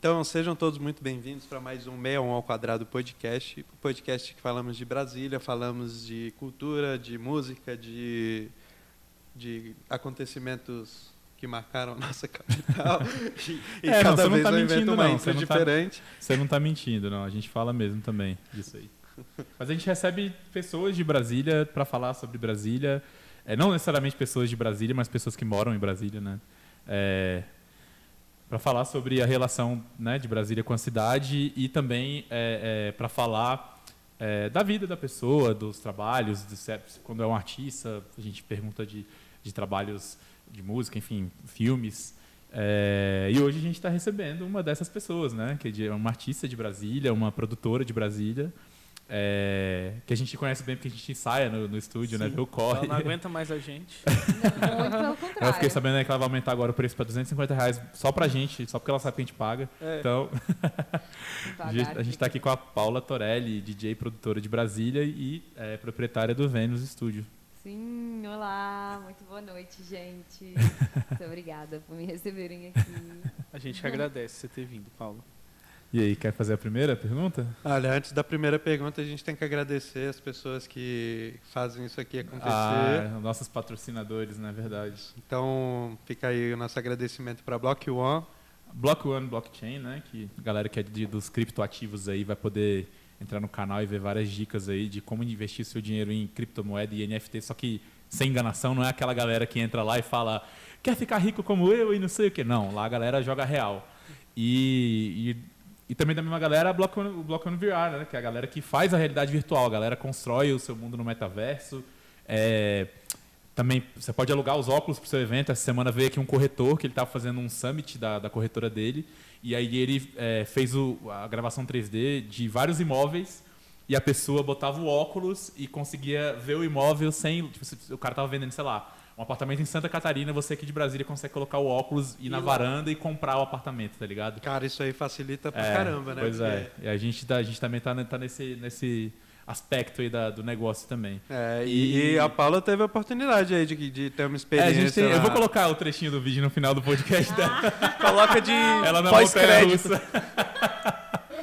Então, sejam todos muito bem-vindos para mais um 61 ao Quadrado podcast. Podcast que falamos de Brasília, falamos de cultura, de música, de, de acontecimentos que marcaram a nossa capital. e, e É, cada não, você vez não tá eu mentindo, uma não. Você não tá-. Você não tá mentindo, não. A gente fala mesmo também disso aí. Mas a gente recebe pessoas de Brasília para falar sobre Brasília. É, não necessariamente pessoas de Brasília, mas pessoas que moram em Brasília, né? É, para falar sobre a relação né, de Brasília com a cidade e também é, para falar é, da vida da pessoa, dos trabalhos, quando é um artista, a gente pergunta de, de trabalhos de música, enfim, filmes. É, e hoje a gente está recebendo uma dessas pessoas, né? Que é de- uma artista de Brasília, uma produtora de Brasília, é, que a gente conhece bem porque a gente ensaia no, no estúdio, né? Sim. Vê o corre. Ela não aguenta mais a gente. Muito pelo contrário. Eu fiquei sabendo né, que ela vai aumentar agora o preço para 250 reais só pra gente, só porque ela sabe que a gente paga. É. Então, a gente, Pagar, a gente tá aqui com a Paula Torelli, DJ e produtora de Brasília e é, proprietária do Vênus Studio. Sim, olá, muito boa noite, gente. Muito obrigada por me receberem aqui. A gente agradece você ter vindo, Paulo. E aí, quer fazer a primeira pergunta? Olha, antes da primeira pergunta, a gente tem que agradecer as pessoas que fazem isso aqui acontecer. Ah, nossos patrocinadores, na verdade. Então, fica aí o nosso agradecimento para Block One. Block One Blockchain, né? Que a galera que é de, dos criptoativos aí vai poder entrar no canal e ver várias dicas aí de como investir seu dinheiro em criptomoeda e NFT, só que sem enganação, não é aquela galera que entra lá e fala quer ficar rico como eu e não sei o que. Não, lá a galera joga real. E, e, e também da mesma galera, One, o Block One VR, né? Que é a galera que faz a realidade virtual, a galera constrói o seu mundo no metaverso. É, também você pode alugar os óculos para o seu evento. Essa semana veio aqui um corretor que ele estava fazendo um summit da, da corretora dele. E aí ele é, fez o- a gravação 3D de vários imóveis. E a pessoa botava o óculos e conseguia ver o imóvel sem. Tipo, o cara estava vendendo, sei lá, um apartamento em Santa Catarina. Você aqui de Brasília consegue colocar o óculos, ir na lá. varanda e comprar o apartamento, tá ligado? Cara, isso aí facilita pra É, caramba, né? Pois Porque- é. E a gente, tá, a gente também tá, tá nesse, nesse aspecto aí da- do negócio também. É, e, E- e a Paula teve a oportunidade aí de, de ter uma É, a experiência. gente tem- eu lá. vou colocar o trechinho do vídeo no final do podcast dela. Coloca de Ela na montanha pós-crédito. russa.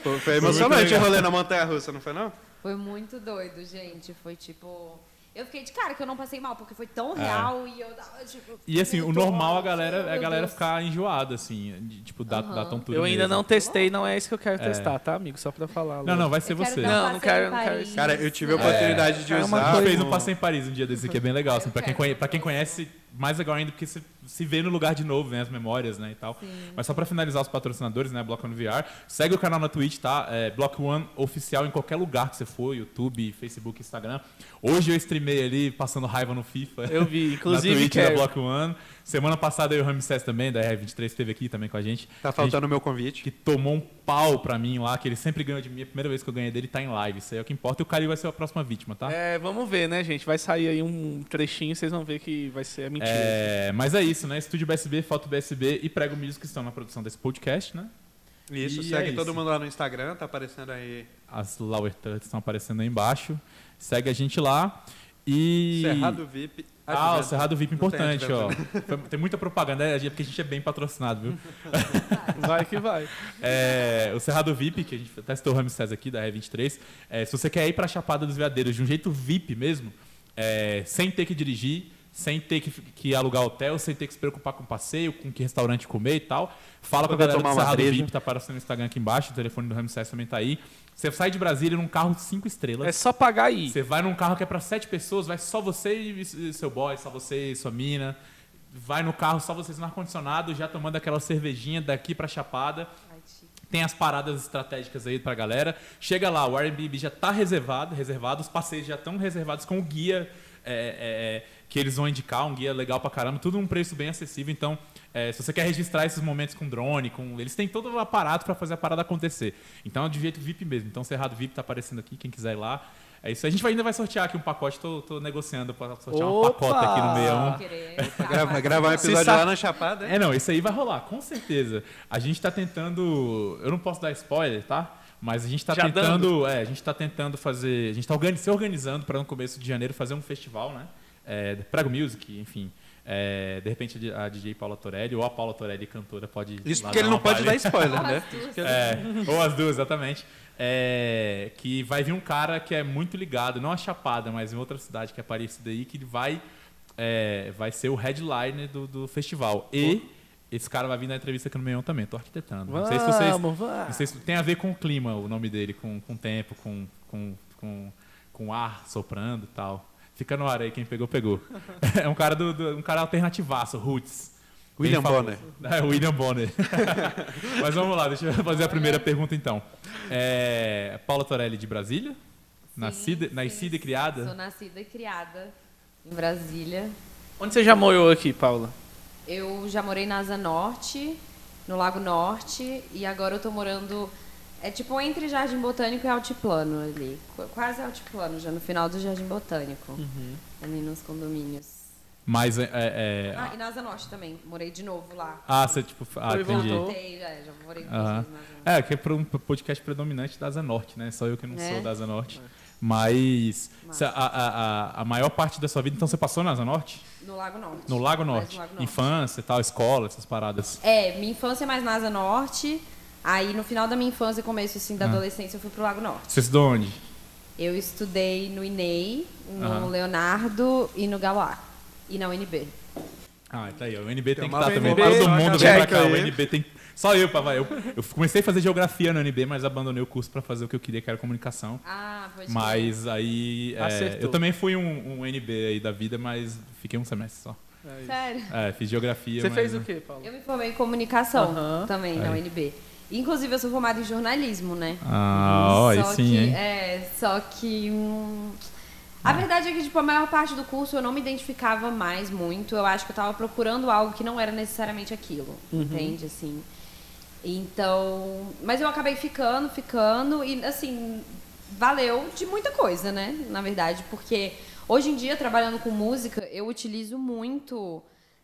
Foi, foi emocionante o rolê na Montanha Russa, não foi não? Foi muito doido, gente. Foi tipo. Eu fiquei de cara que eu não passei mal, porque foi tão real e eu dava, tipo. É. E assim, o normal a ódio, galera, é a galera Deus. ficar enjoada, assim, de, tipo, da, Aham. da tontura Eu ainda mesmo. não testei, não é isso que eu quero testar, tá, amigo? Só pra falar. Não, não, vai ser Eu você. dar Não, não quero- não quero. Cara, eu tive a É. oportunidade de É usar. A gente fez um passeio em Paris um dia desse que é bem legal, assim, pra quem, quero. conhe, pra quem conhece, mais legal ainda, porque você se vê no lugar de novo, vem as memórias, né, e tal. Sim. Mas só pra finalizar os patrocinadores, né, Block One VR, segue o canal na Twitch, tá? É Block One oficial em qualquer lugar que você for, YouTube, Facebook, Instagram. Hoje eu streamei ali, passando raiva no FIFA. Eu vi, na inclusive, Twitch da. Block One. Semana passada eu e o Ramsés também, da R23, esteve aqui também com a gente. Tá faltando o meu convite. que tomou um pau pra mim lá, que ele sempre ganhou de mim. A primeira vez que eu ganhei dele tá em live. Isso aí é o que importa. E o Calil vai ser a próxima vítima, tá? É, vamos ver, né, gente? Vai sair aí um trechinho, vocês vão ver que vai ser mentira. É, mas é isso, né? Estúdio BSB, Foto BSB e Prego Music que estão na produção desse podcast, né? Isso, E segue é todo isso. mundo lá no Instagram, tá aparecendo aí. As Lower Tuts estão aparecendo aí embaixo. Segue a gente lá. E. Cerrado VIP. Ah, o tá Cerrado VIP Não tem importante, ó. Tem muita propaganda, é porque a gente é bem patrocinado, viu? Vai que vai. É, o Cerrado VIP, que a gente testou o Ramsés aqui da R23. É, se você quer ir pra Chapada dos Veadeiros de um jeito VIP mesmo, é, sem ter que dirigir, sem ter que, que alugar hotel, sem ter que se preocupar com passeio, com que restaurante comer e tal, fala com a galera do tomar uma Cerrado breja. VIP, tá aparecendo no Instagram aqui embaixo, o telefone do Ramsés também tá aí. Você sai de Brasília num carro de 5 estrelas. É só pagar aí. Você vai num carro que é pra sete pessoas, vai só você e seu boy, só você e sua mina. Vai no carro só vocês no ar-condicionado, já tomando aquela cervejinha daqui pra Chapada. Tem as paradas estratégicas aí pra galera. Chega lá, o Airbnb já tá reservado, reservado, os passeios já estão reservados com o guia é, é, é, que eles vão indicar, um guia legal pra caramba, tudo num preço bem acessível. Então, é, se você quer registrar esses momentos com drone, com eles têm todo o aparato pra fazer a parada acontecer. Então é de jeito VIP mesmo. Então, o Cerrado VIP tá aparecendo aqui, quem quiser ir lá. É isso. aí. A gente vai, ainda vai sortear aqui um pacote, tô, tô negociando pra sortear um Opa! pacote aqui no 61. Sem querer. tá, Grava- vai. gravar um episódio lá na Chapada. hein? É, não, isso aí vai rolar, com certeza. A gente tá tentando. Eu não posso dar spoiler, tá? Mas a gente tá Já tentando. É, a gente tá tentando fazer. A gente tá organi- se organizando para no começo de janeiro fazer um festival, né? É, Prego Music, enfim. É, de repente a DJ Paula Torelli ou a Paula Torelli cantora pode. Isso porque ele não pode palha. dar spoiler, né? As. É, ou as duas, exatamente. É, que vai vir um cara que é muito ligado, não a Chapada, mas em outra cidade que é parecida aí, que vai, é, vai ser o headliner do, do festival. E esse cara vai vir na entrevista aqui no Meião também, tô arquitetando. Não sei se vocês. Vamos, Não vamos. sei se tem a ver com o clima, o nome dele, com, com o tempo, com, com, com, com ar soprando e tal. Fica no ar aí, quem pegou, pegou. É um cara, do, do- um cara alternativaço, Roots. William. Bonner. É, William Bonner. Mas vamos lá, deixa eu fazer a primeira pergunta então. É, Paula Torelli de Brasília? Nascida, Sim, nascida sim. e criada? Sou nascida e criada em Brasília. Onde você já morou aqui, Paula? Eu já morei na Asa Norte, no Lago Norte, e agora eu tô morando. É tipo entre Jardim Botânico e Altiplano ali. Qu- Quase Altiplano, já no final do Jardim Botânico. Uhum. Ali nos condomínios. Mas é. é- é- Ah, e na Asa Norte também. Morei de novo lá. ah, você tipo. Ah, Foi e entendi. voltou. Voltei, já, já morei duas Aham. vezes na Asa Norte. É, que é para um podcast predominante da Asa Norte, né? Só eu que não É. sou da Asa Norte. Mas cê- a, a, a, a maior parte da sua vida, então você passou na Asa Norte? No Lago Norte. No Lago Norte? no Lago Norte. Infância e tal, escola, essas paradas. É, minha infância é mais na Asa Norte. Aí no final da minha infância e começo assim, da Ah. adolescência eu fui pro Lago Norte. Você estudou onde? Eu estudei no INEI, no Aham. Leonardo e no Gauá. E na UNB. Ah, tá aí. O NB tem, Tem que estar também. UNB, Todo mundo vem pra cá. O aí. NB tem. Só eu, pra. Eu, eu comecei a fazer geografia no NB, mas abandonei o curso pra fazer o que eu queria, que era comunicação. Ah, pode. Mas aí. é, eu também fui um, um NB aí da vida, mas fiquei um semestre só. É. Sério. É, fiz geografia. Você mas- fez o quê, Paula? Eu me formei em comunicação Aham. também na Aí. UNB. Inclusive, eu sou formada em jornalismo, né? Ah, ó, aí só sim, que, hein? É, só que. hum, a verdade é que, tipo, a maior parte do curso eu não me identificava mais muito. Eu acho que eu tava procurando algo que não era necessariamente aquilo. Entende? Assim. Então. Mas eu acabei ficando, ficando. E, assim, valeu de muita coisa, né? Na verdade, porque hoje em dia, trabalhando com música, eu utilizo muito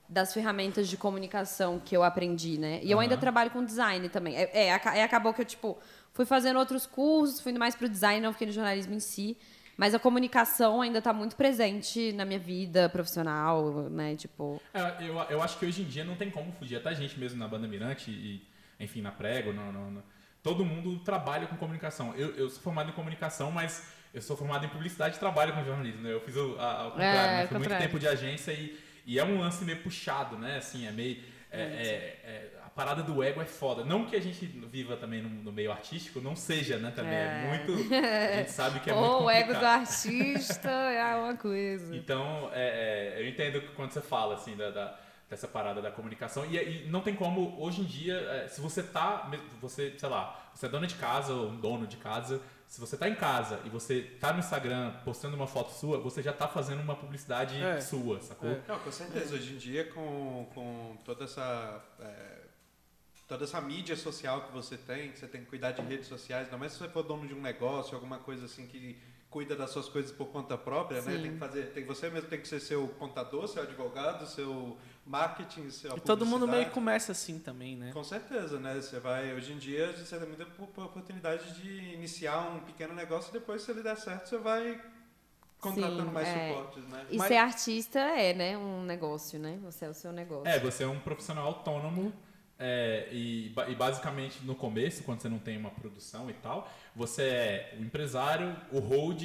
das ferramentas de comunicação que eu aprendi, né? E eu ainda trabalho com design também. É, é, é, acabou que eu, tipo, fui fazendo outros cursos, fui indo mais pro design, não fiquei no jornalismo em si. Mas a comunicação ainda está muito presente na minha vida profissional, né? Tipo, É, eu, eu acho que hoje em dia não tem como fugir. Até a gente mesmo na banda Mirante e, enfim, na Prego, no, no- no- todo mundo trabalha com comunicação. Eu, eu sou formado em comunicação, mas eu sou formado em publicidade e trabalho com jornalismo. né? Eu fiz o, a, ao contrário, É, né? Muito contrário. tempo de agência e, e é um lance meio puxado, né? Assim, é meio... é- é- é- a parada do ego é foda. Não que a gente viva também no, no meio artístico, não seja, né? Também é, É. muito... A gente sabe que é muito Pô, o ego do artista é uma coisa. Então, é, eu entendo que quando você fala assim da, da- dessa parada da comunicação e, e não tem como hoje em dia, se você tá, você, sei lá, você é dona de casa ou um dono de casa, se você tá em casa e você tá no Instagram postando uma foto sua, você já tá fazendo uma publicidade É. sua, sacou? É. Não, com certeza. Hoje em dia, com, com toda essa. é, toda essa mídia social que você tem, que você tem que cuidar de redes sociais, ainda mais se você for dono de um negócio, alguma coisa assim que cuida das suas coisas por conta própria, né? Sim. Tem que fazer, tem, você mesmo tem que ser seu contador, seu advogado, seu marketing, seu E todo mundo meio que começa assim também, né? Com certeza, né? Você vai, hoje em dia, você tem muita op- oportunidade de iniciar um pequeno negócio e depois, se ele der certo, você vai contratando Sim, mais é. suportes, né? E Mas- ser artista é, né, um negócio, né? Você é o seu negócio. É, você é um profissional autônomo é, e, e basicamente no começo, quando você não tem uma produção e tal, você é o empresário, o hold,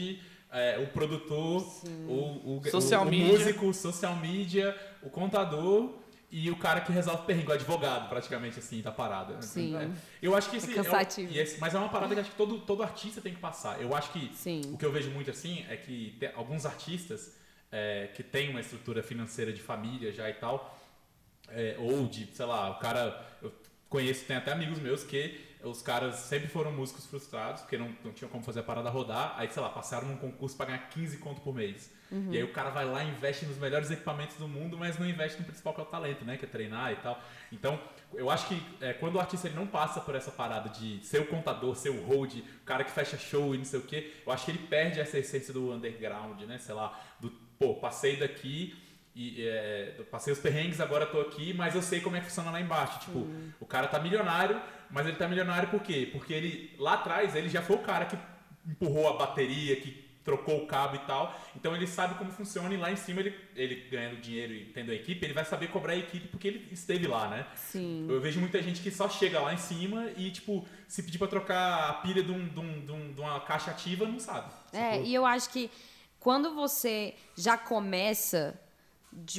é, o produtor, o, o, Social o, o músico, social media, o contador e o cara que resolve perrengue, o advogado, praticamente assim, da parada. Sim. É. Eu acho que esse É cansativo. o- esse- mas é uma parada que acho que todo, todo artista tem que passar. Eu acho que Sim. o que eu vejo muito assim é que alguns artistas é, que têm uma estrutura financeira de família já e tal, é, ou de, sei lá, o cara. Eu conheço, tem até amigos meus que os caras sempre foram músicos frustrados, porque não, não tinham como fazer a parada rodar, aí, sei lá, passaram num concurso pra ganhar 15 conto por mês. Uhum. E aí o cara vai lá e investe nos melhores equipamentos do mundo, mas não investe no principal que é o talento, né? Que é treinar e tal. Então, eu acho que é, quando o artista ele não passa por essa parada de ser o contador, ser o hold, o cara que fecha show e não sei o quê, eu acho que ele perde essa essência do underground, né? Sei lá, do, pô, passei daqui e é, passei os perrengues, agora tô aqui, mas eu sei como é que funciona lá embaixo. Tipo, o cara tá milionário, mas ele tá milionário por quê? Porque ele, lá atrás, ele já foi o cara que empurrou a bateria, que trocou o cabo e tal. Então ele sabe como funciona e lá em cima ele, ele ganhando dinheiro e tendo a equipe, ele vai saber cobrar a equipe porque ele esteve lá, né? Sim. Eu vejo muita gente que só chega lá em cima e, tipo, se pedir pra trocar a pilha de, um, de, um, de, um- uma caixa ativa, não sabe. É, e eu acho que quando você já começa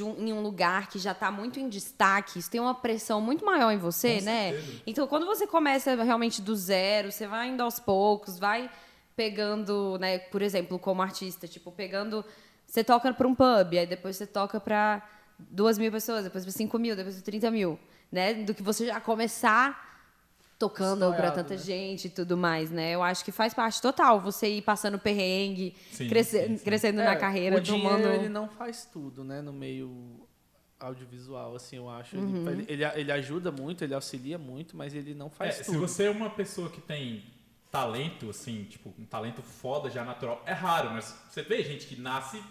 um- em um lugar que já está muito em destaque, isso tem uma pressão muito maior em você, Com né? certeza. Então, quando você começa realmente do zero, você vai indo aos poucos, vai pegando, né, por exemplo, como artista, tipo, pegando. Você toca para um pub, aí depois você toca para duas mil pessoas, depois para cinco mil, depois para 30 mil, né? Do que você já começar tocando para tanta né? gente e tudo mais, né? Eu acho que faz parte total você ir passando perrengue, Sim, cresce- sim, sim. crescendo É, na carreira, o dinheiro, tomando. ele não faz tudo, né? No meio audiovisual, assim, eu acho. Ele- Uhum. Ele, ele, ele ajuda muito, ele auxilia muito, mas ele não É, faz se tudo. você é uma pessoa que tem talento, assim, tipo, um talento foda já natural, é raro, mas você vê gente que nasce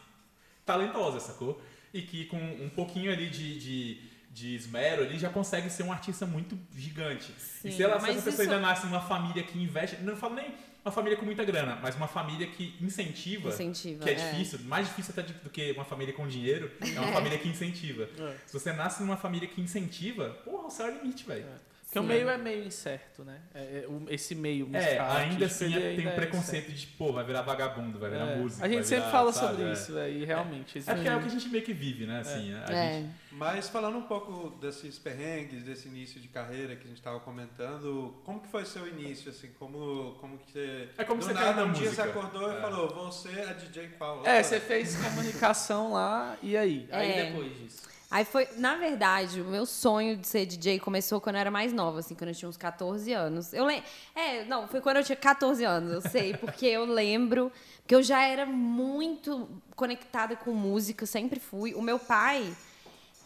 talentosa, sacou? E que com um pouquinho ali de, de, de esmero ali já consegue ser um artista muito gigante. e Sim, se, ela, se essa pessoa isso- ainda nasce numa família que investe, não falo nem uma família com muita grana, mas uma família que incentiva, Incentiva, que é, é. difícil, mais difícil até do que uma família com dinheiro, é uma família que incentiva. É. Se você nasce numa família que incentiva, porra, o céu é o limite, velho. Porque o meio é meio incerto, né? É, é, o- esse meio É, musical, ainda artístico, assim ele tem ainda um é preconceito de, pô, vai virar vagabundo, vai virar É. música. A gente sempre virar, fala sabe, sobre é. isso, velho, e realmente. É porque é o que a gente meio que vive, né? Assim, a É. gente- Mas falando um pouco desses perrengues, desse início de carreira que a gente estava comentando, como que foi seu início, assim, como, como que você... É como do você nada, caiu na um dia você acordou É. e falou, você é DJ qual? É, você fez comunicação lá, e aí? Aí É. depois disso. Aí foi, na verdade, o meu sonho de ser DJ começou quando eu era mais nova, assim, quando eu tinha uns 14 anos. Eu lembro. É, não, foi quando eu tinha 14 anos, eu sei, porque eu lembro que eu já era muito conectada com música, sempre fui. O meu pai,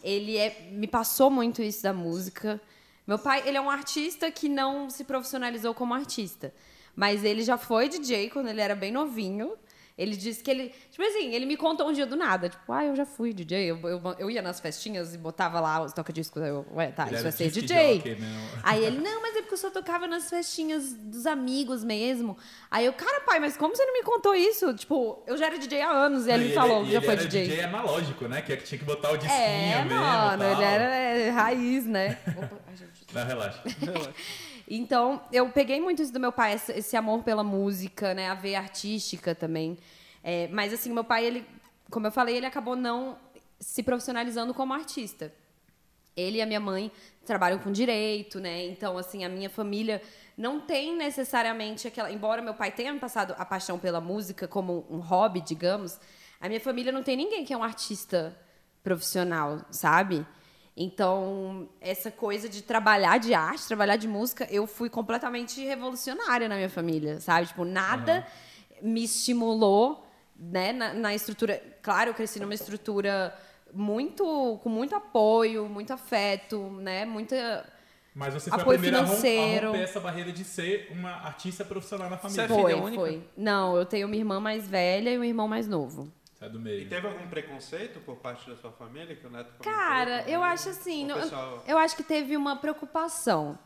ele é, me passou muito isso da música. Meu pai, ele é um artista que não se profissionalizou como artista, mas ele já foi DJ quando ele era bem novinho. Ele disse que ele. Tipo assim, ele me contou um dia do nada. Tipo, ah, eu já fui DJ. Eu, eu, eu ia nas festinhas e botava lá os toca-discos. Eu, ué, tá, Ele isso vai ser DJ. jockey, né? Aí ele, não, mas é porque eu só tocava nas festinhas dos amigos mesmo. Aí eu, cara, pai, mas como você não me contou isso? Tipo, eu já era DJ há anos. E aí ele, me falou, e já ele foi era DJ. DJ analógico, né? Que é que tinha que botar o disquinho É, mesmo. mano, tal. ele era é, raiz, né? Opa, ai, gente. Não, relaxa. Então, eu peguei muito isso do meu pai, esse, amor pela música, né? A veia artística também. É, mas, assim, meu pai, ele, como eu falei, ele acabou não se profissionalizando como artista. Ele e a minha mãe trabalham com direito, né? Então, assim, a minha família não tem necessariamente aquela. Embora meu pai tenha passado a paixão pela música como um hobby, digamos, a minha família não tem ninguém que é um artista profissional, sabe? Então, essa coisa de trabalhar de arte, trabalhar de música, eu fui completamente revolucionária na minha família, sabe? Tipo, nada me estimulou, né, na, na estrutura. Claro, eu cresci numa estrutura muito com muito apoio, muito afeto, né? Muita Mas você foi Apoio a primeira a romper essa barreira de ser uma artista profissional na família. Você é foi, filha única? foi. Não, eu tenho uma irmã mais velha e um irmão mais novo. Sai do E meio. teve algum preconceito por parte da sua família que o Neto comentou Cara, eu acho assim, O não- pessoal- eu acho que teve uma preocupação,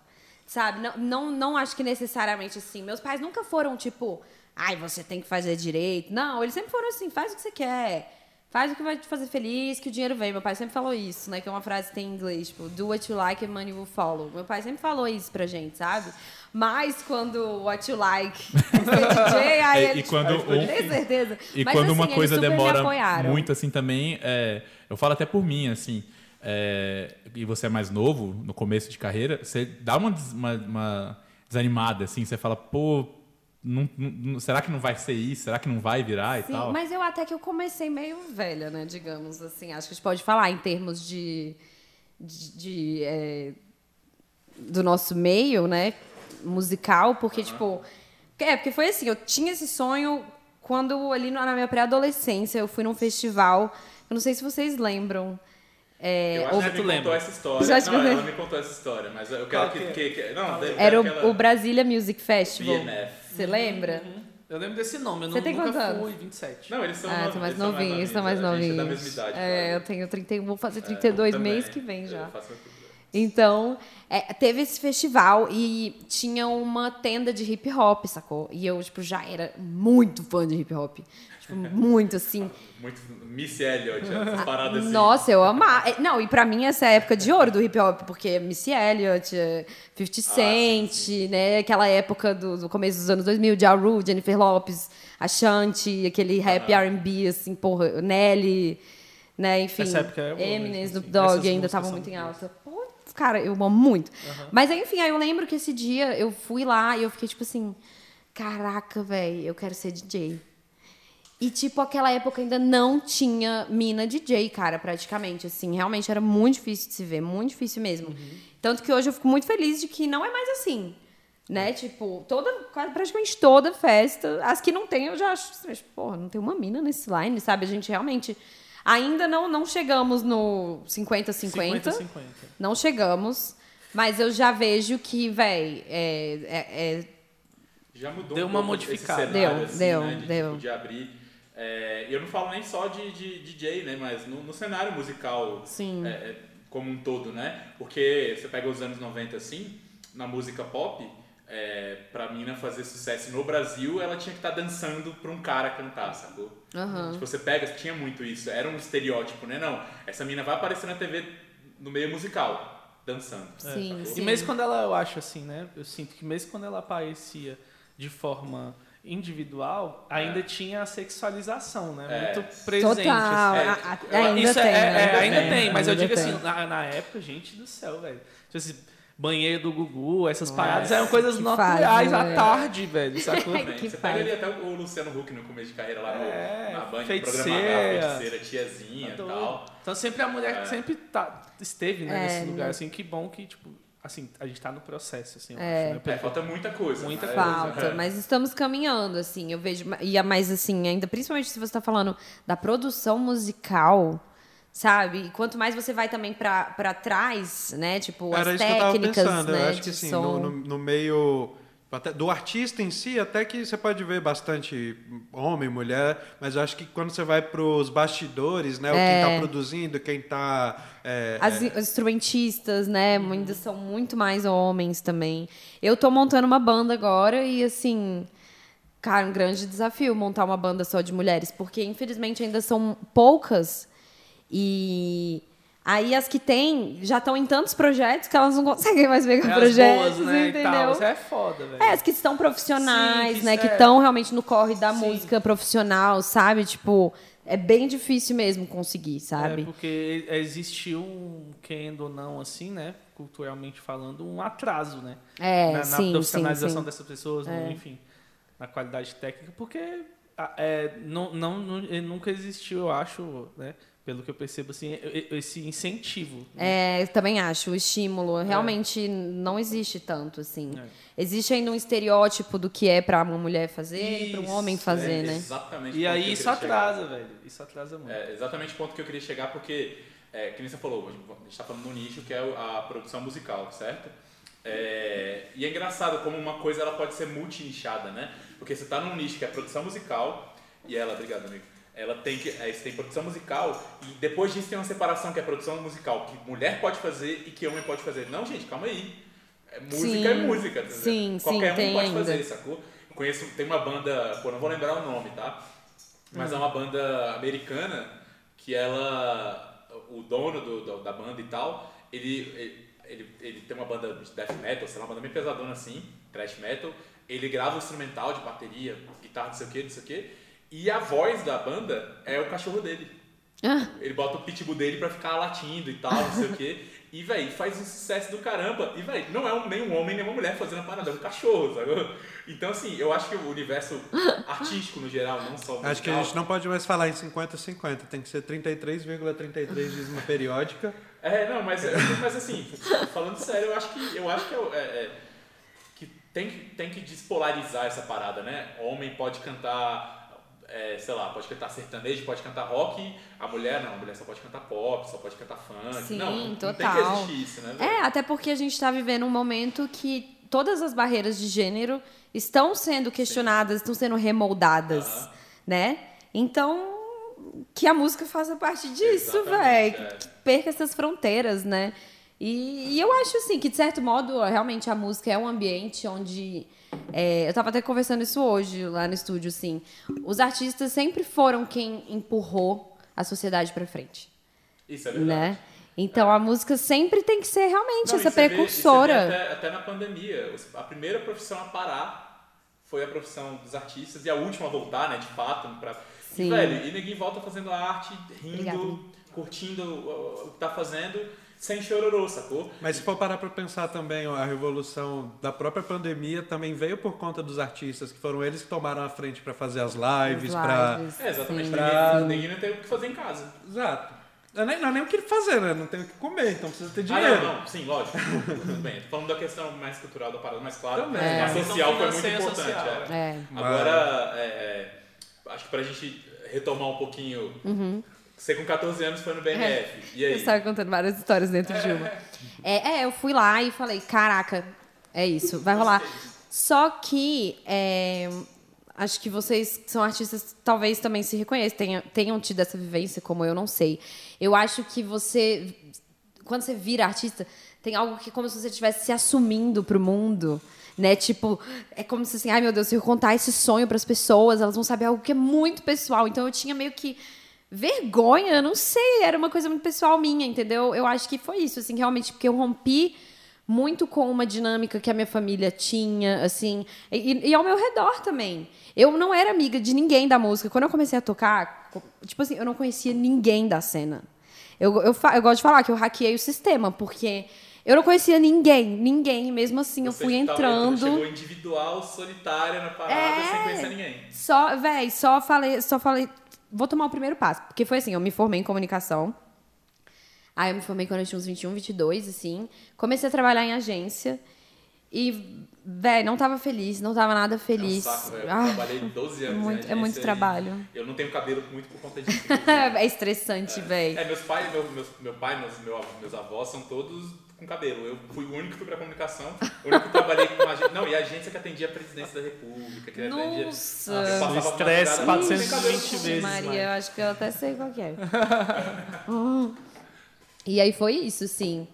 sabe? Não, não, não acho que necessariamente assim. Meus pais nunca foram tipo, ai, você tem que fazer direito. Não, eles sempre foram assim, faz o que você quer. Faz o que vai te fazer feliz, que o dinheiro vem. Meu pai sempre falou isso, né? Que é uma frase que tem em inglês, tipo, do what you like and money will follow. Meu pai sempre falou isso pra gente, sabe? Mas quando what you like é DJ, aí E- ele, e quando tipo, um- tem certeza. E Mas, quando assim, uma coisa demora muito assim também, é, eu falo até por mim, assim, é, e você é mais novo, no começo de carreira, você dá uma, uma- uma desanimada, assim, você fala, pô, não- não- será que não vai ser isso? Será que não vai virar e Sim, tal? mas eu até que eu comecei meio velha, né? Digamos assim. Acho que a gente pode falar em termos de. de, de, é, do nosso meio, né? Musical, porque, tipo. É, porque foi assim, eu tinha esse sonho quando ali na minha pré-adolescência eu fui num festival. Eu não sei se vocês lembram. É, Eu acho ou- que ela tu me lembra? contou essa história. Não, contei. ela me contou essa história, mas eu quero que, que é? que, que- Não, era aquela o Brasília Music Festival. BMF. Você lembra? Eu lembro desse nome, eu Você não, tem nunca quantos anos? fui, 27. Não, eles são Ah, no- são mais são novinhos, são mais gente é da novinhos. mesma idade. É, eu tenho 31, vou fazer É, 32 também. mês que vem já. Eu faço. Então, é, teve esse festival e tinha uma tenda de hip hop, sacou? E eu, tipo, já era muito fã de hip hop. Tipo, muito assim. Muito Missy Elliott, essas paradas assim. Nossa, eu amava. É, Não, e pra mim essa é a época de ouro do hip hop, porque Missy Elliott, eh, 50 Cent, né? Aquela época do, do começo dos anos 2000, Ja Rule, Jennifer Lopes, Ashanti, aquele rap R&B, assim, porra, Nelly, né? Enfim, Essa época era boa Eminem, Snoop. Dogg ainda estavam muito em alta. Pô, cara, eu amo muito. Mas enfim, aí eu lembro que esse dia eu fui lá e eu fiquei tipo assim, caraca, velho, eu quero ser DJ. E, tipo, aquela época ainda não tinha mina DJ, cara, praticamente. Assim, realmente era muito difícil de se ver, muito difícil mesmo. Tanto que hoje eu fico muito feliz de que não é mais assim. Né? Tipo, toda, quase praticamente toda festa. As que não tem, eu já acho. Mas, porra, não tem uma mina nesse line, sabe? A gente realmente. Ainda não, não chegamos no 50-50. 50-50. Não chegamos. Mas eu já vejo que, véi, é- é- é Já mudou Deu um uma modificada. cenário, Deu, assim, deu, né, de, deu. Tipo, de abrir. É, e eu não falo nem só de, de DJ, né? Mas no, no cenário musical Sim. é, é, como um todo, né? Porque você pega os anos 90 assim, na música pop, é, pra mina fazer sucesso no Brasil, ela tinha que estar dançando pra um cara cantar, sacou? Aham. Tipo, você pega, tinha muito isso, era um estereótipo, né? Não, essa mina vai aparecer na TV no meio musical, dançando. Sim, sacou? sim. E mesmo quando ela, eu acho assim, né? Eu sinto que mesmo quando ela aparecia de forma individual, ainda tinha a sexualização, né? É. Muito presente. Total. assim. É, A- a- ainda Isso é- tem, é- né? é, ainda tem, tem, mas eu ainda digo tem. assim, na, na época, gente do céu, velho. Tipo assim, banheiro do Gugu, essas Nossa, paradas eram coisas naturais à né? tarde, velho, sacou? Que Você faz. pega ali até o Luciano Huck no começo de carreira lá no, É, na Band, feiticeira. programa feiticeira, tiazinha e Tá tal. Então sempre a mulher É. sempre tá, esteve né, É, nesse lugar, né? assim, que bom que, tipo, assim, a gente tá no processo, assim, eu É. acho, né? É, falta muita coisa. Muita né? Falta, É. mas estamos caminhando, assim. Eu vejo. E a mais assim, ainda, principalmente se você está falando da produção musical, sabe? E quanto mais você vai também pra trás, né? Tipo, Era as isso que eu tava técnicas, pensando. né? eu acho que assim, som. no, no, meio até- do artista em si, até que você pode ver bastante homem, mulher, mas eu acho que quando você vai para os bastidores, né? o Quem É. está produzindo, quem está. As os instrumentistas, né? Ainda são muito mais homens também. Eu tô montando uma banda agora e, assim, cara, um grande desafio montar uma banda só de mulheres, porque infelizmente ainda são poucas e. Aí as que tem já estão em tantos projetos que elas não conseguem mais pegar É projetos, boas, né, entendeu? Isso é foda, velho. É, as que estão profissionais, Sim, que né? isso Que é- estão realmente no corre da Sim. música profissional, sabe? Tipo, é bem difícil mesmo conseguir, sabe? É, porque existiu um, querendo ou não, assim, né? Culturalmente falando, um atraso, né? É, na, na sim, profissionalização sim, sim. dessas pessoas, É. enfim, na qualidade técnica, porque a- é, não, não, não- nunca existiu, eu acho, né? Pelo que eu percebo, assim, esse incentivo. né? É, eu também acho, o estímulo realmente não existe tanto, assim. É. Existe ainda um estereótipo do que é pra uma mulher fazer e pra um homem fazer, É né? Exatamente. E aí isso queria chegar. atrasa, velho. Isso atrasa muito. É exatamente o ponto que eu queria chegar, porque, é, que nem você falou, a gente está falando no nicho que é a produção musical, certo? É, e é engraçado como uma coisa ela pode ser multinichada, né? Porque você está num nicho que é produção musical, e ela, obrigado amigo, ela tem que, é, você tem produção musical, e depois disso tem uma separação que é produção musical, que mulher pode fazer e que homem pode fazer. Não, gente, calma aí. É, música Sim, é música, tá sim, entendendo? sim, Qualquer um pode ainda. fazer, sacou? Conheço, tem uma banda, pô, não vou lembrar o nome, tá? Mas é uma banda americana que ela, o dono do- do- da banda e tal, ele, ele, ele, ele tem uma banda de death metal, sei lá, uma banda bem pesadona assim, thrash metal. Ele grava o instrumental de bateria, guitarra, não sei o que, não sei o que. E a voz da banda é o cachorro dele. Ah, Ele bota o pitbull dele pra ficar latindo e tal, não sei o quê. E, véi, faz um sucesso do caramba. E, véi, não é um, nem um homem nem uma mulher fazendo a parada, é um cachorro, sabe? Então, assim, eu acho que o universo artístico no geral, não só o Acho que a musical- gente não pode mais falar em 50-50, tem que ser 33,33 dízima periódica. É, não, mas, mas assim, falando sério, eu acho que, eu acho que, é, é- é- que tem que tem que despolarizar essa parada, né? Homem pode cantar, é, sei lá, pode cantar sertanejo, pode cantar rock, a mulher não, a mulher só pode cantar pop, só pode cantar funk. Sim, não, não tem que total. existir isso, né? velho? É, até porque a gente está vivendo um momento que todas as barreiras de gênero estão sendo questionadas, estão sendo remoldadas, Aham. né? Então, que a música faça parte disso, velho. é. Que perca essas fronteiras, né? E, e eu acho assim que, de certo modo, realmente a música é um ambiente onde. É, eu tava até conversando isso hoje lá no estúdio, assim. Os artistas sempre foram quem empurrou a sociedade pra frente. Isso é verdade. Né? Então a música sempre tem que ser realmente Não, essa precursora. vê até, até na pandemia, a primeira profissão a parar foi a profissão dos artistas e a última a voltar, né, de fato. Pra... Sim. E, velho, e ninguém volta fazendo arte, rindo, Obrigada. curtindo o, o que tá fazendo, sem chororô, sacou? Mas se for parar para pensar também, ó, a revolução da própria pandemia também veio por conta dos artistas, que foram eles que tomaram a frente para fazer as lives, As lives, É, exatamente. sim. Ninguém, ninguém não tem o que fazer em casa. Exato. Não é nem, não é nem o que fazer, né? Não tem o que comer, então precisa ter Ah, dinheiro. não, não, sim, lógico. Tudo bem. Tô falando da questão mais cultural da parada, mas claro, Também. a É. social foi muito importante. é. É. Agora, é, é, acho que pra gente retomar um pouquinho. Você com 14 anos foi no BMF. E Eu aí? estava contando várias histórias dentro de uma. É, é, eu fui lá e falei, caraca, é isso, vai rolar. Só que é, acho que vocês que são artistas talvez também se reconheçam, tenham, tenham tido essa vivência como eu, não sei. Eu acho que você, quando você vira artista, tem algo que é como se você estivesse se assumindo pro mundo. Né? Tipo, é como se assim, ai meu Deus, se eu contar esse sonho para as pessoas, elas vão saber algo que é muito pessoal. Então eu tinha meio que vergonha, não sei, era uma coisa muito pessoal minha, entendeu? Eu acho que foi isso, assim, realmente, porque eu rompi muito com uma dinâmica que a minha família tinha, assim, e, e ao meu redor também. Eu não era amiga de ninguém da música. Quando eu comecei a tocar, tipo assim, eu não conhecia ninguém da cena. Eu, eu, eu gosto de falar que eu hackeei o sistema, porque eu não conhecia ninguém, ninguém, mesmo assim eu Você fui tava- entrando. Chegou individual, solitária na parada, É. sem conhecer ninguém. Só, véi, só falei, só falei, vou tomar o primeiro passo. Porque foi assim, eu me formei em comunicação. Aí eu me formei quando eu tinha uns 21, 22, assim. Comecei a trabalhar em agência. E, véi, não tava feliz, não tava nada feliz. É um saco, velho. Eu Ah, trabalhei 12 anos. muito- é agência muito trabalho. Eu não tenho cabelo muito por conta disso. é estressante, véi. É, meus pais, meu, meus, meu pai, meus, meu, meus avós são todos com cabelo. Eu fui o único que fui pra comunicação, o único que trabalhei com agência. Não, e a agência que atendia a presidência da República, que atendia. Nossa. passava O estresse madrugada, não tem 420 cabelo. vezes. Maria, mais. eu acho que eu até sei qual que é. Hum. E aí foi isso, sim.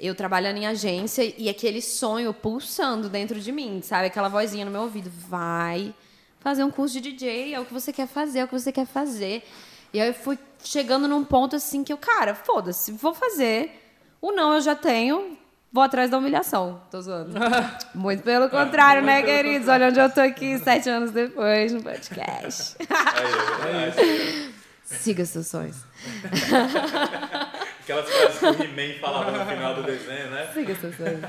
Eu trabalhando em agência e aquele sonho pulsando dentro de mim, sabe? Aquela vozinha no meu ouvido. Vai fazer um curso de DJ, é o que você quer fazer, é o que você quer fazer. E aí eu fui chegando num ponto assim que eu, cara, foda-se, vou fazer. O não eu já tenho, vou atrás da humilhação. Tô zoando. Muito pelo contrário, né, queridos? Olha onde eu tô aqui sete anos depois no podcast. É verdade. Siga seus sonhos. Aquelas frases que o He-Man falava no final do desenho, né? Siga seus sonhos.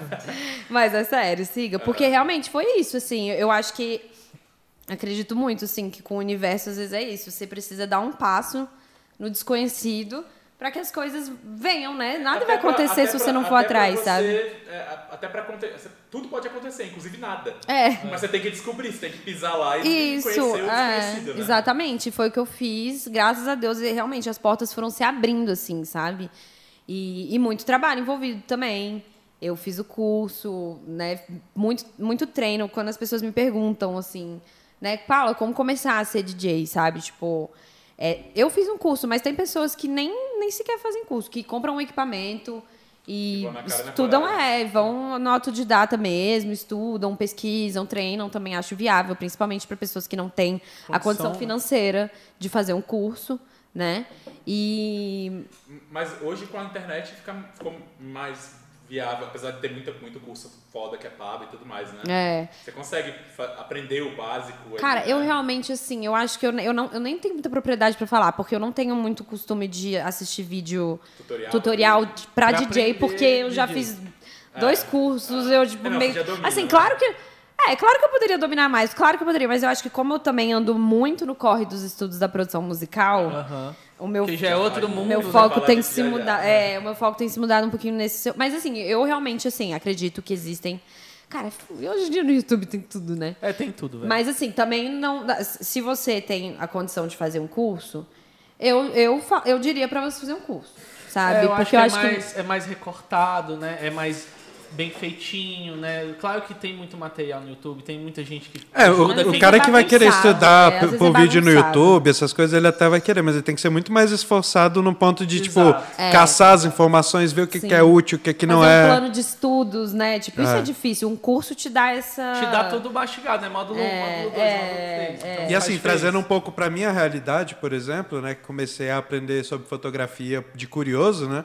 Mas é sério, siga. Porque realmente foi isso, assim. Eu acho que. Acredito muito, assim, que com o universo às vezes é isso. Você precisa dar um passo no desconhecido para que as coisas venham, né? Nada Até vai pra- acontecer até se pra- você não for pra atrás, você, sabe? é, até pra acontecer. Tudo pode acontecer, inclusive nada. É. Mas você tem que descobrir, você tem que pisar lá e Isso, conhecer o é, desconhecido, né? exatamente. Foi o que eu fiz, graças a Deus, e realmente as portas foram se abrindo, assim, sabe? E, e muito trabalho envolvido também. Eu fiz o curso, né? Muito, muito treino. Quando as pessoas me perguntam, assim, né? Paula, como começar a ser DJ, sabe? Tipo, é, eu fiz um curso, mas tem pessoas que nem, nem sequer fazem curso, que compram um equipamento e estudam, é, vão no autodidata mesmo, estudam, pesquisam, treinam, também acho viável, principalmente para pessoas que não têm a Condição, condição né? financeira de fazer um curso, né? E Mas hoje com a internet fica, ficou mais viável, apesar de ter muita, muito curso foda que é pago e tudo mais, né? é, Você consegue aprender o básico. aí, Cara, né? eu realmente, assim, eu acho que eu, eu, não, eu nem tenho muita propriedade pra falar, porque eu não tenho muito costume de assistir vídeo Tutorial. tutorial de- pra, Pra DJ, porque eu já DJ. fiz dois cursos, eu, tipo, É, não, meio. você já domina, assim, né? claro que. É, claro que eu poderia dominar mais, claro que eu poderia, mas eu acho que como eu também ando muito no corre dos estudos da produção musical, Aham. O meu Que já é outro mundo. meu né? foco tem se mudar. né? É, o meu foco tem se mudado um pouquinho nesse. seu- Mas assim, eu realmente assim acredito que existem. Cara, hoje em dia no YouTube tem tudo, né? É, tem tudo, velho. Mas assim, também não. Se você tem a condição de fazer um curso, eu, eu, eu diria pra você fazer um curso. Sabe? É, eu Porque acho que eu é acho que. mais, é mais recortado, né? É mais bem feitinho, né? Claro que tem muito material no YouTube, tem muita gente que É, o, o cara que vai querer estudar é, por é vídeo no. YouTube, essas coisas, ele até vai querer, mas ele tem que ser muito mais esforçado no ponto de, tipo, Exato. É. caçar as informações, ver o que, que é útil, o que, que não Fazer um é. plano de estudos, né? Tipo, isso É. é difícil. Um curso te dá essa. Te dá tudo mastigado, né? Módulo 1, É, módulo 2, é, módulo 3. é. Então, E assim, diferença. trazendo um pouco para minha realidade, por exemplo, né, que comecei a aprender sobre fotografia de curioso, né?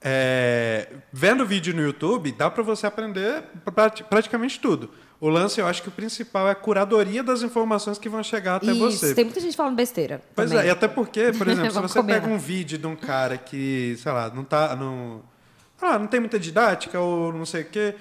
É, vendo vídeo no YouTube, dá para você aprender prati- praticamente tudo. O lance, eu acho que o principal é a curadoria das informações que vão chegar até Isso, você. tem muita gente falando besteira. Pois também. é, e até porque, por exemplo, se você pega um vídeo de um cara que, sei lá, não tá. Não, ah, não tem muita didática ou não sei o quê.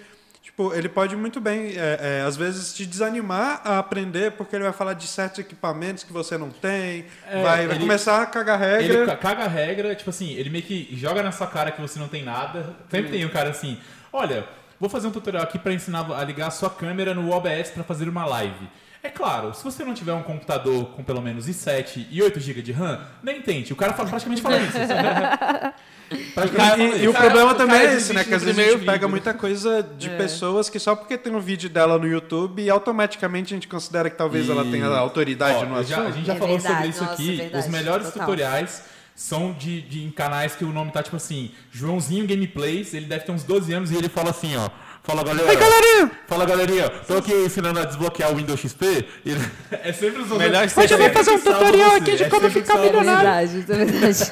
Tipo, ele pode muito bem, é, é, às vezes, te desanimar a aprender, porque ele vai falar de certos equipamentos que você não tem, É, vai, vai ele- começar a cagar regra. Ele ca- caga a regra, tipo assim, ele meio que joga na sua cara que você não tem nada. Sempre tem um cara assim, olha, vou fazer um tutorial aqui pra ensinar a ligar a sua câmera no OBS pra fazer uma live. É claro, se você não tiver um computador com pelo menos i7 e 8 GB de RAM, nem tente. O cara fala, praticamente fala isso. E, e o cara- problema também cara é esse, né? Que às vezes a gente pega vídeo. muita coisa de É. pessoas que só porque tem um vídeo dela no YouTube e automaticamente a gente considera que talvez ela tenha autoridade Ó, no eu já- assunto. a gente já É falou verdade, sobre isso nossa, aqui. verdade, Os melhores total. tutoriais são de, de em canais que o nome tá tipo assim, Joãozinho Gameplays, ele deve ter uns 12 anos e ele fala assim, ó. Fala galera. galerinha! Fala galerinha, tô aqui ensinando a desbloquear o Windows XP. E É sempre os Melhor é Hoje eu vou fazer um sempre tutorial aqui de é como sempre ficar salva É verdade, isso é verdade.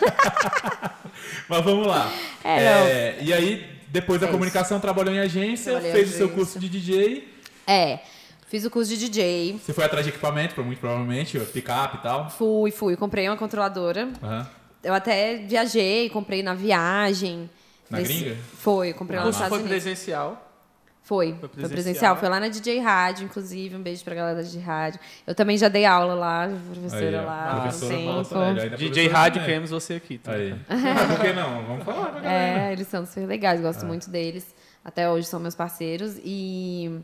Mas vamos lá. É, É, e aí, depois da É comunicação, trabalhou em agência, Trabalhei fez o seu curso de DJ. É, fiz o curso de DJ. Você foi atrás de equipamento, muito provavelmente, pick-up e tal. Fui, fui. Comprei uma controladora. Aham. Eu até viajei, comprei na viagem. Na gringa? Foi, comprei Ah, lá nos Estados foi Unidos. presencial. Foi, Foi foi presencial. presencial. Foi lá na DJ Rádio, inclusive. Um beijo pra galera de rádio. Eu também já dei aula lá, professora Aí, lá. Professora um nossa, tempo. velho, ainda é DJ professora Rádio, queremos você aqui. Tá? Aí. Ah, por que não? Vamos falar pra galera. É, eles são super legais, gosto É. muito deles. Até hoje são meus parceiros. E.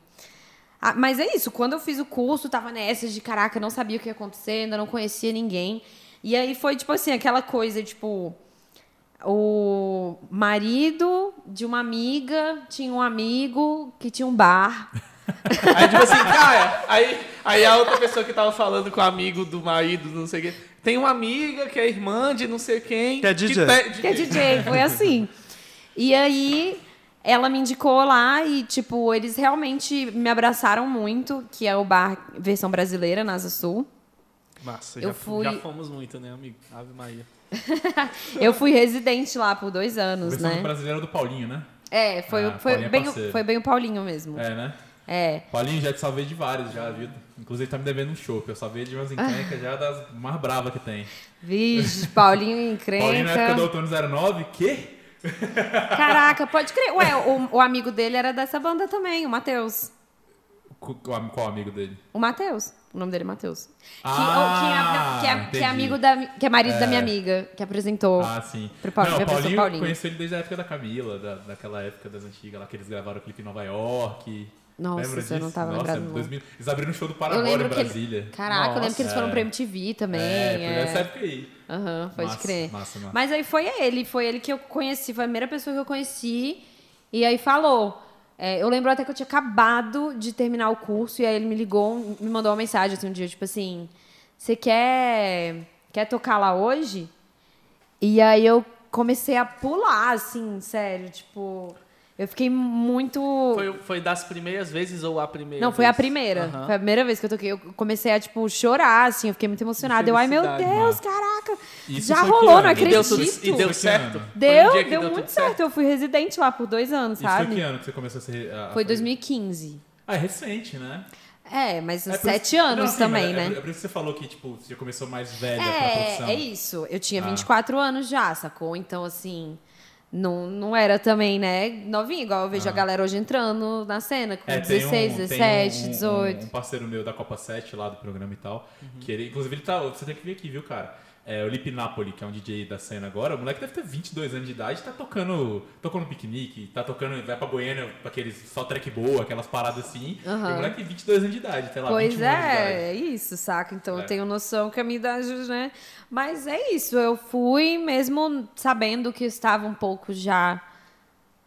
Ah, mas é isso, quando eu fiz o curso, tava nessa de caraca, não sabia o que ia acontecer, ainda não conhecia ninguém. E aí foi tipo assim, aquela coisa, tipo. O marido de uma amiga tinha um amigo que tinha um bar. Aí, tipo assim, cara, aí, aí a outra pessoa que tava falando com o amigo do marido, não sei o quê, tem uma amiga que é irmã de não sei quem. Que é DJ. te- que é DJ, foi assim. E aí ela me indicou lá e, tipo, eles realmente me abraçaram muito, que é o bar versão brasileira, na Asa Sul. Massa, Eu já, fui- já fomos muito, né, amigo? Ave Maria. Eu fui residente lá por dois anos, Versão né? brasileira do Paulinho, né? É, foi, Ah, foi, é bem, parceiro. foi bem o Paulinho mesmo. É, né? É. Paulinho já te salvei de vários já, viu? Inclusive tá me devendo um show, eu salvei de umas encrencas já das mais bravas que tem. Vixe, Paulinho Paulinho na época do encrenca. Outono 09, que? Caraca, pode crer. Ué, o, o amigo dele era dessa banda também, o Matheus. Qual, qual amigo dele? O Matheus. O nome dele é Matheus. Que, Ah, que, é, não, que, é, que é amigo da. Que é marido da minha É. amiga, que apresentou. Ah, sim. Pro Paulinho, não, que é Paulinho, Paulinho. conheci ele desde a época da Camila, da, daquela época das antigas lá, que eles gravaram o clipe em Nova York. Nossa, Lembra isso eu disso? não tava Nossa, lembrado, não. 2000, eles abriram um show do Paraguai em que Brasília. ele, Caraca, eu lembro que eles Nossa, foram é. pra MTV também. É, foi é. nessa época aí. Aham, pode Massa, crer. massa, massa. Mas aí foi ele, foi ele que eu conheci, foi a primeira pessoa que eu conheci. E aí falou. É, eu lembro até que eu tinha acabado de terminar o curso, e aí ele me ligou, me mandou uma mensagem assim, um dia, tipo assim, você quer, quer tocar lá hoje? E aí eu comecei a pular, assim, sério, tipo. Eu fiquei muito. Foi, foi das primeiras vezes ou a primeira? Não, foi a vez? primeira. Aham. Foi a primeira vez que eu toquei. Eu comecei a, tipo, chorar, assim. Eu fiquei muito emocionada. Eu, ai, meu Deus, caraca. Isso já foi rolou, ano? não E deu E deu, acredito. tudo, e deu Foi certo? Deu, Foi um deu tudo muito certo. Eu fui residente lá por dois anos, Isso foi sabe? que ano que você começou a ser... A, a Foi fazer? 2015. Ah, é recente, né? É, mas É sete isso- anos Não, sim, também, é- né? É por isso que você falou que, tipo, você já começou mais velha pra É, profissão. é isso. Eu tinha Ah. 24 anos já, sacou? Então, assim, não, não era também, né, novinha, igual eu vejo a galera hoje entrando na cena, com Ah. É, tem 16, um- 17, tem um, um- 18. Um, parceiro meu da Copa 7 lá do programa e tal. Uhum. Que ele, inclusive, ele tá. Você tem que vir aqui, viu, cara? É o Lip Napoli, que é um DJ da cena agora. O moleque deve ter 22 anos de idade, tá tocando. Tocando piquenique, tá tocando. Vai pra Goiânia, pra aqueles só track boa, aquelas paradas assim. E o moleque tem 22 anos de idade, sei lá, Pois 21 anos de idade. é, é isso, saca? Então É. eu tenho noção que a minha idade, né? Mas é isso, eu fui mesmo sabendo que estava um pouco já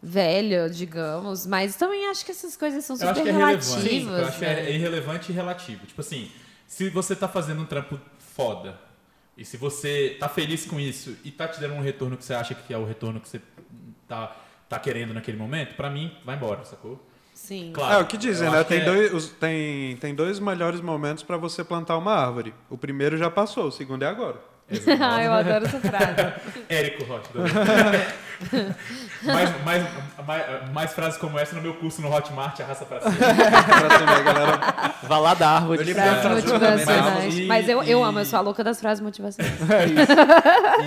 velha, digamos, mas também acho que essas coisas são Eu super acho que é relevante. relativas. Eu acho que né? é irrelevante e relativo. Tipo assim, se você tá fazendo um trampo foda, e se você tá feliz com isso e tá te dando um retorno que você acha que é o retorno que você tá, tá querendo naquele momento, pra mim, vai embora, sacou? Sim. Claro. É o que dizem, né? Tem, é- dois, os- tem, tem dois melhores momentos para você plantar uma árvore. O primeiro já passou, o segundo é agora. ah, eu adoro essa frase. Érico Rocha. mais, mais, mais, mais frases como essa no meu curso no Hotmart, arrasta pra cima. Pra. Vá lá da árvore. Eu Frases Frases motivacionais. também, Mas eu, e- eu amo, eu sou a louca das frases motivacionais.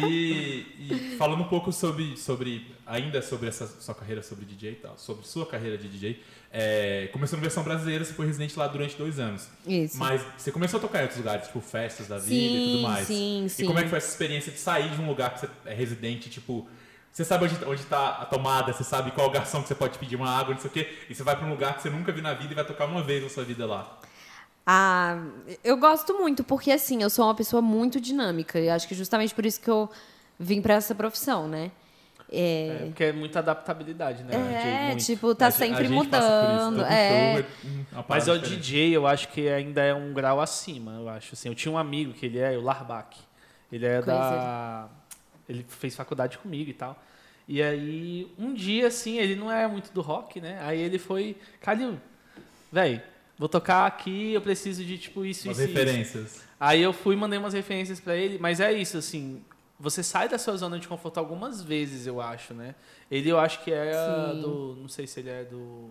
E, e falando um pouco sobre, sobre ainda sobre essa sua carreira sobre DJ e tal, sobre sua carreira de DJ, é, começou na versão brasileira, você foi residente lá durante dois anos. Isso. Mas você começou a tocar em outros lugares, tipo festas da vida Sim, e tudo mais. sim, e sim. como é que foi essa experiência de sair de um lugar que você é residente, tipo, você sabe onde, onde tá a tomada, você sabe qual garçom que você pode pedir uma água, não sei o quê, e você vai pra um lugar que você nunca viu na vida e vai tocar uma vez na sua vida lá. Ah, eu gosto muito, porque assim, eu sou uma pessoa muito dinâmica. E acho que justamente por isso que eu vim pra essa profissão, né? É, É, porque é muita adaptabilidade, né? é, tipo, tá A sempre a isso, mudando. É, show uma Mas parada o. DJ, eu acho que ainda é um grau acima, eu acho. Assim, eu tinha um amigo que ele é o Larbach. Ele é da. Ele fez faculdade comigo e tal. E aí, um dia, assim, ele não é muito do rock, né? Aí ele foi. Calil, velho, vou tocar aqui, eu preciso de tipo isso, Umas isso, isso. referências. Aí eu fui e mandei umas referências pra ele, mas é isso, assim, você sai da sua zona de conforto algumas vezes, eu acho, né? Ele eu acho que é Sim. do. Não sei se ele é do.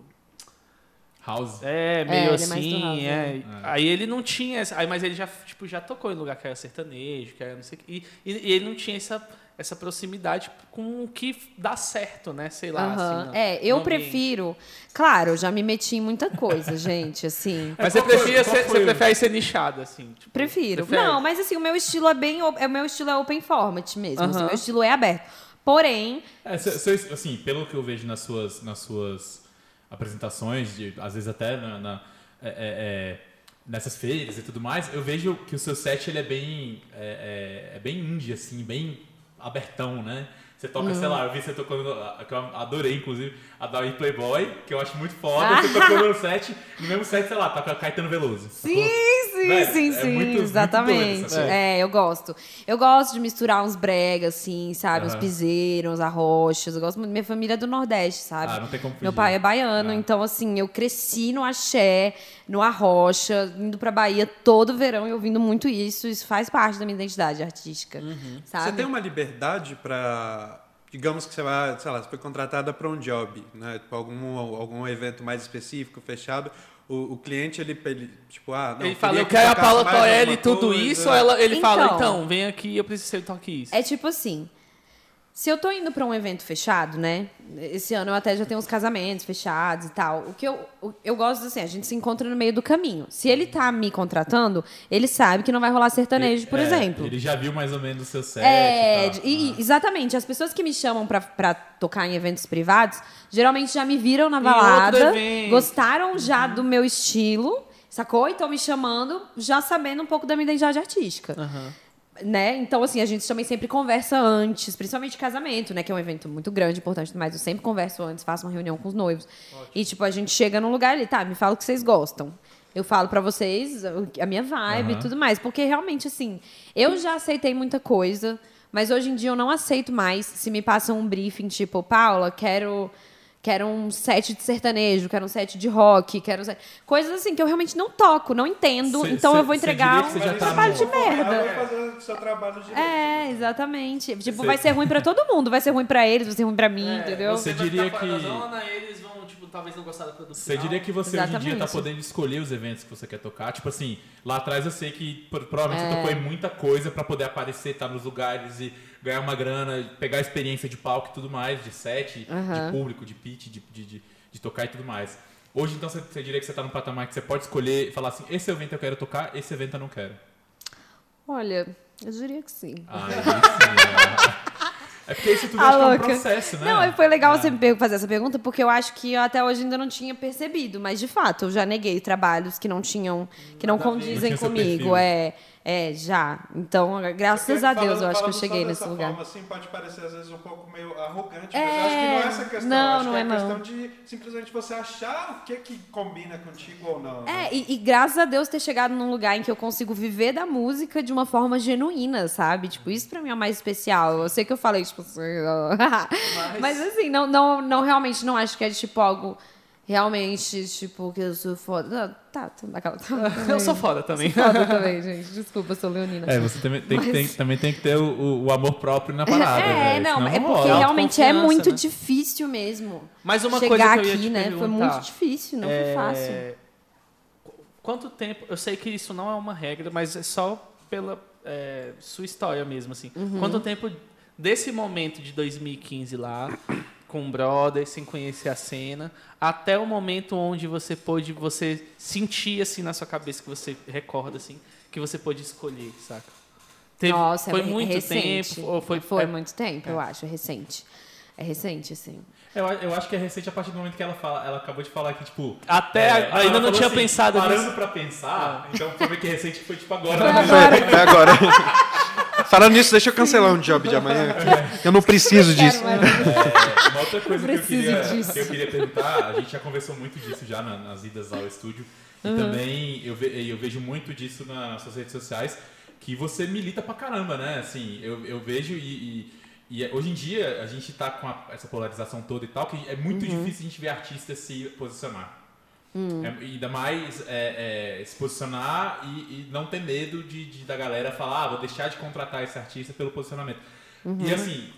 House. É, meio ele é mais do assim, house, é. né? Aí ele não tinha. essa- Aí, mas ele já, tipo, já tocou em lugar que era sertanejo, que era não sei o que. E, e ele não tinha essa, essa proximidade com o que dá certo, né? Sei lá. aham. assim, no- é, eu prefiro. Claro, eu já me meti em muita coisa, gente, assim. Mas você, Qual foi- prefere você prefere ser nichado, assim? tipo, Prefiro. prefere- Não, mas assim, o meu estilo é bem. o- O meu estilo é open format mesmo. assim, Aham. o meu estilo é aberto. Porém, É, se- se- assim, pelo que eu vejo nas suas, nas suas apresentações, de, às vezes até na, na- é, é, é, nessas feiras e tudo mais, eu vejo que o seu set ele é bem é, é- é bem indie, assim, bem abertão, né? Você toca, sei lá, eu vi você tocando, que eu adorei, inclusive, a da Playboy, que eu acho muito foda. Você tocou no set, no mesmo set, sei lá, toca Caetano Veloso. Sim, sim, sim, é sim, muito- muito exatamente. doido essa coisa. é, eu gosto. Eu gosto de misturar uns bregas, assim, sabe? Uns Aham. piseiros, uns arrochas. Eu gosto muito. Minha família é do Nordeste, sabe? Ah, não tem como Meu fugir. pai é baiano, Ah. então assim, eu cresci no axé, no arrocha, indo pra Bahia todo verão e ouvindo muito isso. Isso faz parte da minha identidade artística, sabe? Você tem uma liberdade para, digamos que você vai, sei lá, você foi contratada para um job, né? Tipo, algum algum evento mais específico, fechado. O, o cliente ele, ele tipo, ah, não, ele fala, eu que quero a Paula e alguma tudo coisa. isso, ou ela, ele fala, Então. então, vem aqui, eu preciso que você toque isso. É tipo assim, se eu tô indo pra um evento fechado, né? Esse ano eu até já tenho uns casamentos fechados e tal. O que eu, eu gosto assim, a gente se encontra no meio do caminho. Se ele tá me contratando, ele sabe que não vai rolar sertanejo, por É, exemplo. Ele já viu mais ou menos o seu set. É, e tal. e- Ah. exatamente. As pessoas que me chamam pra, pra tocar em eventos privados, geralmente já me viram na balada, gostaram já do meu estilo, sacou? E estão me chamando já sabendo um pouco da minha identidade artística. Aham. Né? Então, assim, a gente também sempre conversa antes, principalmente casamento, né? Que é um evento muito grande, importante, mas eu sempre converso antes, faço uma reunião com os noivos. E, tipo, a gente chega num lugar ali, tá, me fala o que vocês gostam. Eu falo pra vocês a minha vibe e tudo mais. Porque, realmente, assim, eu já aceitei muita coisa, mas hoje em dia eu não aceito mais se me passam um briefing, tipo, Paula, quero... Quero um set de sertanejo, quero um set de rock, quero um set... coisas assim que eu realmente não toco, não entendo. Cê- então cê- eu vou cê entregar um tá trabalho no- de merda. Eu vou fazer o seu trabalho direito. É, exatamente. Tipo, Você- vai ser ruim pra todo mundo. Vai ser ruim pra eles, vai ser ruim pra mim, entendeu? você vai diria que- zona, eles vão, tipo, talvez não gostar da produção. Você diria que você hoje em dia tá Exatamente. podendo escolher os eventos que você quer tocar? Tipo assim, lá atrás eu sei que pro- provavelmente É. você tocou em muita coisa pra poder aparecer, estar nos lugares e ganhar uma grana, pegar a experiência de palco e tudo mais, de set, Aham. de público, de pitch, de, de, de, de tocar e tudo mais. Hoje então você, você diria que você tá num patamar que você pode escolher e falar assim, esse evento eu quero tocar, esse evento eu não quero. Olha, eu diria que sim. Ah, aí sim, é. É porque isso tudo acho que é um processo, né? Não, foi legal É. você me fazer essa pergunta, porque eu acho que eu até hoje ainda não tinha percebido, mas de fato, eu já neguei trabalhos que não tinham, que não Nada. Não condizem seu comigo. É, É, já. Então, graças a Deus, eu acho que eu cheguei nesse lugar. Forma, assim, pode parecer às vezes um pouco meio arrogante, É, mas eu acho que não é essa questão. não, não que é é não. questão de simplesmente você achar o que que combina contigo ou não. né? É, e, e graças a Deus ter chegado num lugar em que eu consigo viver da música de uma forma genuína, sabe? Tipo, isso pra mim é o mais especial. Eu sei que eu falei, tipo assim. Mas, assim, não, não, não realmente não acho que é tipo algo realmente, tipo, que eu sou foda. Não, Tá, tá, aquela. Eu sou foda também. foda também, gente. Desculpa, eu sou leonina. É, você também tem, que- Mas- tem- também tem que ter o, o- amor próprio na parada. É, velho, não, é porque rola. realmente é muito né? difícil mesmo. Mas uma Chegar coisa que eu ia aqui, te né? Foi muito difícil, não foi é, fácil. qu- Quanto tempo? Eu sei que isso não é uma regra, mas é só pela é, sua história mesmo, assim. Uhum. Quanto tempo desse momento de 2015 lá, com o brother, sem conhecer a cena, até o momento onde você pôde, você sentir assim na sua cabeça que você recorda assim, que você pôde escolher, saca? Teve- Nossa, foi é muito recente. tempo ou foi, Foi é- muito tempo, eu acho, é recente. É recente, assim. Eu, eu acho que é recente a partir do momento que ela fala, ela acabou de falar que, tipo. Até é, ainda não tinha assim, pensado Parando nisso. pra pensar, então foi ver que recente foi tipo agora. Foi, foi agora. Falando nisso, deixa eu cancelar um job de amanhã. Eu não preciso disso. Quero É, uma outra coisa que eu, queria, que eu queria perguntar, a gente já conversou muito disso já na- nas idas ao estúdio. E também eu, ve- eu vejo muito disso na- nas suas redes sociais, que você milita pra caramba, né? Assim, eu, eu vejo e, e- e hoje em dia a gente tá com a- essa polarização toda e tal, que é muito difícil a gente ver artistas se posicionar. É, e ainda mais é, é, se posicionar e, e não ter medo de, de- da galera falar, ah, vou deixar de contratar esse artista pelo posicionamento. E assim,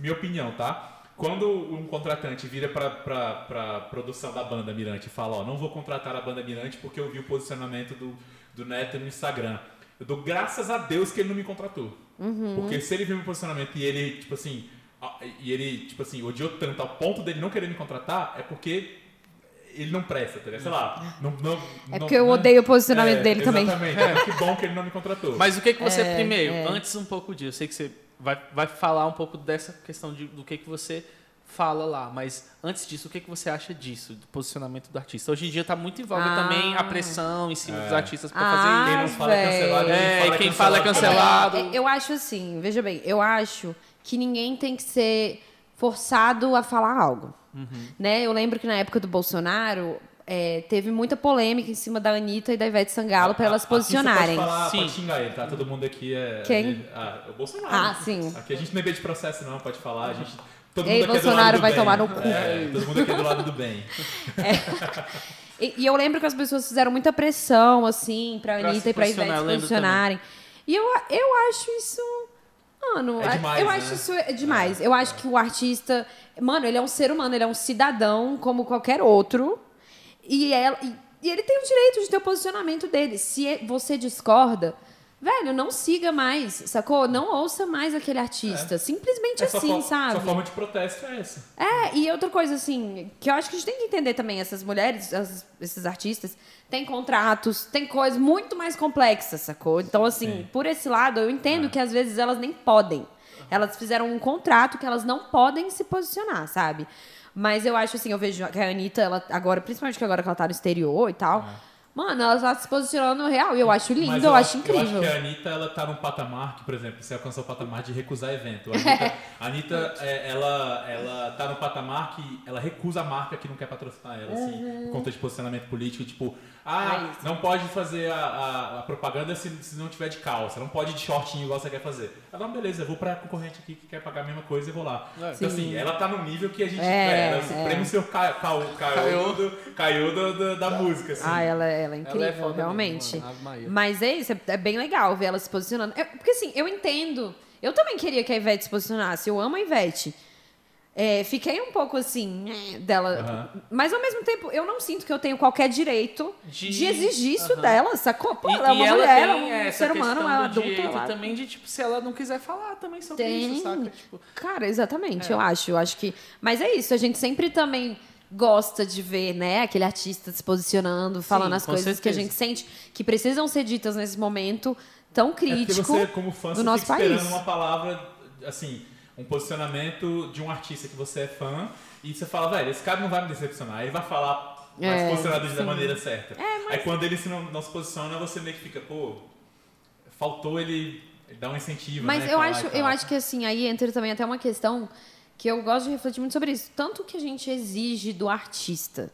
minha opinião, tá? Quando um contratante vira pra, pra, pra produção da banda Mirante e fala, ó, não vou contratar a banda Mirante porque eu vi o posicionamento do, do Neto no Instagram. Eu dou graças a Deus que ele não me contratou. Porque se ele viu meu posicionamento e ele, tipo assim, a- e ele, tipo assim, odiou tanto ao ponto dele não querer me contratar, é porque ele não presta, tá ligado? Sei lá. Não, não, É não- porque eu né? odeio o posicionamento É, dele também. Exatamente. É. Que bom que ele não me contratou. Mas o que que você É, primeiro, é. antes um pouco disso, eu sei que você vai, vai falar um pouco dessa questão de, do que que você fala lá, mas antes disso, o que que você acha disso, do posicionamento do artista? Hoje em dia tá muito em voga Ah. também a pressão em cima dos É. artistas pra Ah, fazer quem não fala é cancelado, É, quem e quem fala é cancelado. É, eu acho assim, veja bem, eu acho que ninguém tem que ser forçado a falar algo. Uhum. Né? Eu lembro que na época do Bolsonaro é, teve muita polêmica em cima da Anitta e da Ivete Sangalo para elas posicionarem. Você pode, falar, Sim. pode xingar ele, tá? Todo mundo aqui é. Quem? Ah, o Bolsonaro. Ah, sim. Aqui a gente não é de processo, não, pode falar. A gente, todo Ei, mundo aqui é do Bolsonaro lado do vai bem. tomar no cu. É, todo mundo aqui é do lado do bem. E, e eu lembro que as pessoas fizeram muita pressão, assim, pra Pra Anitta e pra Ivete posicionarem. E eu, eu acho isso. Mano, É demais, eu né? acho isso é demais. Eu acho que o artista. Mano, ele é um ser humano, ele é um cidadão como qualquer outro. E, ela, e, e ele tem o direito de ter o posicionamento dele. Se é- você discorda, velho, não siga mais, sacou? Não ouça mais aquele artista. Simplesmente É, assim, sabe? Sua forma de protesto é essa. É, e outra coisa, assim, que eu acho que a gente tem que entender também, essas mulheres, as- esses artistas, têm contratos, tem coisas muito mais complexas, sacou? Então, assim, Sim. por esse lado, eu entendo É. que às vezes elas nem podem. Elas fizeram um contrato que elas não podem se posicionar, sabe? Mas eu acho assim, eu vejo que a Anitta, ela, agora, principalmente que agora que ela tá no exterior e tal, mano, ela tá se posicionando real. E eu acho lindo, Mas eu, acho Eu incrível. acho que a Anitta, ela tá num patamar que, por exemplo, você alcançou o patamar de recusar evento. A Anitta, a Anitta, é, ela, ela tá no patamar que ela recusa a marca que não quer patrocinar ela, assim, por conta de posicionamento político, tipo, ah. Ai, não pode fazer a, a- a propaganda se, se não tiver de calça, não pode ir de shortinho igual você quer fazer. Ela, não, beleza, eu vou pra concorrente aqui que quer pagar a mesma coisa e vou lá. É. Então, assim, ela tá num nível que a gente, É, é, ela é o supremo seu ca, ca, caiu, do, caiu do- do- da música, assim. Ah, ela, ela é incrível, Ela é mesmo, realmente. Maria. Mas é isso, é, é bem legal ver ela se posicionando. É, porque assim, eu entendo. Eu também queria que a Ivete se posicionasse. Eu amo a Ivete. É, fiquei um pouco assim, né, dela. Aham. Mas ao mesmo tempo, eu não sinto que eu tenho qualquer direito de, De- exigir isso Aham. dela, sacou? Pô, E- ela é uma ela mulher, ela é um ser humano, uma do adulta. direito ela- também de, tipo, se ela não quiser falar também sobre Tem. isso, saca? Tipo, Cara, exatamente, É. eu acho. Eu acho que. Mas é isso, a gente sempre também gosta de ver, né, aquele artista se posicionando, falando as com coisas que a certeza. gente sente que precisam ser ditas nesse momento tão É crítico. você, como fã, do você nosso fica esperando país. uma palavra, assim, um posicionamento de um artista que você é fã e você fala, velho, esse cara não vai me decepcionar, ele vai falar, É, se posicionar da sim. maneira certa. Aí quando ele se não, não se posiciona, você meio que fica, pô, faltou ele, ele dar um incentivo. Mas né, eu acho, eu acho que assim, aí entra também até uma questão que eu gosto de refletir muito sobre isso. Tanto que a gente exige do artista.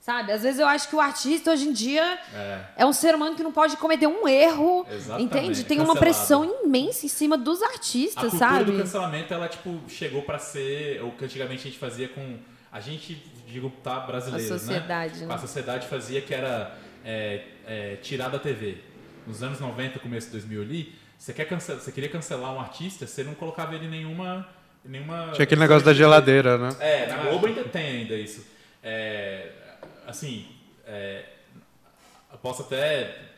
Sabe? Às vezes eu acho que o artista hoje em dia É. é um ser humano que não pode cometer um erro. Exatamente, Entende? Tem uma cancelado. pressão imensa em cima dos A artistas, cultura sabe? do cancelamento, ela, tipo, chegou pra ser o que antigamente a gente fazia com... A gente, digo, tá, brasileiro, A sociedade, né? né? A sociedade fazia que era é, é, tirar da TV. Nos anos 90, começo de 2000 ali, você, quer cancelar, você queria cancelar um artista, você não colocava ele em nenhuma... nenhuma Tinha aquele negócio da geladeira, né? É, na Globo ainda tem ainda isso. É, assim, é, posso até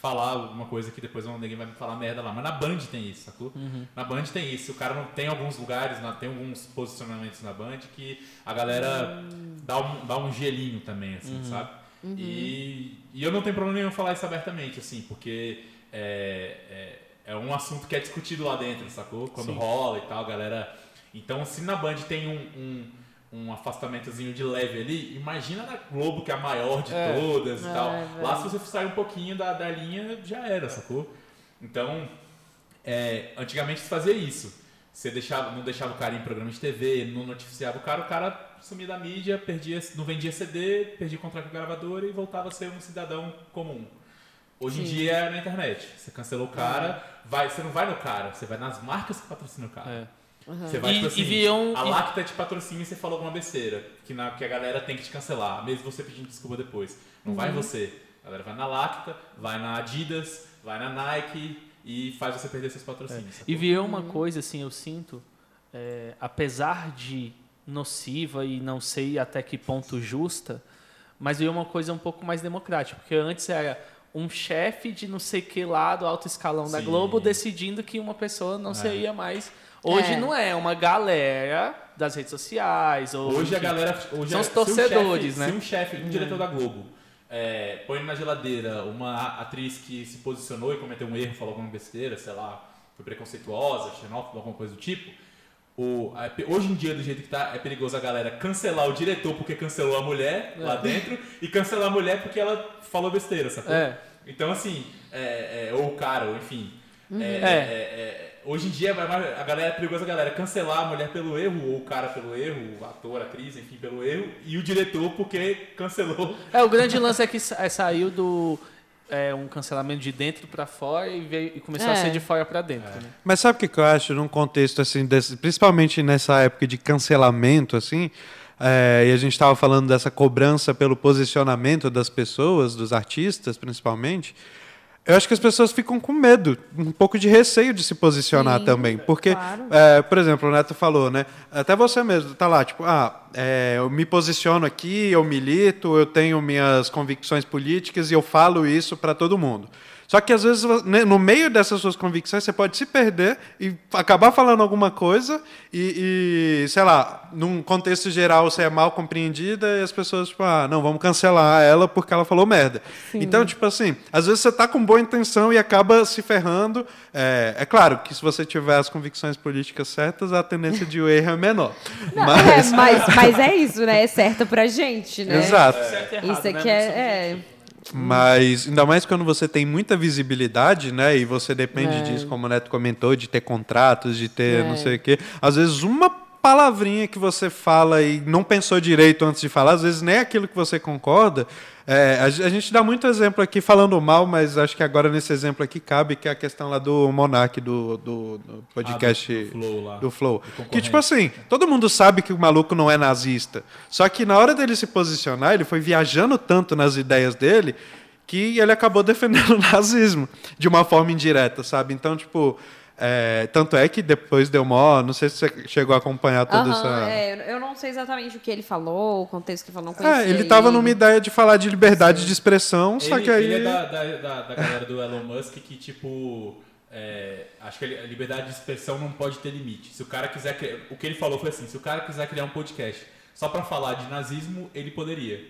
falar alguma coisa que depois ninguém vai me falar merda lá, mas na Band tem isso, sacou? Na Band tem isso. O cara não tem alguns lugares, na- tem alguns posicionamentos na Band que a galera dá, um, dá um gelinho também, assim, sabe? E, e eu não tenho problema nenhum falar isso abertamente, assim, porque é, é, é um assunto que é discutido lá dentro, sacou? Quando rola e tal, a galera. Então, se na Band tem um, um, um afastamentozinho de leve ali, imagina na Globo, que é a maior de É. todas e É, tal. velho. Lá, se você sair um pouquinho da, da linha, já era, sacou? Então, é, antigamente se fazia isso. Você deixava, não deixava o cara em programa de TV, não noticiava o cara, o cara sumia da mídia, perdia, não vendia CD, perdia contrato com a gravadora e voltava a ser um cidadão comum. Hoje em dia é na internet. Você cancelou o cara, vai, você não vai no cara, você vai nas marcas que patrocinam o cara. É. Você vai, E- tipo e assim, viam- a e- Lacta te patrocina e você falou alguma besteira, que, na, que a galera tem que te cancelar, mesmo você pedindo desculpa depois. Não vai Uhum. você. A galera vai na Lacta, vai na Adidas, vai na Nike e faz você perder seus patrocínios. sacou? E virou uma coisa, assim, eu sinto, é, apesar de nociva e não sei até que ponto justa, mas virou uma coisa um pouco mais democrática. Porque antes era um chefe de não sei que lá do alto escalão da Sim. Globo decidindo que uma pessoa não seria mais. Hoje É. não é, é uma galera das redes sociais. Ou, Hoje a enfim. galera. Hoje São é- os se um torcedores, chefe- né? Se um chefe, um diretor da Globo, é, põe na geladeira uma atriz que se posicionou e cometeu um erro, falou alguma besteira, sei lá, foi preconceituosa, xenófoba, alguma coisa do tipo. O, a- hoje em dia, do jeito que tá, é perigoso a galera cancelar o diretor porque cancelou a mulher lá dentro e cancelar a mulher porque ela falou besteira, sacou? É. Então, assim, é, é, ou o cara, ou enfim. é, É. hoje em dia, a galera é perigosa a galera cancelar a mulher pelo erro, ou o cara pelo erro, o ator, a atriz, enfim, pelo erro, e o diretor porque cancelou. É, o grande lance é que é, saiu do é, um cancelamento de dentro para fora e, veio, e começou a É. ser de fora para dentro. É. Né? Mas sabe o que que eu acho num contexto assim, desse, principalmente nessa época de cancelamento, assim, é, e a gente estava falando dessa cobrança pelo posicionamento das pessoas, dos artistas, principalmente. Eu acho que as pessoas ficam com medo, um pouco de receio de se posicionar Sim, também, porque, claro. é, por exemplo, o Neto falou, né? Até você mesmo tá lá, tipo, ah, é, eu me posiciono aqui, eu milito, eu tenho minhas convicções políticas e eu falo isso para todo mundo. Só que às vezes, né, no meio dessas suas convicções, você pode se perder e acabar falando alguma coisa e, e, sei lá, num contexto geral você é mal compreendida e as pessoas, tipo, ah, não, vamos cancelar ela porque ela falou merda. Então, tipo assim, às vezes você tá com boa intenção e acaba se ferrando. É, é claro que se você tiver as convicções políticas certas, a tendência de erro é menor. Não, Mas, é, mas, mas é isso, né? É certo pra gente, né? exato. Certo e errado, Isso aqui né? é, é. Mas ainda mais quando você tem muita visibilidade, né? E você depende É. disso, como o Neto comentou, de ter contratos, de ter É. não sei o quê. Às vezes uma palavrinha que você fala e não pensou direito antes de falar, às vezes nem aquilo que você concorda. É, a, ge- a gente dá muito exemplo aqui falando mal, mas acho que agora nesse exemplo aqui cabe que é a questão lá do Monark, do, do, do podcast Ah, do- Flow lá. do Flow. Do. Que tipo assim, todo mundo sabe que o maluco não é nazista. Só que na hora dele se posicionar, ele foi viajando tanto nas ideias dele que ele acabou defendendo o nazismo de uma forma indireta, sabe? Então, tipo, é, tanto é que depois deu mó, não sei se você chegou a acompanhar toda Aham, essa é, eu não sei exatamente o que ele falou, o contexto que ele falou, não É, conhecia ele tava numa ideia de falar de liberdade de expressão, só ele, que aí ele é da, da, da, da galera do Elon Musk que, tipo. é, acho que a liberdade de expressão não pode ter limite. Se o cara quiser. criar- O que ele falou foi assim: se o cara quiser criar um podcast só pra falar de nazismo, ele poderia.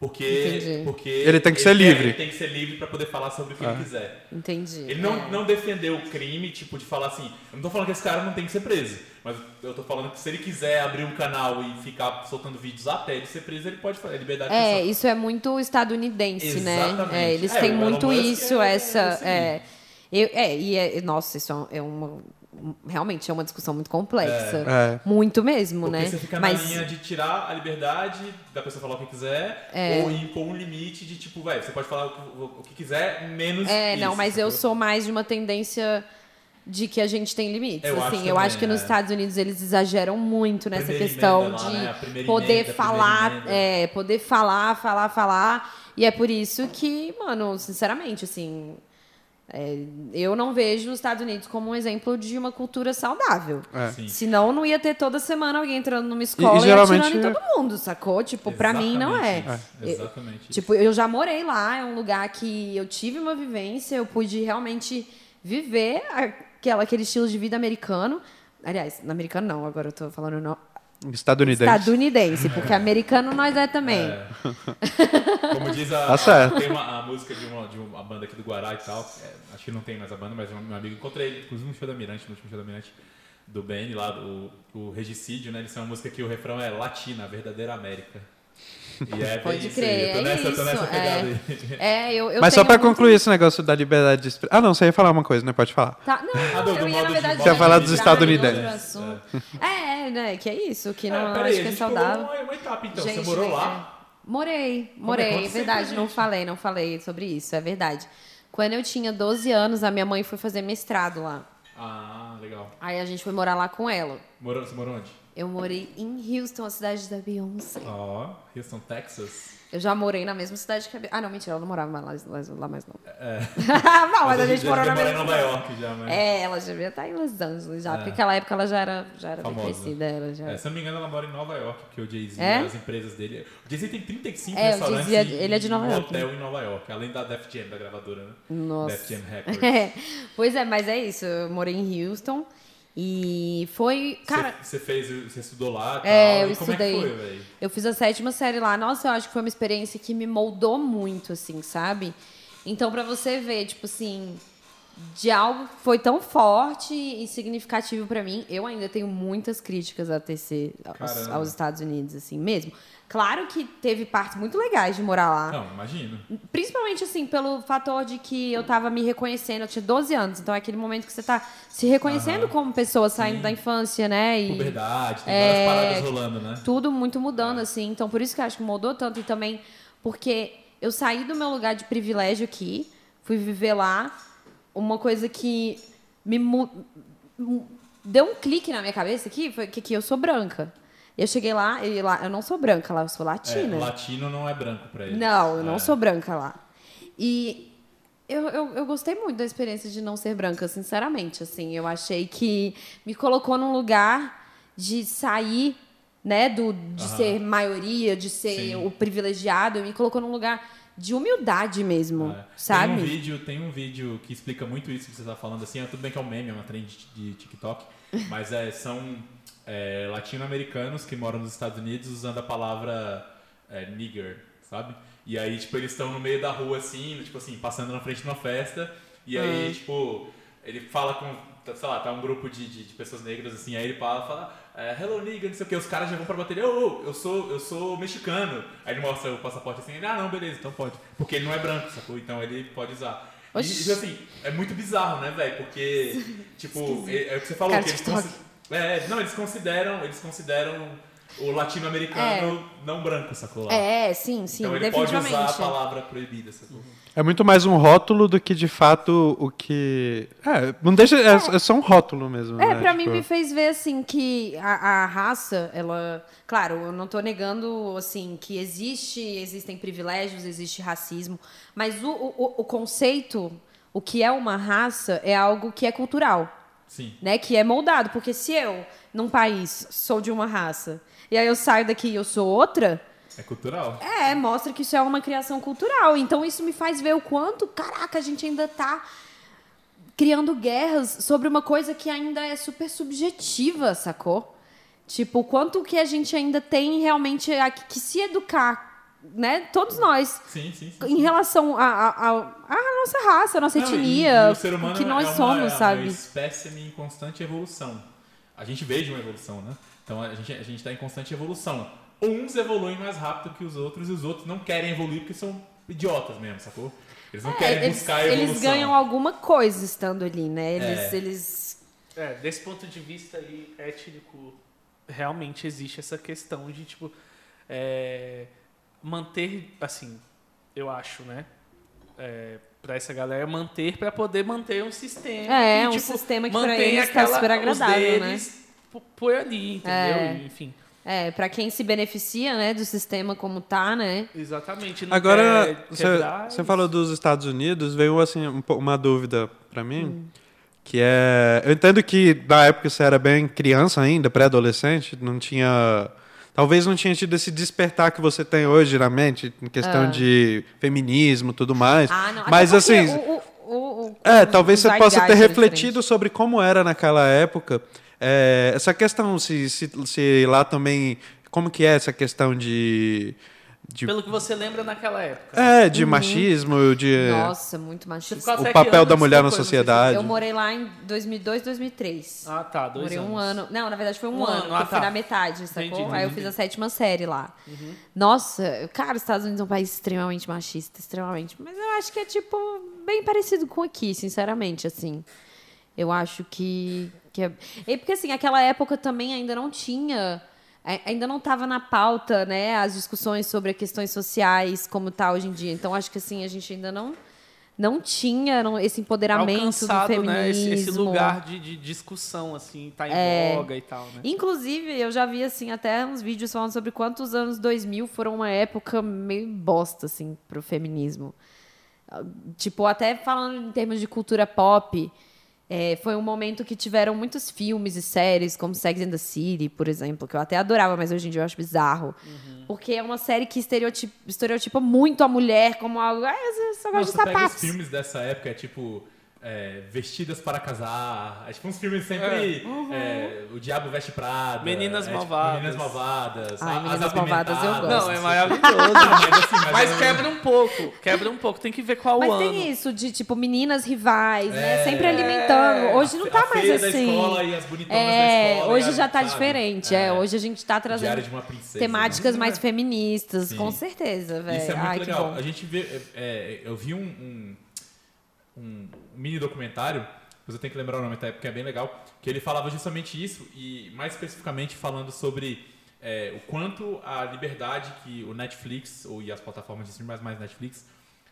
Porque, Entendi. porque Ele tem que ser quer- livre. Ele tem que ser livre pra poder falar sobre o que ele quiser. Entendi. Ele não, é. não defendeu o crime, tipo, de falar assim, eu não tô falando que esse cara não tem que ser preso, mas eu tô falando que se ele quiser abrir um canal e ficar soltando vídeos até ele ser preso, ele pode fazer, é liberdade de É, isso é muito estadunidense, né? Exatamente. É, eles É, têm muito isso, é essa. esse é. Eu, é, e é, nossa, isso é uma. Realmente é uma discussão muito complexa. É. Muito mesmo, Porque né? você fica Mas na linha de tirar a liberdade da pessoa falar o que quiser, É. ou impor um limite de tipo, velho, você pode falar o que, o que quiser, menos. É, não, isso, mas eu sou mais de uma tendência de que a gente tem limites. Eu assim, acho eu também, acho que nos é. Estados Unidos eles exageram muito nessa Primeira questão lá, de né? Poder emenda, falar, é, poder falar, falar, falar. E é por isso que, mano, sinceramente, assim, é, eu não vejo os Estados Unidos como um exemplo de uma cultura saudável. É. Senão não ia ter toda semana alguém entrando numa escola e, geralmente- atirando em todo mundo, sacou? Tipo, pra mim não é. Exatamente isso, Exatamente. isso. Tipo, eu já morei lá, é um lugar que eu tive uma vivência, eu pude realmente viver aquela, aquele estilo de vida americano. Aliás, no americano não, agora eu tô falando no Estadunidense. estadunidense, porque americano nós é também. É. Como diz a, Tá certo. tem uma a música de uma, de uma banda aqui do Guará e tal. é, acho que não tem mais a banda, mas um meu amigo encontrei ele, inclusive no show da Mirante, no último show da Mirante do Ben lá, o, o Regicídio, né? Eles são uma música que o refrão é Latina, a verdadeira América. É Pode crer, é nessa, isso, é. É, eu, eu Mas só pra muito- concluir esse negócio da liberdade de expressão. Ah, não, você ia falar uma coisa, né? Pode falar. Tá, não, Ah, do- do eu ia, na de verdade, Você ia falar dos estadunidenses. assunto. É, né, que é isso, que não É, acho peraí, que a é saudável. uma, uma etapa então. Gente, Você morou é. lá? Morei, é? morei, é verdade, não falei, não falei sobre isso, é verdade. Quando eu tinha 12 anos, a minha mãe foi fazer mestrado lá. Ah, legal. Aí a gente foi morar lá com ela. Morou, você morou onde? Eu morei em Houston, a cidade da Beyoncé. Ó, Houston, Texas. Eu já morei na mesma cidade que a Beyoncé. Ah, não, mentira, ela não morava mais lá, lá mais não. É. não, mas a gente morou na mora em mesma Nova. York já, mas... É, ela já devia estar em Los Angeles já, É. porque naquela época ela já era, já era bem crescida. Ela já... É, se eu não me engano, ela mora em Nova York, porque o Jay-Z, É? as empresas dele. O Jay-Z tem 35 É, o restaurantes. Jay-Z é- ele é de Nova um York, hotel em Nova York, além da Def Jam, da gravadora, né? Nossa. Def Jam Records. É, pois é, mas é isso. Eu morei em Houston e foi. Cara, Você fez, você estudou lá e tal. É, eu e como é que estudei. foi, velho? Eu fiz a sétima série lá. Nossa, eu acho que foi uma experiência que me moldou muito, assim, sabe? Então, pra você ver, tipo assim, de algo que foi tão forte e significativo pra mim, eu ainda tenho muitas críticas a tecer aos, aos Estados Unidos, assim, mesmo. Claro que teve partes muito legais de morar lá. Não, imagino. Principalmente, assim, pelo fator de que eu tava me reconhecendo. Eu tinha 12 anos, então é aquele momento que você tá se reconhecendo Aham. como pessoa, saindo Sim. da infância, né? E Puberdade, tem É, várias paradas rolando, né? tudo muito mudando, assim. Então, por isso que eu acho que mudou tanto. E também porque eu saí do meu lugar de privilégio aqui, fui viver lá. Uma coisa que me deu um clique na minha cabeça aqui foi que, que eu sou branca. Eu cheguei lá, e lá, eu não sou branca lá, eu sou É, latina. latino não é branco pra ele. Não, eu não É. sou branca lá. E eu, eu, eu gostei muito da experiência de não ser branca, sinceramente. Assim, eu achei que me colocou num lugar de sair, né, do, de ser maioria, de ser Sim. o privilegiado, me colocou num lugar de humildade mesmo, É. sabe? Tem um, vídeo, tem um vídeo que explica muito isso que você está falando, assim, é, tudo bem que é um meme, é uma trend de TikTok, mas é, são é, latino-americanos que moram nos Estados Unidos usando a palavra é, nigger, sabe? E aí, tipo, eles estão no meio da rua, assim, tipo assim, passando na frente de uma festa, e aí, Ah. tipo, ele fala com, sei lá, tá um grupo de, de, de pessoas negras, assim, aí ele fala, fala é, hello nigger, não sei o que, os caras já vão pra bateria, ô, ô, eu sou, eu sou mexicano. Aí ele mostra o passaporte assim, ele, ah, não, beleza, então pode. Porque ele não é branco, sacou? Então ele pode usar. E, Oxi. assim, é muito bizarro, né, velho? Porque, tipo, é, é o que você falou, Cara, que eles é, não, eles consideram, eles consideram o latino-americano não branco, sacou lá? É, sim, sim, então ele pode definitivamente. usar a palavra proibida, sacou? É muito mais um rótulo do que de fato o que. É, não deixa. É, é só um rótulo mesmo. É, né? pra mim Tipo, me fez ver, assim, que a, a raça, ela... Claro, eu não tô negando, assim, que existe, existem privilégios, existe racismo, mas o, o, o conceito, o que é uma raça, é algo que é cultural, Sim. né? Que é moldado, porque se eu, num país, sou de uma raça, e aí eu saio daqui e eu sou outra... É cultural. É, mostra que isso é uma criação cultural. Então isso me faz ver o quanto, caraca, a gente ainda tá criando guerras sobre uma coisa que ainda é super subjetiva, sacou? Tipo, o quanto que a gente ainda tem realmente a- que se educar, né? Todos nós. Sim, sim, sim. Em relação à a, a, a nossa raça, a nossa Não, e- etnia, e o ser humano que nós é uma, somos, é sabe? uma espécime em constante evolução. A gente veio uma evolução, né? Então a gente a gente está em constante evolução. Uns evoluem mais rápido que os outros e os outros não querem evoluir porque são idiotas mesmo, sacou? Eles não É, querem eles, buscar a evolução. eles ganham alguma coisa estando ali, né? Eles, É. eles É, desse ponto de vista aí, étnico, realmente existe essa questão de, tipo, é, manter, assim, eu acho, né? É, pra essa galera manter, pra poder manter um sistema. É, que, um tipo, sistema que pra eles tá aquela- super os agradável, né? deles po- Por ali, entendeu? É. Enfim, É, pra quem se beneficia, né, do sistema como tá, né? exatamente. não Agora, você, eles- falou dos Estados Unidos, veio assim um uma dúvida pra mim, que é, eu entendo que na época você era bem criança ainda, pré-adolescente, não tinha, talvez não tinha tido esse despertar que você tem hoje na mente, em questão Ah. de feminismo, e tudo mais. Ah, não. Mas assim, o- o- o- o- é, talvez você possa ter é refletido sobre como era naquela época. É, essa questão, se, se, se lá também. Como que é essa questão de. de Pelo que você lembra naquela época. é, de machismo, de. diferente. Nossa, muito até o papel da mulher na sociedade. Eu morei lá em 2002, 2003. Ah, tá, dois Morei anos. um ano. Não, na verdade foi um, Um ano, ano, ah, eu fui tá. na metade, sacou? Entendi, Aí eu entendi. fiz a sétima série lá. Nossa, cara, os Estados Unidos é um país extremamente machista, extremamente. Mas eu acho que é, tipo, bem parecido com aqui, sinceramente, assim. Eu acho que. Que é... E porque, assim, aquela época também ainda não tinha. Ainda não estava na pauta, né, as discussões sobre questões sociais como tá hoje em dia. Então, acho que, assim, a gente ainda não, não tinha não- esse empoderamento do Alcançado, feminismo. né, esse, esse lugar de, de discussão, assim, tá em É. voga e tal, né? Inclusive, eu já vi, assim, até uns vídeos falando sobre quantos anos 2000 foram uma época meio bosta, assim, pro feminismo. Tipo, até falando em termos de cultura pop, é, foi um momento que tiveram muitos filmes e séries, como Sex and the City, por exemplo, que eu até adorava, mas hoje em dia eu acho bizarro. Porque é uma série que estereotipa, estereotipa muito a mulher como algo... Ah, eu só gosto de você pega os sapatos. filmes dessa época, é tipo. É, Vestidas para casar. É tipo uns filmes sempre. é, o Diabo Veste Prada. Meninas é, tipo, Malvadas. Meninas Malvadas. Ai, a- Meninas As Malvadas eu gosto. Não, é maravilhoso. Mas assim, mas, Mas é- quebra um pouco, quebra um pouco. Tem que ver qual Mas ano. tem isso de, tipo, meninas rivais, né? É. Sempre alimentando. Hoje não a tá feia mais da assim. escola e as bonitonas da É, escola. hoje já a- tá sabe? diferente. É. hoje a gente tá trazendo Diário de uma princesa. temáticas né? mais feministas, Sim. com certeza, velho. Isso é muito Ai, legal. A gente vê. é, é, eu vi um, um, um mini documentário, mas eu tenho que lembrar o nome até porque é bem legal, que ele falava justamente isso, e mais especificamente falando sobre é, o quanto a liberdade que o Netflix, ou e as plataformas de streaming, mas mais Netflix,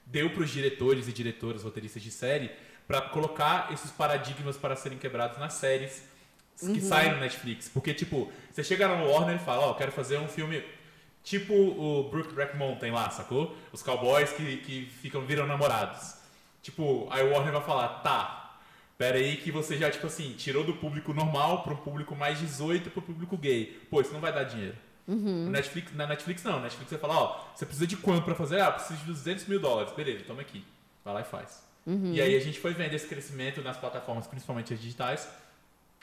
deu para os diretores e diretoras, roteiristas de série, para colocar esses paradigmas para serem quebrados nas séries que saem no Netflix. Porque, tipo, você chega no Warner e fala, ó, quero fazer um filme tipo o Brookback Mountain lá, sacou? Os cowboys que, que ficam, viram namorados. Tipo, aí o Warner vai falar, tá, pera aí que você já, tipo assim, tirou do público normal para um público mais 18 para o público gay. Pô, isso não vai dar dinheiro. No Netflix, na Netflix não, na Netflix você fala, ó, você precisa de quanto para fazer? Ah, preciso de 200 mil dólares. Beleza, toma aqui. Vai lá e faz. E aí a gente foi vendo esse crescimento nas plataformas, principalmente as digitais,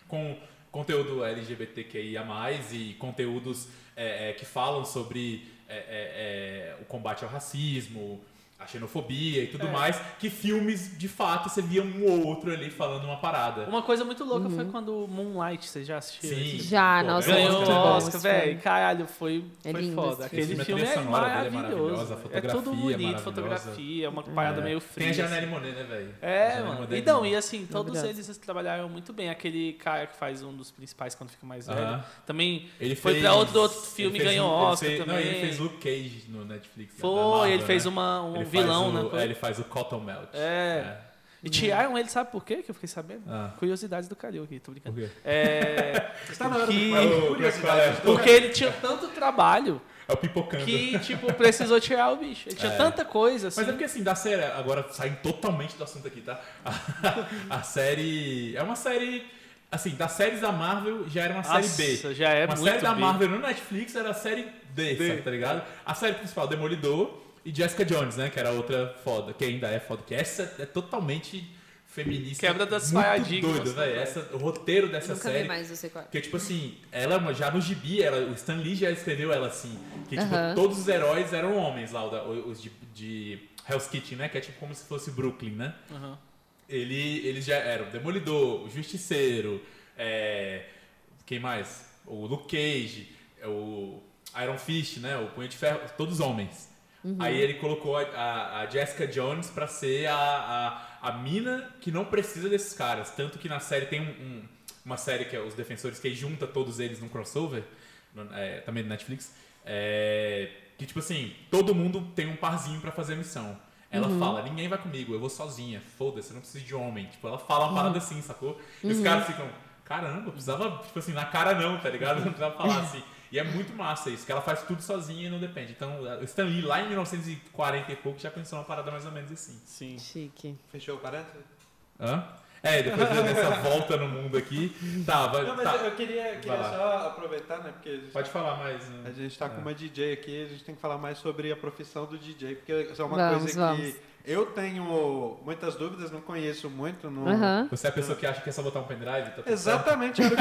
com conteúdo LGBTQIA+, e conteúdos é, é, que falam sobre é, é, é, o combate ao racismo, a xenofobia e tudo É. mais, que filmes, de fato, você via um ou outro ali falando uma parada. Uma coisa muito louca foi quando Moonlight, você já assistiu? Sim. Já, Pô, nossa, Ganhou Oscar, né? Oscar, esse velho. Caralho, foi, É foi lindo foda. esse Aquele filme. filme, A é é maravilhoso. a é fotografia tudo é bonito, fotografia, é uma parada meio Tem fria. a assim. Janelle Monáe, né, velho? É, mano. Então, é e assim, todos eles trabalharam muito bem. Aquele cara que faz um dos principais quando fica mais velho. Aham. Também Ele foi fez, pra outro, outro filme e ganhou um- ele Oscar fez- também. Não, ele fez Luke Cage no Netflix. da Foi, ele fez né? uma, um Ele faz vilão, o- né? Foi- é, ele faz o Cotton Melt. É. E tiraram ele, sabe por quê? Que eu fiquei sabendo? Ah. Curiosidades do Calil aqui, tô Por brincando. quê? É. Está na hora Que- do curiosidade. Porque ele tinha tanto trabalho É o pipocando. que, tipo, precisou tirar o bicho. Ele tinha É. tanta coisa, assim. Mas é porque assim, da série, agora saindo totalmente do assunto aqui, tá? A, série. É uma série. Assim, das séries da Marvel já era uma série B. Nossa, já é uma muito série da B. Marvel no Netflix era a série D, D. sabe, tá ligado? A série principal, Demolidor e Jessica Jones, né? Que era outra foda, que ainda é foda. Que essa é totalmente feminista. Quebra das muito paradigmas, doido, né, velho. Essa- O roteiro dessa Nunca série. vi mais, sei qual. Porque, tipo assim, ela já no gibi, ela, o Stan Lee já escreveu ela assim. Que, tipo, Aham. todos os heróis eram homens lá, os de, de Hell's Kitchen, né? Que é tipo como se fosse Brooklyn, né? Aham. Ele, eles já eram o Demolidor, o Justiceiro, é, quem mais? O Luke Cage, o Iron Fist, né? O Punho de Ferro, todos homens. Aí ele colocou a, a- a Jessica Jones pra ser a, a, a mina que não precisa desses caras. Tanto que na série tem um- um- uma série que é Os Defensores, que junta todos eles num crossover, é, também do Netflix. é, que tipo assim, todo mundo tem um parzinho pra fazer a missão. Ela fala, ninguém vai comigo, eu vou sozinha, foda-se, eu não preciso de homem. Tipo, ela fala uma parada assim, sacou? E os caras ficam, caramba, precisava, tipo assim, na cara não, tá ligado? Não precisava falar assim. E é muito massa isso, que ela faz tudo sozinha e não depende. Então, o Stan Lee, lá em 1940 e pouco, já pensou uma parada mais ou menos assim. Sim. Chique. Fechou o parênteses? Hã? É, depois dessa volta no mundo aqui. Tá, vai. Não, mas tá. eu queria, queria só aproveitar, né? Porque a gente, Pode falar mais. né? a gente tá com uma DJ aqui, a gente tem que falar mais sobre a profissão do DJ, porque isso é uma Vamos, coisa vamos. que eu tenho muitas dúvidas, não conheço muito. Não... Aham. Você é a pessoa que acha que é só botar um pendrive? Tá? Exatamente que eu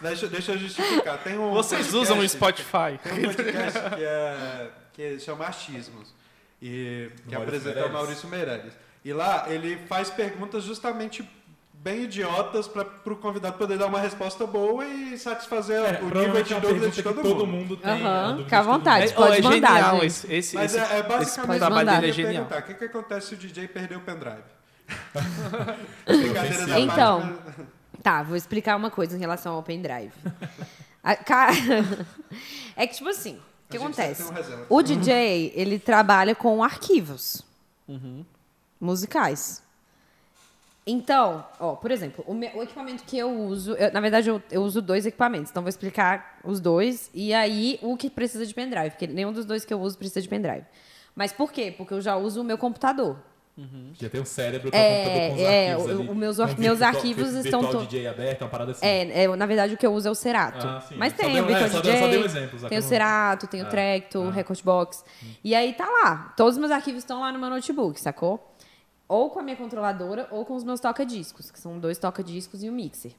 deixa, deixa eu justificar. Tem um Vocês podcast- usam o Spotify? Tem um podcast que, é, que chama Achismos, e, que Maurício apresenta Meirelles. o Maurício Meirelles. E lá ele faz perguntas justamente bem idiotas para o convidado poder dar uma resposta boa e satisfazer É, o nível de é dúvida de todo, todo mundo. mundo tem. Dúvida fica à vontade. mundo. Pode é mandar, genial gente. esse, esse, Mas esse, é, é basicamente esse trabalho dele é genial. perguntar, o que, que acontece se o DJ perder o pendrive? Brincadeira da Então, parte, Tá, vou explicar uma coisa em relação ao pendrive. A- ca- é que, tipo assim, o que acontece? O DJ, ele trabalha com arquivos Uhum. musicais. Então, ó, por exemplo, o, meu- o equipamento que eu uso, eu- na verdade eu, eu uso dois equipamentos, então vou explicar os dois e aí o que precisa de pendrive, porque nenhum dos dois que eu uso precisa de pendrive. Mas por quê? Porque eu já uso o meu computador. Já tem um cérebro que é, É, computador com os é, arquivos o- ali. o meus Um meus virtual- arquivos estão to- DJ aberto, é uma parada assim. É, é, na verdade o que eu uso é o Cerato. Ah, sim. Mas tem deu- o Virtual é, só DJ, deu- só deu exemplos, tem o Cerato, tem o Ah, Trecto, o ah. Recordbox. E aí tá lá. Todos os meus arquivos estão lá no meu notebook, sacou? Ou com a minha controladora ou com os meus toca-discos, que são dois toca-discos e um mixer.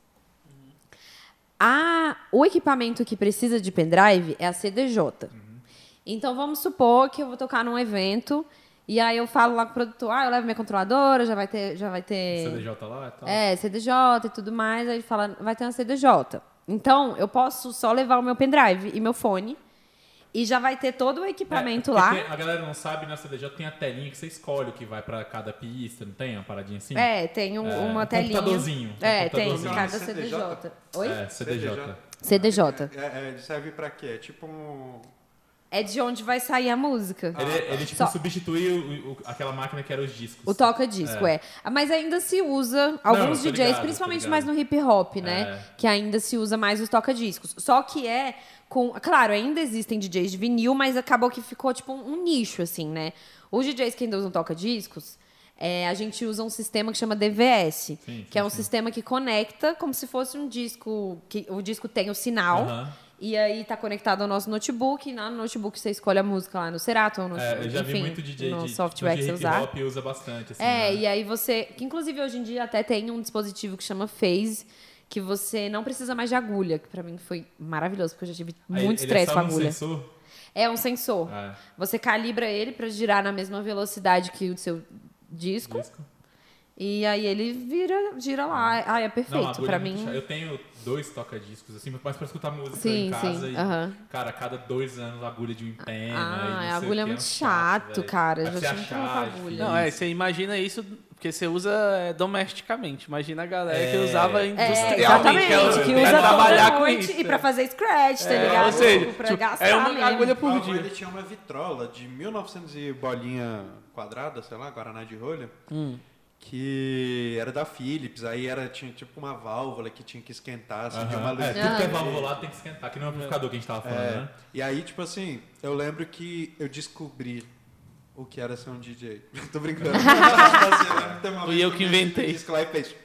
A, o equipamento que precisa de pendrive é a CDJ. Então vamos supor que eu vou tocar num evento e aí eu falo lá com o produtor, ah, eu levo minha controladora, já vai ter, já vai ter CDJ lá e tal. é, CDJ e tudo mais, aí fala, vai ter uma CDJ. Então, eu posso só levar o meu pendrive e meu fone e já vai ter todo o equipamento É, lá. porque tem- a galera não sabe, na CDJ tem a telinha que você escolhe o que vai pra cada pista, não tem uma paradinha assim? É, tem um- É, uma um telinha. computadorzinho, um É, tem, computadorzinho. em cada CDJ. CDJ. Oi? É, CDJ. CDJ. É, é, ele serve pra quê? É tipo um... É de onde vai sair a música. Ele, ele tipo, Só- substituiu o- o- aquela máquina que era os discos. O toca-disco, é. Mas ainda se usa, alguns tô DJs, ligado, tô principalmente ligado. mais no hip hop, né? É. Que ainda se usa mais os toca-discos. Só que é com. Claro, ainda existem DJs de vinil, mas acabou que ficou tipo um, um nicho, assim, né? Os DJs que ainda usam toca-discos. é, a gente usa um sistema que chama DVS, sim, que é um sim. sistema que conecta como se fosse um disco, que o disco tem o sinal, Aham. E aí tá conectado ao nosso notebook, e lá no notebook você escolhe a música lá no Serato, ou no, É, eu já vi enfim, muito DJ no de, software que você usar. hop usa bastante. Assim, É, né? e aí você. Que inclusive hoje em dia até tem um dispositivo que chama Phase, que você não precisa mais de agulha, que pra mim foi maravilhoso, porque eu já tive Aí muito ele estresse é com a agulha. sensor? É um sensor. É, Você calibra ele pra girar na mesma velocidade que o seu disco, disco. e aí ele vira, gira lá. Ah, é perfeito. pra é mim. Eu tenho dois toca-discos, assim, mas pra escutar música Sim, em casa. sim, E, aham. Cara, a cada dois anos a agulha de um empena. Ah, e não a agulha é que, muito chato, cara. Já que colocar achar, agulha. Não, é, você imagina isso porque você usa é, domesticamente. Imagina a galera que É. usava É, industrialmente. exatamente, que ela que quer usa trabalhar com noite isso. e pra fazer scratch, tá É, ligado? ou seja, Tipo, pra tipo, gastar é uma mesmo. agulha por dia. ele tinha uma vitrola de 1900 e bolinha quadrada, sei lá, Guaraná de rolha, Hum. Que era da Philips, aí era, tinha tipo uma válvula que tinha que esquentar, assim, tinha uma Aham. luz. É, tudo que é valvulado tem que esquentar, que não é o amplificador que a gente tava falando, É, né? E aí, tipo assim, eu lembro que eu descobri o que era ser um DJ. Tô brincando. Assim, eu lembro que teve uma Fui eu que inventei. disco lá e fez.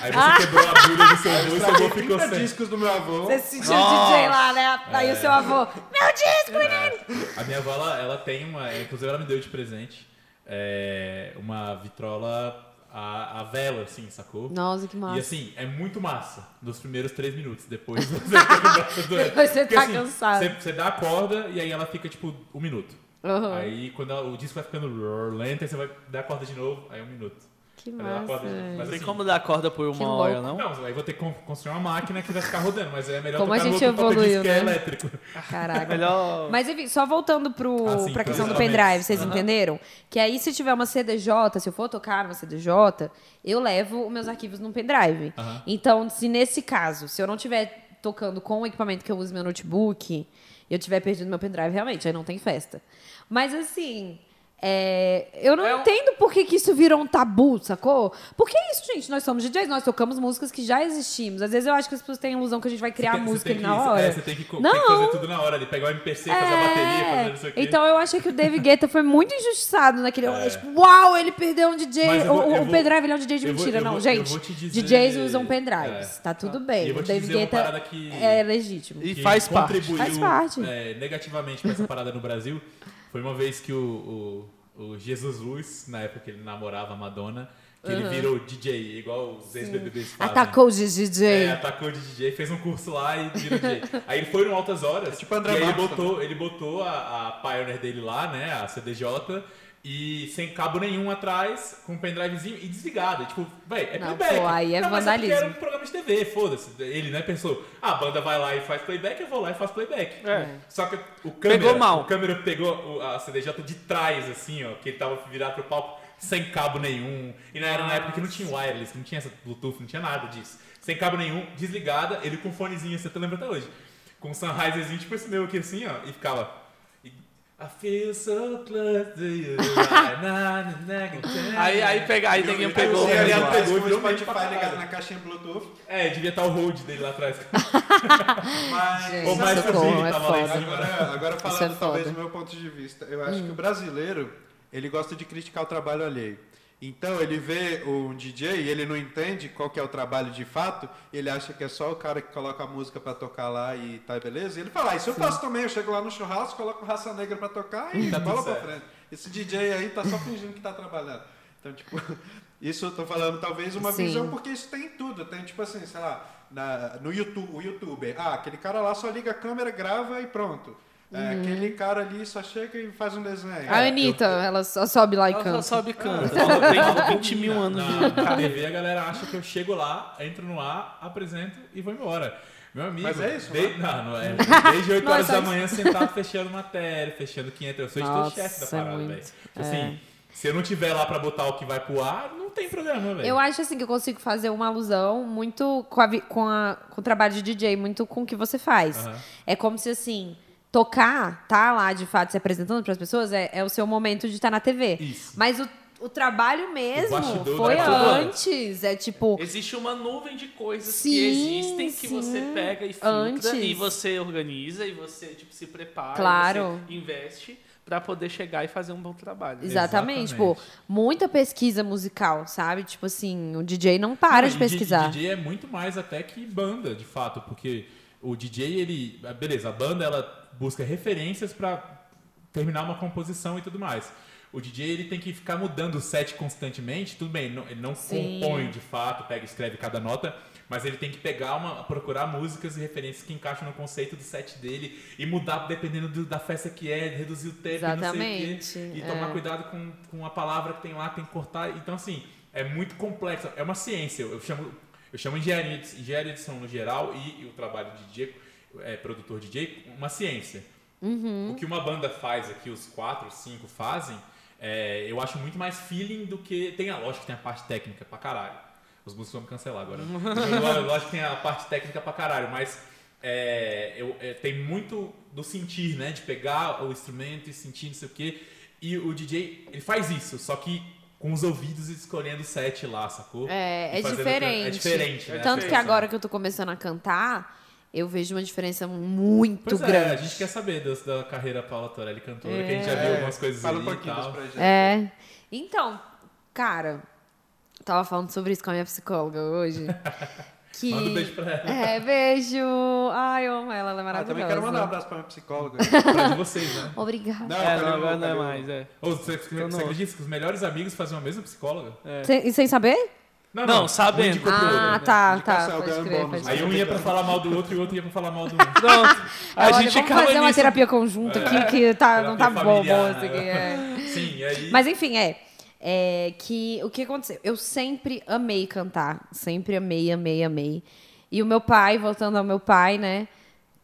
Aí você quebrou a agulha do seu avô e seu avô ficou 30 sem. discos do meu avô. Você se sentiu Nossa. DJ lá, né? Aí o seu avô, meu disco, menino! A minha avó, ela, ela tem uma. Inclusive, ela me deu de presente é, uma vitrola a, a vela, assim, sacou? Nossa, que massa. E assim, é muito massa nos primeiros três minutos. Depois você. Depois você Porque, tá assim, cansado. Você, você dá a corda e aí ela fica tipo um minuto. Uhum. Aí quando ela- o disco vai ficando lento, aí você vai dar a corda de novo, aí é um minuto. Que massa. mas Tem assim, como dar corda por Que uma hora, não? Não, aí vou ter que con- construir uma máquina que vai ficar rodando, mas é melhor Como a gente evoluiu, é né? elétrico. Caraca. Melhor. Mas enfim, só voltando pro, Ah, sim, pra pros questão do pendrive, vocês Aham. entenderam? Que aí se tiver uma CDJ, se eu for tocar uma CDJ, eu levo os meus arquivos num pendrive. Aham. Então, se nesse caso, se eu não estiver tocando com o equipamento que eu uso meu notebook, eu tiver perdido meu pendrive, realmente, aí não tem festa. Mas assim. É, eu não É um- entendo por que, que isso virou um tabu, sacou? Porque é isso, gente. Nós somos DJs, nós tocamos músicas que já existimos. Às vezes eu acho que as pessoas têm a ilusão que a gente vai criar Você tem- música você tem ali que- na hora. É, você tem que, Não. tem que fazer tudo na hora ali. Pegar o MPC, fazer a bateria, fazer não sei o quê. Então eu achei que o David Guetta foi muito injustiçado naquele. É. Tipo, uau, ele perdeu um DJ. O vou- o vou- pendrive ele é um DJ de vou- mentira. não, vou- eu gente. dizer- DJs usam pendrives. É. Tá tudo bem. O David Guetta que- é legítimo. E faz parte. Faz parte. é, negativamente para essa parada no Brasil foi uma vez que o, o, o Jesus Luz, na época que ele namorava a Madonna, que ele virou DJ, igual os ex-BBBs fazem. Atacou o DJ. É, atacou de DJ, fez um curso lá e virou DJ. Aí ele foi no Altas Horas. É tipo André e aí ele botou, ele botou a, a Pioneer dele lá, né? A CDJ. E sem cabo nenhum atrás, com um pendrivezinho e desligado. E, tipo, véi, é Não, playback. pô, aí é Não, mas vandalismo. porque era um programa de TV, foda-se. Ele, né, pensou, ah, a banda vai lá e faz playback, eu vou lá e faço playback. É. Só que o câmera, Pegou mal. o câmera pegou a CDJ de trás, assim, ó, que ele tava virado pro palco sem cabo nenhum. E não era na época que não tinha wireless, não tinha essa Bluetooth, não tinha nada disso. Sem cabo nenhum, desligada, ele com fonezinho, você lembra até hoje. Com um Sennheiserzinho, tipo esse meu aqui assim, ó, e ficava. I feel so close to you. Aí, aí, pega, aí ninguém pegou. Aliás, atrás pegou e o virou Spotify ligado caralho. na caixinha Bluetooth. É, devia estar o hold dele lá atrás. Mas, Gente, Ou mais assim, é tava foda. cima. Agora, agora é falando talvez foda. do meu ponto de vista, eu acho que o brasileiro ele gosta de criticar o trabalho alheio. Então ele vê um DJ e ele não entende qual que é o trabalho de fato, ele acha que é só o cara que coloca a música pra tocar lá e tá beleza. E ele fala, ah, isso eu faço também, eu chego lá no churrasco, coloco raça negra pra tocar e Tá bola pra certo. frente. Esse DJ aí tá só fingindo que tá trabalhando. Então, tipo, isso eu tô falando talvez uma Sim. visão, porque isso tem em tudo. Tem tipo assim, sei lá, na- no YouTube, o youtuber, ah, aquele cara lá só liga a câmera, grava e pronto. É, Aquele cara ali só chega e faz um desenho. A Anitta, ela só sobe lá e Ela só canta. sobe e canta. Ela tem 20 mil anos na, de na TV a galera acha que eu chego lá, entro no ar, apresento e vou embora. Meu amigo. Mas é isso, de- não, não é. Desde 8 Não, é horas da manhã sentado fechando matéria, fechando 500. Eu sou editor-chefe da é parada, muito. velho. Tipo Assim, se eu não tiver lá pra botar o que vai pro ar, não tem programa, velho. Eu acho assim que eu consigo fazer uma alusão muito com, a com, a- com o trabalho de DJ, muito com o que você faz. Aham. É como se assim, tocar, tá lá de fato se apresentando para as pessoas, é, é o seu momento de estar na TV. Isso. Mas o, o trabalho mesmo bastidor foi antes. É tipo. Existe uma nuvem de coisas Sim, que existem que sim. você pega e filtra Antes. e você organiza e você tipo se prepara, Claro. e você investe pra poder chegar e fazer um bom trabalho. Exatamente, Exatamente. tipo, muita pesquisa musical, sabe? Tipo assim, o DJ não para Não, de pesquisar. DJ é muito mais até que banda, de fato, porque o DJ, ele. Beleza, a banda ela busca referências pra terminar uma composição e tudo mais. O DJ ele tem que ficar mudando o set constantemente, tudo bem, não- ele não Sim. compõe de fato, pega e escreve cada nota, mas ele tem que pegar uma, procurar músicas e referências que encaixam no conceito do set dele e mudar dependendo do- da festa que é, reduzir o tempo, e não sei o Exatamente, quê, e é. tomar cuidado com, com a palavra que tem lá, tem que cortar. Então, assim, é muito complexo. É uma ciência. Eu chamo, eu chamo engenharia, de- engenharia de som no geral e, e o trabalho de DJ, é, produtor DJ, uma ciência. Uhum. O que uma banda faz aqui, os quatro, cinco fazem, é, eu acho muito mais feeling do que. Tem a lógica que tem a parte técnica pra caralho. Os músicos vão me cancelar agora. Ló- lógico que tem a parte técnica pra caralho, mas é, eu- é, tem muito do sentir, né? De pegar o instrumento e sentir, não sei o quê. E o DJ, ele faz isso, só que com os ouvidos escolhendo o set lá, sacou? É, é fazendo- diferente. É diferente, né? Tanto que Essa- agora que eu tô começando a cantar, eu vejo uma diferença muito Pois é, grande. a gente quer saber das- da carreira Paula Torelli cantora, que a gente já viu algumas coisas Fala um pouquinho pra gente. É. Então, cara, tava falando sobre isso com a minha psicóloga hoje. Que... Manda um beijo pra ela. É, beijo. Ai, eu amo ela, ela é Ah, maravilhosa. também quero mandar um abraço pra minha psicóloga. Pra de vocês, né? Obrigada. Não, É, não, o- agora não é mais, é. Ô, você, você, Eu não- acredita que os melhores amigos fazem a mesma psicóloga? Sem, e sem saber? Não, sabendo. um indicou pro outro, Ah, né? tá, tá. Crer, pode Aí um ia pra falar mal do outro e o outro ia pra falar mal do um. Pronto. A Olha, gente vamos fazer uma nisso. terapia conjunta aqui que tá, não tá bom, isso aqui. né? É. Sim, aí... Mas enfim, é. É que o que aconteceu? Eu sempre amei cantar, sempre amei, amei, amei. E o meu pai, voltando ao meu pai, né,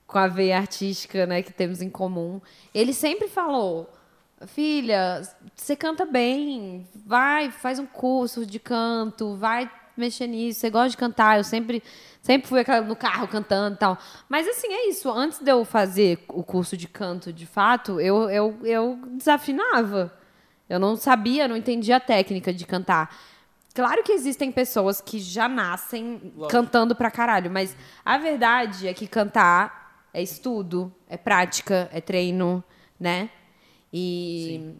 com a veia artística, né, que temos em comum, ele sempre falou: "Filha, você canta bem, vai, faz um curso de canto, vai mexer nisso, você gosta de cantar". Eu sempre sempre fui no carro cantando e tal. Mas assim, é isso, antes de eu fazer o curso de canto, de fato, eu eu, eu desafinava. Eu não sabia, não entendia a técnica de cantar. Claro que existem pessoas que já nascem Lógico. cantando pra caralho, mas a verdade é que cantar é estudo, é prática, é treino, né? E.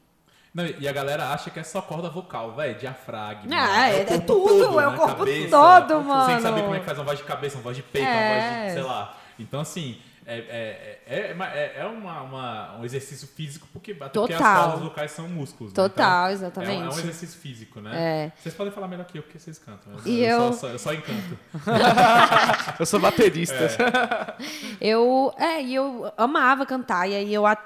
Não, e a galera acha que é só corda vocal, velho, diafragma. Ah, é- é corpo tudo, é o né? corpo Cabeça, todo, Você tem mano. que saber como é que faz uma voz de cabeça, uma voz de peito, uma É. voz de, sei lá. Então, assim, é, é, é, é, é uma, uma- um exercício físico, porque, até porque as cordas vocais são músculos. né? Total, Então, exatamente. É um, é um exercício físico, né? É. Vocês podem falar melhor que eu, porque vocês cantam. Eu, E eu, eu- Só, só, eu só encanto. Eu sou baterista. Eu, é, e eu amava cantar, e aí eu, a-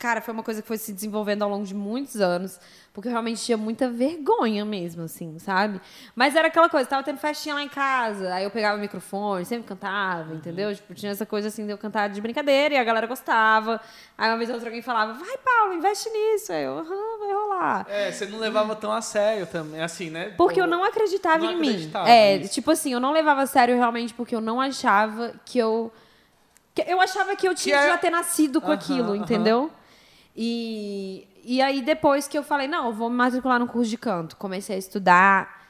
cara, foi uma coisa que foi se desenvolvendo ao longo de muitos anos, porque eu realmente tinha muita vergonha mesmo, assim, sabe? Mas era aquela coisa, tava tendo festinha lá em casa, aí eu pegava o microfone, sempre cantava, entendeu? Tipo, tinha essa coisa assim de eu cantar de brincadeira e a galera gostava. Aí uma vez ou outra alguém falava, vai, Paulo, investe nisso. Aí eu, aham, vai rolar. É, você não levava tão a sério também, assim, né? Porque eu não acreditava Não em mim. acreditava É, nisso. tipo assim, eu não levava a sério realmente porque eu não achava que eu. eu achava que eu tinha Que é- já ter nascido com aquilo, entendeu? E, e aí depois que eu falei, não, eu vou me matricular no curso de canto. Comecei a estudar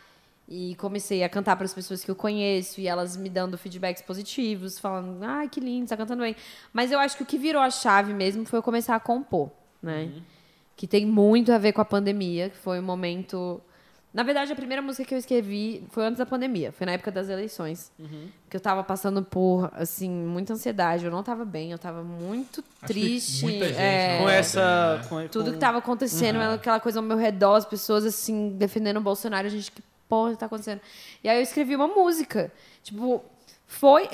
e comecei a cantar para as pessoas que eu conheço e elas me dando feedbacks positivos, falando, ai, que lindo, você tá cantando bem. Mas eu acho que o que virou a chave mesmo foi eu começar a compor, né? Que tem muito a ver com a pandemia, que foi um momento. Na verdade, a primeira música que eu escrevi foi antes da pandemia, foi na época das eleições. Que eu tava passando por, assim, muita ansiedade. Eu não tava bem, eu tava muito Acho triste. muita gente é, Com essa. né? com- tudo com- que tava acontecendo, aquela coisa ao meu redor, as pessoas assim, defendendo o Bolsonaro, a gente, que porra tá acontecendo? E aí eu escrevi uma música. Tipo, foi.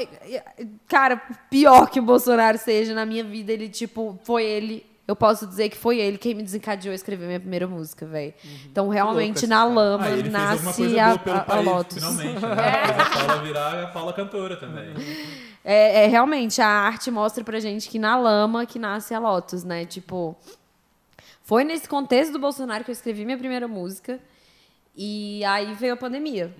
Cara, pior que o Bolsonaro seja na minha vida, ele, tipo, foi ele. Eu posso dizer que foi ele quem me desencadeou a escrever minha primeira música, velho. Então, realmente, na lama Ah, ele fez alguma nasce coisa a, boa pelo a, a Lotus. finalmente. Né? Fez a Paula virar a Paula cantora também. É, é, realmente, a arte mostra pra gente que na lama que nasce a Lotus, né? Tipo, foi nesse contexto do Bolsonaro que eu escrevi minha primeira música. E aí veio a pandemia.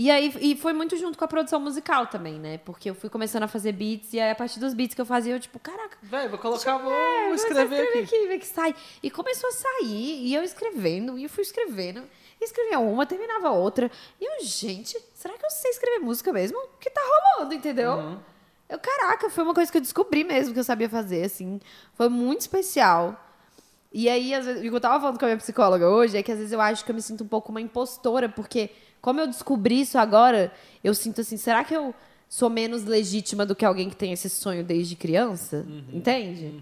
E aí e foi muito junto com a produção musical também, né? Porque eu fui começando a fazer beats, e aí a partir dos beats que eu fazia, eu, tipo, caraca, Velho, vou colocar, vou é, vou escrever aqui. aqui, ver que sai. E começou a sair, e eu escrevendo, e eu fui escrevendo. E escrevia uma, terminava outra. E eu, gente, será que eu sei escrever música mesmo? Que tá rolando, entendeu? Eu, caraca, foi uma coisa que eu descobri mesmo que eu sabia fazer, assim. Foi muito especial. E aí, às vezes, o que eu tava falando com a minha psicóloga hoje é que às vezes eu acho que eu me sinto um pouco uma impostora, porque como eu descobri isso agora, eu sinto assim, será que eu sou menos legítima do que alguém que tem esse sonho desde criança? Entende?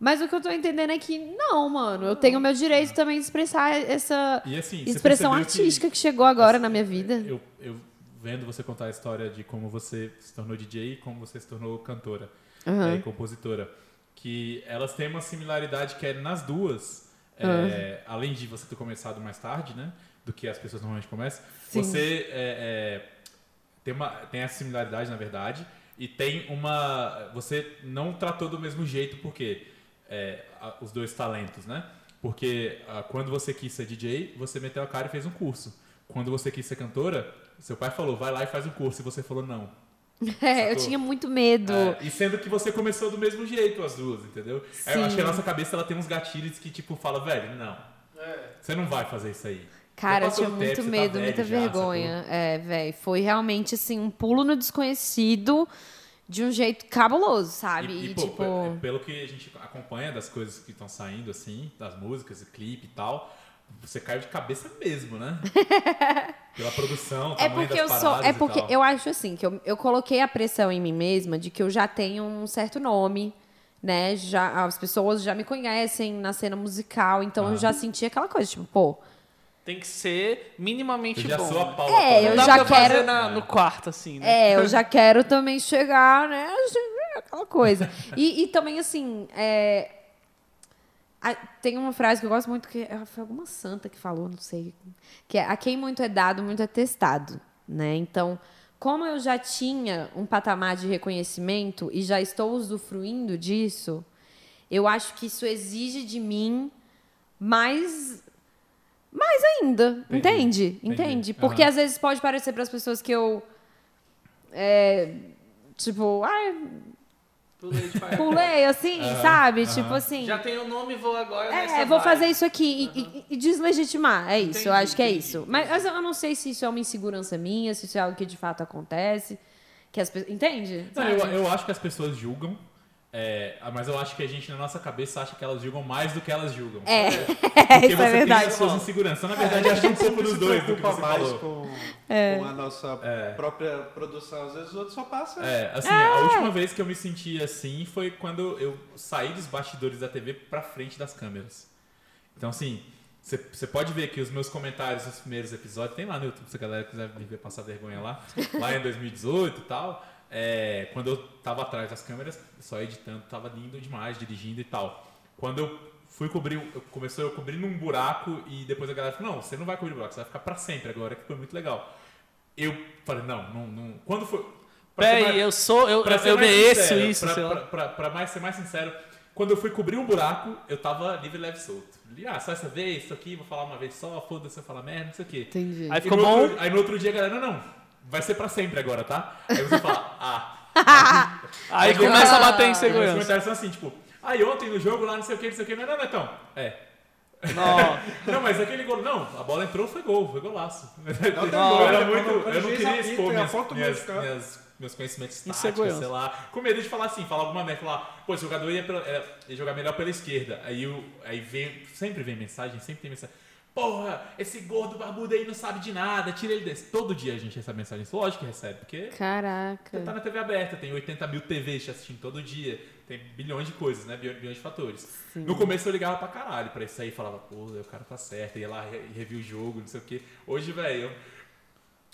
Mas o que eu tô entendendo é que não, mano, eu tenho o meu direito também de expressar essa assim, expressão percebeu que- artística que, chegou agora na minha vida. Eu, eu vendo você contar a história de como você se tornou DJ e como você se tornou cantora é, e compositora, que elas têm uma similaridade que é nas duas, é, além de você ter começado mais tarde, né, do que as pessoas normalmente começam, Sim. você é, é, tem, uma, tem essa similaridade, na verdade, e tem uma... Você não tratou do mesmo jeito, porque é, a- os dois talentos, né? Porque ah, quando você quis ser DJ, você meteu a cara e fez um curso. Quando você quis ser cantora, seu pai falou, vai lá e faz um curso, e você falou não. É, eu Sacou? tinha muito medo. É, e sendo que você começou do mesmo jeito, as duas, entendeu? Aí Eu Sim. acho que a nossa cabeça ela tem uns gatilhos que, tipo, fala, velho, não. Você não vai fazer isso aí. Cara, eu tinha tempo, muito você tá medo, velho muita já, vergonha. É, velho. Foi realmente, assim, um pulo no desconhecido de um jeito cabuloso, sabe? E, E, e, pô, tipo. pe- pelo que a gente acompanha das coisas que estão saindo, assim, das músicas clipe e tal, você caiu de cabeça mesmo, né? Pela produção, É porque eu sou. É porque eu acho assim, que eu, eu coloquei a pressão em mim mesma de que eu já tenho um certo nome, né? Já, as pessoas já me conhecem na cena musical, então eu Ah. já senti aquela coisa, tipo, pô. Tem que ser minimamente Eu já bom. sou a né? Paula. É, eu Não já dá pra quero- fazer na- no quarto, assim, né? É, eu já quero também chegar, né? Aquela coisa. E, e também, assim, é, Ah, tem uma frase que eu gosto muito, que é- foi alguma santa que falou, não sei. Que é, a quem muito é dado, muito é testado. Né? Então, como eu já tinha um patamar de reconhecimento e já estou usufruindo disso, eu acho que isso exige de mim mais mais ainda, Entendi, entende? entendi. Entende? Porque Aham. às vezes pode parecer para as pessoas que eu é, tipo, ah, Pulei de pagar. pulei assim, Aham, sabe? aham. Tipo assim, Já tem o nome, vou agora é, nessa vou vibe. fazer isso aqui e- e, e deslegitimar. É isso, eu Entendi, acho que é entendi, isso. Mas eu não sei se isso é uma insegurança minha, se isso é algo que de fato acontece. Que as pessoas. Entende? Não, eu, eu acho que as pessoas julgam, é, mas eu acho que a gente, na nossa cabeça, acha que elas julgam mais do que elas julgam. É, Porque isso você é tem verdade. as suas inseguranças. Então, na verdade, acho que é um pouco dos dois do que você mais falou. com, É. com a nossa É. própria produção. Às vezes os outros só passam. É, assim, a última vez que eu me senti assim foi quando eu saí dos bastidores da TV pra frente das câmeras. Então, assim, você pode ver que os meus comentários nos primeiros episódios, tem lá no YouTube, se a galera quiser me ver passar vergonha lá, lá em 2018 e tal. É, quando eu tava atrás das câmeras, só editando, tava lindo demais, dirigindo e tal. Quando eu fui cobrir, eu começou eu cobrindo um buraco e depois a galera falou, não, você não vai cobrir buraco, você vai ficar pra sempre agora, que foi muito legal. Eu falei, não, não, não. Quando foi. Peraí, mais- eu sou, eu, Pra eu, eu mereço sincero, isso, pra, sei lá. pra, pra- pra mais, ser mais sincero, quando eu fui cobrir um buraco, eu tava livre, leve e solto. Ah, só essa vez, isso aqui, vou falar uma vez só, foda-se, eu falar merda, não sei o quê. Entendi. Aí ficou no bom? outro- aí no outro dia a galera, não, não, vai ser pra sempre agora, tá? Aí você fala, ah. Aí Aí começa a bater em Os segurança. comentários são assim, tipo, aí ontem no jogo lá, não sei o que, não sei o que, não, não, Netão. É. Não. Não, mas aquele gol, não, a bola entrou, foi gol, foi golaço. Não, Eu era muito, eu não queria expor e minhas, minhas, minhas- meus conhecimentos táticos, sei lá, com medo de falar assim, falar alguma merda, falar, pô, esse jogador ia, pela- era- ia jogar melhor pela esquerda. Aí, aí vem, sempre vem mensagem, sempre tem mensagem. Porra, esse gordo barbudo aí não sabe de nada, tira ele desse. Todo dia a gente recebe mensagem. Lógico que recebe, porque Caraca. você tá na TV aberta, tem 80 mil TVs te assistindo todo dia, tem bilhões de coisas, né? Bilhões, de fatores. No começo eu ligava pra caralho pra isso aí, falava, pô, o cara tá certo, ia lá re- review o jogo, não sei o quê. Hoje, velho, eu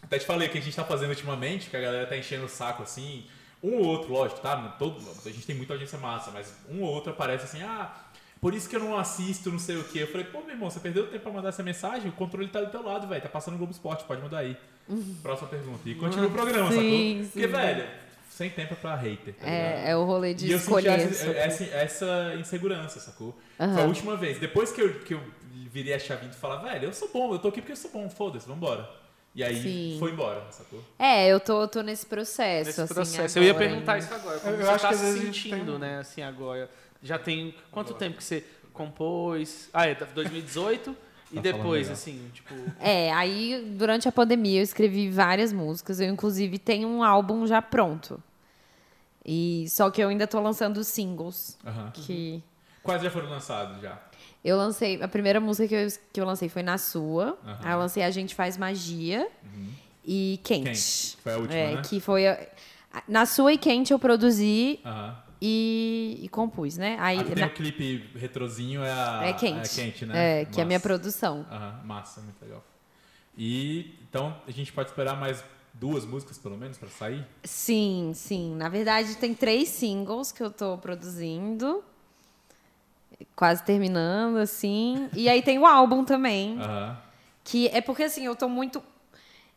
até te falei o que a gente tá fazendo ultimamente, que a galera tá enchendo o saco assim. Um ou outro, lógico, tá? Todo, a gente tem muita audiência massa, mas um ou outro aparece assim, ah, por isso que eu não assisto, não sei o quê. Eu falei, pô, meu irmão, você perdeu tempo pra mandar essa mensagem? O controle tá do teu lado, velho. Tá passando no Globo Esporte, pode mudar aí. Próxima pergunta. E continua o programa, Sim, sacou? sim. Porque, velho, sem tempo é pra hater, tá? É, é o rolê de E eu senti escolher. essa, essa, essa insegurança, sacou? Aham. Foi a última vez. Depois que eu, que eu virei a chavinha e falar, velho, eu sou bom, eu tô aqui porque eu sou bom, foda-se, vambora. E aí Sim. foi embora, sacou? É, eu tô, tô nesse processo. Nesse assim, processo. Eu ia agora perguntar ainda. isso agora. Como Eu você acho tá que se sentindo, tem- né? Assim, agora. Já tem quanto tempo que você compôs? Ah, é 2018. e Tá depois, assim, tipo. É, aí durante a pandemia eu escrevi várias músicas. Eu, inclusive, tenho um álbum já pronto. E só que eu ainda tô lançando singles. Aham. Que Quais já foram lançados já? eu lancei. A primeira música que eu, que eu lancei foi Na Sua. Aham. Aí eu lancei A Gente Faz Magia e Quente. Quente. Foi a última, é, né? que foi. a- Na Sua e Quente eu produzi Aham. E, e compus, né? Aí, Aqui tem na- o clipe retrozinho, é a... é quente. É quente, né? É, que é a minha produção. Aham, massa, muito legal. E então a gente pode esperar mais duas músicas, pelo menos, pra sair? Sim, sim. Na verdade, tem três singles que eu tô produzindo. Quase terminando, assim. E aí tem o álbum também. Aham. Que é porque, assim, eu tô muito.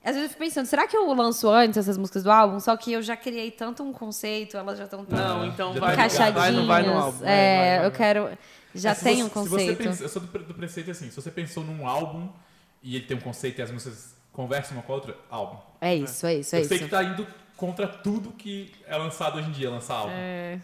Às vezes eu fico pensando, será que eu lanço antes essas músicas do álbum? Só que eu já criei tanto um conceito, elas já estão tão Não, então vai, no, vai, encaixadinhas. no, vai no álbum. É, vai, vai, eu quero. Já É, tem você- um se você conceito. pensa- eu sou do, do preceito assim, se você pensou num álbum e ele tem um conceito e as músicas conversam uma com a outra, álbum. É isso, é isso, é eu sei isso. que tá indo contra tudo que é lançado hoje em dia, lançar álbum. É.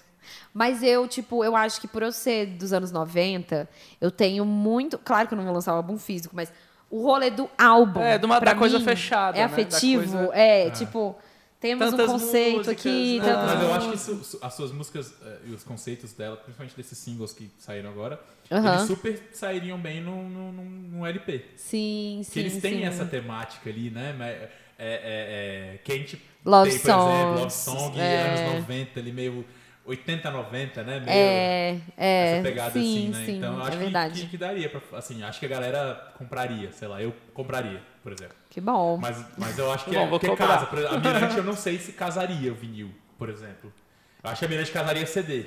Mas eu, tipo, eu acho que por eu ser dos anos 90, eu tenho muito. Claro que eu não vou lançar um álbum físico, mas o rolê do álbum. É, de uma- pra da coisa fechada, É né? Afetivo, coisa- é, tipo, temos Tantas um conceito músicas, aqui. né? tantas Mas eu acho que isso- as suas músicas eh, e os conceitos dela, principalmente desses singles que saíram agora, Aham. eles super sairiam bem num, num, num- num LP. Sim, sim. Porque eles têm sim. essa temática ali, né? Mas, É, é, é, quente Love tem, por exemplo, Love songs, Song, é. anos 90, ali meio 80, 90, né? Meio É, é. essa pegada sim, assim, né? sim, então eu é acho que- verdade. que, que daria pra. Assim, acho que a galera compraria, sei lá, eu compraria, por exemplo. Que bom. Mas, mas eu acho que, Bom, é, vou que comprar. casa. A Mirante eu não sei se casaria o vinil, por exemplo. Eu acho que a Mirante casaria CD.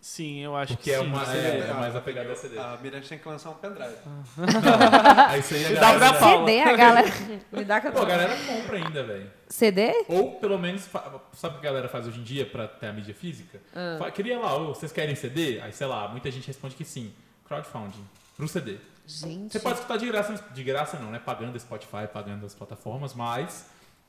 Sim, eu acho Porque que é, sim. uma, você- é, é mais apegado a CD. A Mirante tem que lançar um pendrive. Aí isso aí a Dá galera, pra falar. CD, a galera. Me dá que eu Pô, a galera compra ainda, velho. CD? Ou pelo menos, sabe o que a galera faz hoje em dia pra ter a mídia física? Ah. Queria lá, ô, vocês querem CD? Aí sei lá, muita gente responde que sim. Crowdfunding. Pro CD. Gente. Você pode escutar de graça, de graça não, né? Pagando Spotify, pagando as plataformas, mas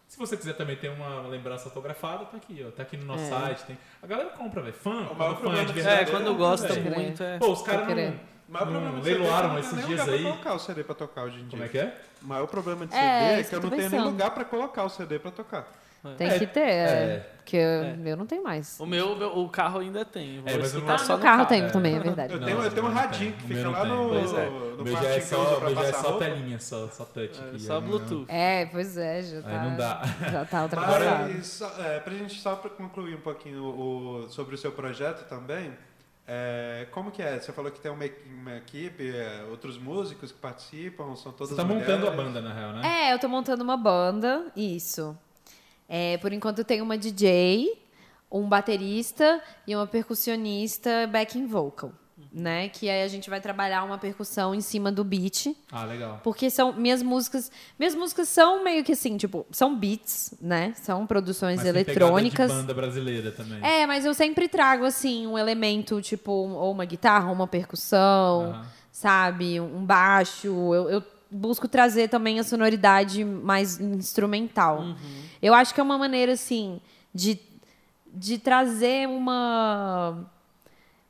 se você quiser também ter uma lembrança autografada, tá aqui, ó. Tá aqui no nosso É. site. Tem... A galera compra, velho. Fã, O maior fã é problema de verdade. É, quando gosta velho. muito, é. Pô, os caras não, O maior não é leiloaram não tem esses nem dias lugar aí. pra colocar o CD pra tocar hoje em dia. Como é que é? O maior problema de É, CD é, isso que eu não tô tenho nem pensando. lugar pra colocar o CD pra tocar. Tem É, que ter, é. É. Porque eu, eu não tenho mais. O meu, meu- o carro ainda tem. É, mas eu escutar não- só no carro carro. tem é. também, é verdade. Eu tenho, eu tenho um o radinho que O fica lá no. Pois é. no O meu já é só, meu já é só telinha, só, só touch É, aqui. só aí não- Bluetooth. É, pois é, já tá. Aí não dá. Já tá ultrapassado. Mas, é, pra gente só pra concluir um pouquinho o, sobre o seu projeto também, é, como que é? Você falou que tem uma, equi- uma equipe, é, outros músicos que participam, são todas Você tá montando a mulheres. banda, na real, né? É, eu tô montando uma banda, isso. É, por enquanto eu tenho uma DJ, um baterista e uma percussionista backing vocal, né? Que aí a gente vai trabalhar uma percussão em cima do beat. Ah, legal. Porque são minhas músicas. Minhas músicas são meio que assim, tipo, são beats, né? São produções Mas tem eletrônicas. pegada de banda brasileira também. É, mas eu sempre trago, assim, um elemento, tipo, ou uma guitarra, ou uma percussão, Aham. sabe? Um baixo. Eu, eu busco trazer também a sonoridade mais instrumental. Eu acho que é uma maneira, assim, de, de trazer uma.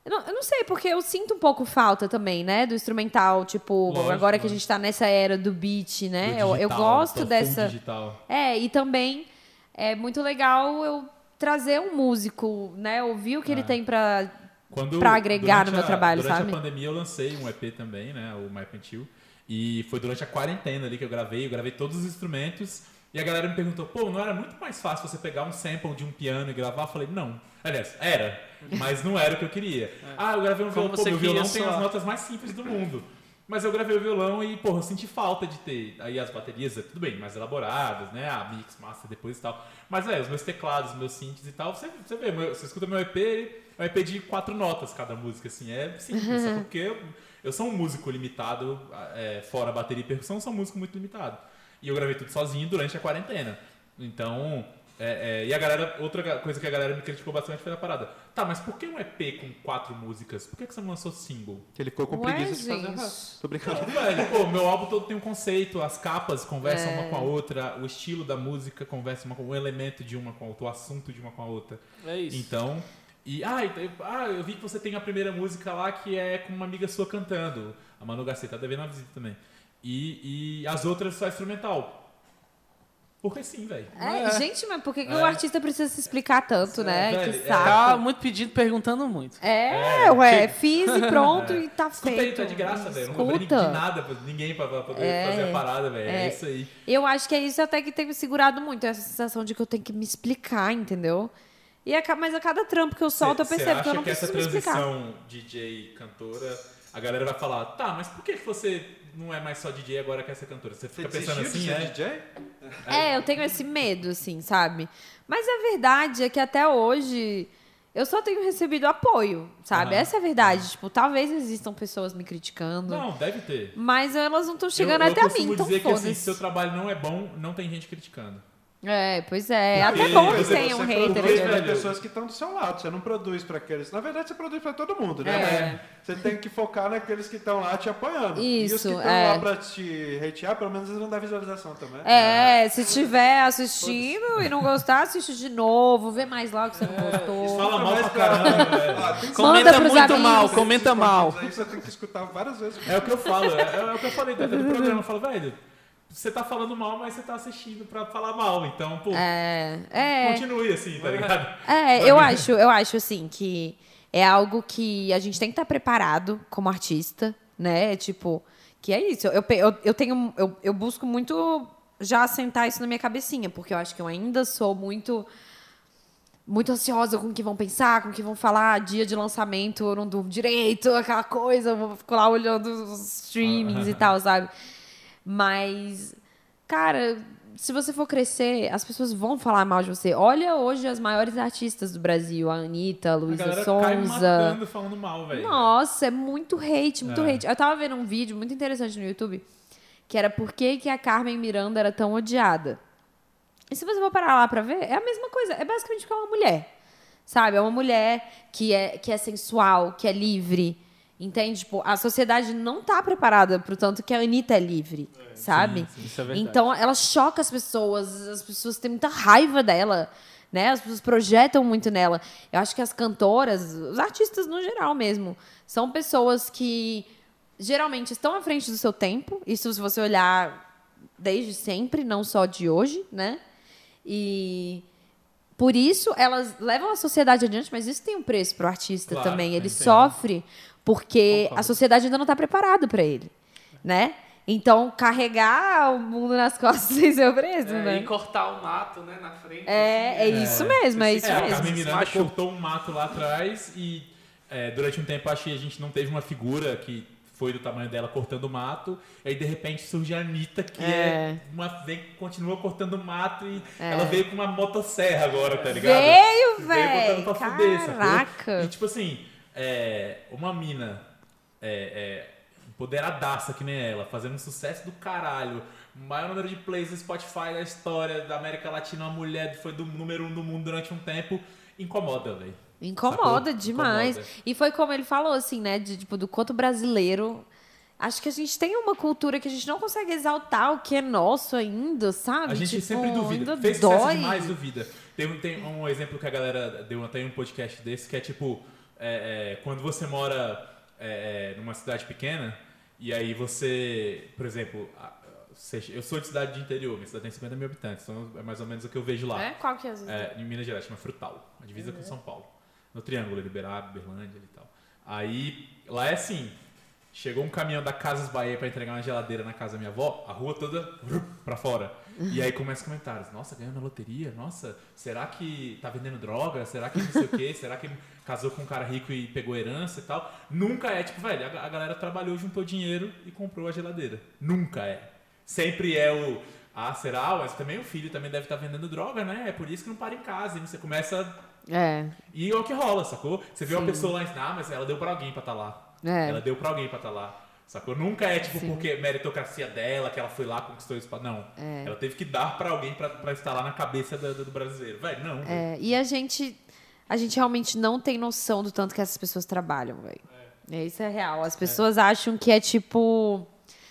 Eu não, eu não sei, porque eu sinto um pouco falta também, né? Do instrumental, tipo, Lógico, agora que a gente tá nessa era do beat, né? Do eu, eu digital, gosto dessa. digital. É, e também é muito legal eu trazer um músico, né? Ouvir o que ele É. tem pra. Quando, Pra agregar no durante meu a- trabalho, durante sabe? a pandemia eu lancei um EP também, né? O My Pentil. E foi durante a quarentena ali que eu gravei. Eu gravei todos os instrumentos. E a galera me perguntou, pô, não era muito mais fácil você pegar um sample de um piano e gravar? Eu falei, não. Aliás, era. Mas não era o que eu queria. Ah, eu gravei um violão. Pô, meu violão tem as notas mais simples do mundo. Mas eu gravei o violão e, porra, eu senti falta de ter. Aí as baterias, tudo bem, mais elaboradas, né? A mix, master, depois e tal. Mas é, os meus teclados, os meus synths e tal, você, você vê, você escuta meu EP, é um EP de quatro notas cada música, assim. É simples, é porque eu, eu sou um músico limitado, é, fora bateria e percussão, eu sou um músico muito limitado. E eu gravei tudo sozinho durante a quarentena. Então, é, é, e a galera, outra coisa que a galera me criticou bastante foi a parada. Tá, mas por que um EP com quatro músicas? Por que, que você não lançou single? Que ele ficou com Ué, preguiça de fazer o gente. resto. Tô brincando. Não, velho, pô, meu álbum todo tem um conceito, as capas conversam É. uma com a outra, o estilo da música conversa uma com o elemento de uma com a outra, o assunto de uma com a outra. É isso. Então, e ah, então, ah, eu vi que você tem a primeira música lá que é com uma amiga sua cantando, a Manu Garcia, tá devendo uma visita também. E, e as outras só instrumental. Porque sim, velho. É, É. Gente, mas por que, que É. o artista precisa se explicar tanto, né? velho, que é. saco. Tá muito pedido, perguntando muito. É, É, ué, chega- fiz e pronto e tá Escuta aí, feito. tá de graça, velho. Não cobrei de Escuta. nada pra ninguém pra, pra poder É, fazer a parada, velho. É. é. isso aí. Eu acho que é isso até que tem me segurado muito, essa sensação de que eu tenho que me explicar, entendeu? E a mas a cada trampo que eu solto, eu Cê- cê percebo que eu não que essa preciso me explicar. transição DJ cantora, a galera vai falar, tá, mas por que que você não é mais só DJ agora quer ser cantora? Você Você fica pensando desistiu assim, de ser é? DJ? É, eu tenho esse medo, assim, sabe? Mas a verdade é que até hoje eu só tenho recebido apoio, sabe? Essa é a verdade. Tipo, talvez existam pessoas me criticando, Não, deve ter. mas elas não estão chegando eu, eu até a costumo mim, então dizer que assim, se seu trabalho não é bom, não tem gente criticando. É, pois é. Até bom que você- tenha um você hater produz ali, para velho. pessoas que estão do seu lado. Você não produz para aqueles. Na verdade, você produz para todo mundo, né? É. Você tem que focar naqueles que estão lá te apoiando. e os Isso, que estão é. lá para te hatear, pelo menos eles vão dar visualização também. É, se tiver assistindo e não gostar, assiste de novo, vê mais logo que você não gostou. Fala mal pra caramba, velho. Ah, que Comenta muito amigos. mal, comenta mal. Aí você tem que escutar várias vezes. É o que eu falo, é, é o que eu falei dentro do programa. Eu falo, velho, você tá falando mal, mas você tá assistindo pra falar mal. Então, pô, É, é. continue assim, tá ligado? É, eu acho, eu acho assim que é algo que a gente tem que estar preparado como artista, né? Tipo, que é isso. Eu, eu, eu tenho, eu, eu busco muito já assentar isso na minha cabecinha, porque eu acho que eu ainda sou muito muito ansiosa com o que vão pensar, com o que vão falar, dia de lançamento, eu não durmo direito, aquela coisa, eu vou ficar lá olhando os streamings e tal, sabe? Mas, cara, se você for crescer, as pessoas vão falar mal de você. Olha hoje as maiores artistas do Brasil, a Anitta, a Luísa cai Sonza. matando, falando mal, velho. Nossa, é muito hate, muito É. hate. Eu tava vendo um vídeo muito interessante no YouTube, que era por que, que a Carmen Miranda era tão odiada. E se você for parar lá pra ver, é a mesma coisa. É basicamente porque é uma mulher. Sabe? É uma mulher que é, que é sensual, que é livre. Entende? Tipo, a sociedade não tá preparada pro tanto que a Anitta é livre. sabe? Isso é verdade. Então ela choca as pessoas, as pessoas têm muita raiva dela, né? As pessoas projetam muito nela. Eu acho que as cantoras, os artistas no geral mesmo, são pessoas que geralmente estão à frente do seu tempo. Isso se você olhar desde sempre, não só de hoje, né? E por isso elas levam a sociedade adiante, mas isso tem um preço para o artista Claro, também. Ele tem. sofre porque Concordo. a sociedade ainda não está preparada para ele, né? Então carregar o mundo nas costas sem ser preso, É, né? E cortar o mato, né, na frente. É, é assim, isso mesmo, é isso É, a mesmo. Carmen Se Miranda machuca. cortou um mato lá atrás e é, durante um tempo acho que a gente não teve uma figura que foi do tamanho dela cortando o mato. E aí de repente surge a Anitta, que é, É. uma vem, continua cortando mato e ela veio com uma motosserra agora, tá ligado? Veio, Veio velho! botando pra fuder, sacou? Caraca! E tipo assim, é, uma mina é, é, empoderadaça que nem ela, fazendo um sucesso do caralho, maior número de plays no Spotify da história da América Latina, uma mulher foi do número um do mundo durante um tempo, incomoda, velho. Incomoda Sacou? demais. Incomoda. E foi como ele falou, assim, né? De, tipo, do conto brasileiro. Acho que a gente tem uma cultura que a gente não consegue exaltar o que é nosso ainda, sabe? A gente Tipo, sempre duvida. Fez dói. sucesso demais, duvida. Tem, tem um exemplo que a galera deu até em um podcast desse, que é tipo, é, é, quando você mora é, é, numa cidade pequena, e aí você, por exemplo, a- eu sou de cidade de interior, minha cidade tem 50 mil habitantes, então é mais ou menos o que eu vejo lá. É? Qual que é as É, em Minas Gerais, chama Frutal, a divisa com São Paulo. No Triângulo, Liberado, Berlândia e tal. Aí, lá é assim, chegou um caminhão da Casas Bahia pra entregar uma geladeira na casa da minha avó, a rua toda pra fora. E aí começa comentários, nossa, ganhou na loteria, nossa, será que tá vendendo droga? Será que não sei o quê? Será que casou com um cara rico e pegou herança e tal? Nunca é, tipo, velho, a, galera trabalhou, juntou dinheiro e comprou a geladeira. Nunca é. Sempre é o... Ah, será? Mas também o filho também deve estar vendendo droga, né? É por isso que não para em casa. E você começa É, e é o que rola, sacou? Você vê uma Sim. pessoa lá e ah, mas ela deu pra alguém pra estar lá. é. Ela deu pra alguém pra estar lá. Sacou? Nunca é tipo Sim. porque meritocracia dela, que ela foi lá, conquistou isso. Não. É. Ela teve que dar pra alguém estar lá na cabeça do, do brasileiro. Velho, não. É, e a gente, a gente realmente não tem noção do tanto que essas pessoas trabalham, velho. É. Isso é real. As pessoas acham que é tipo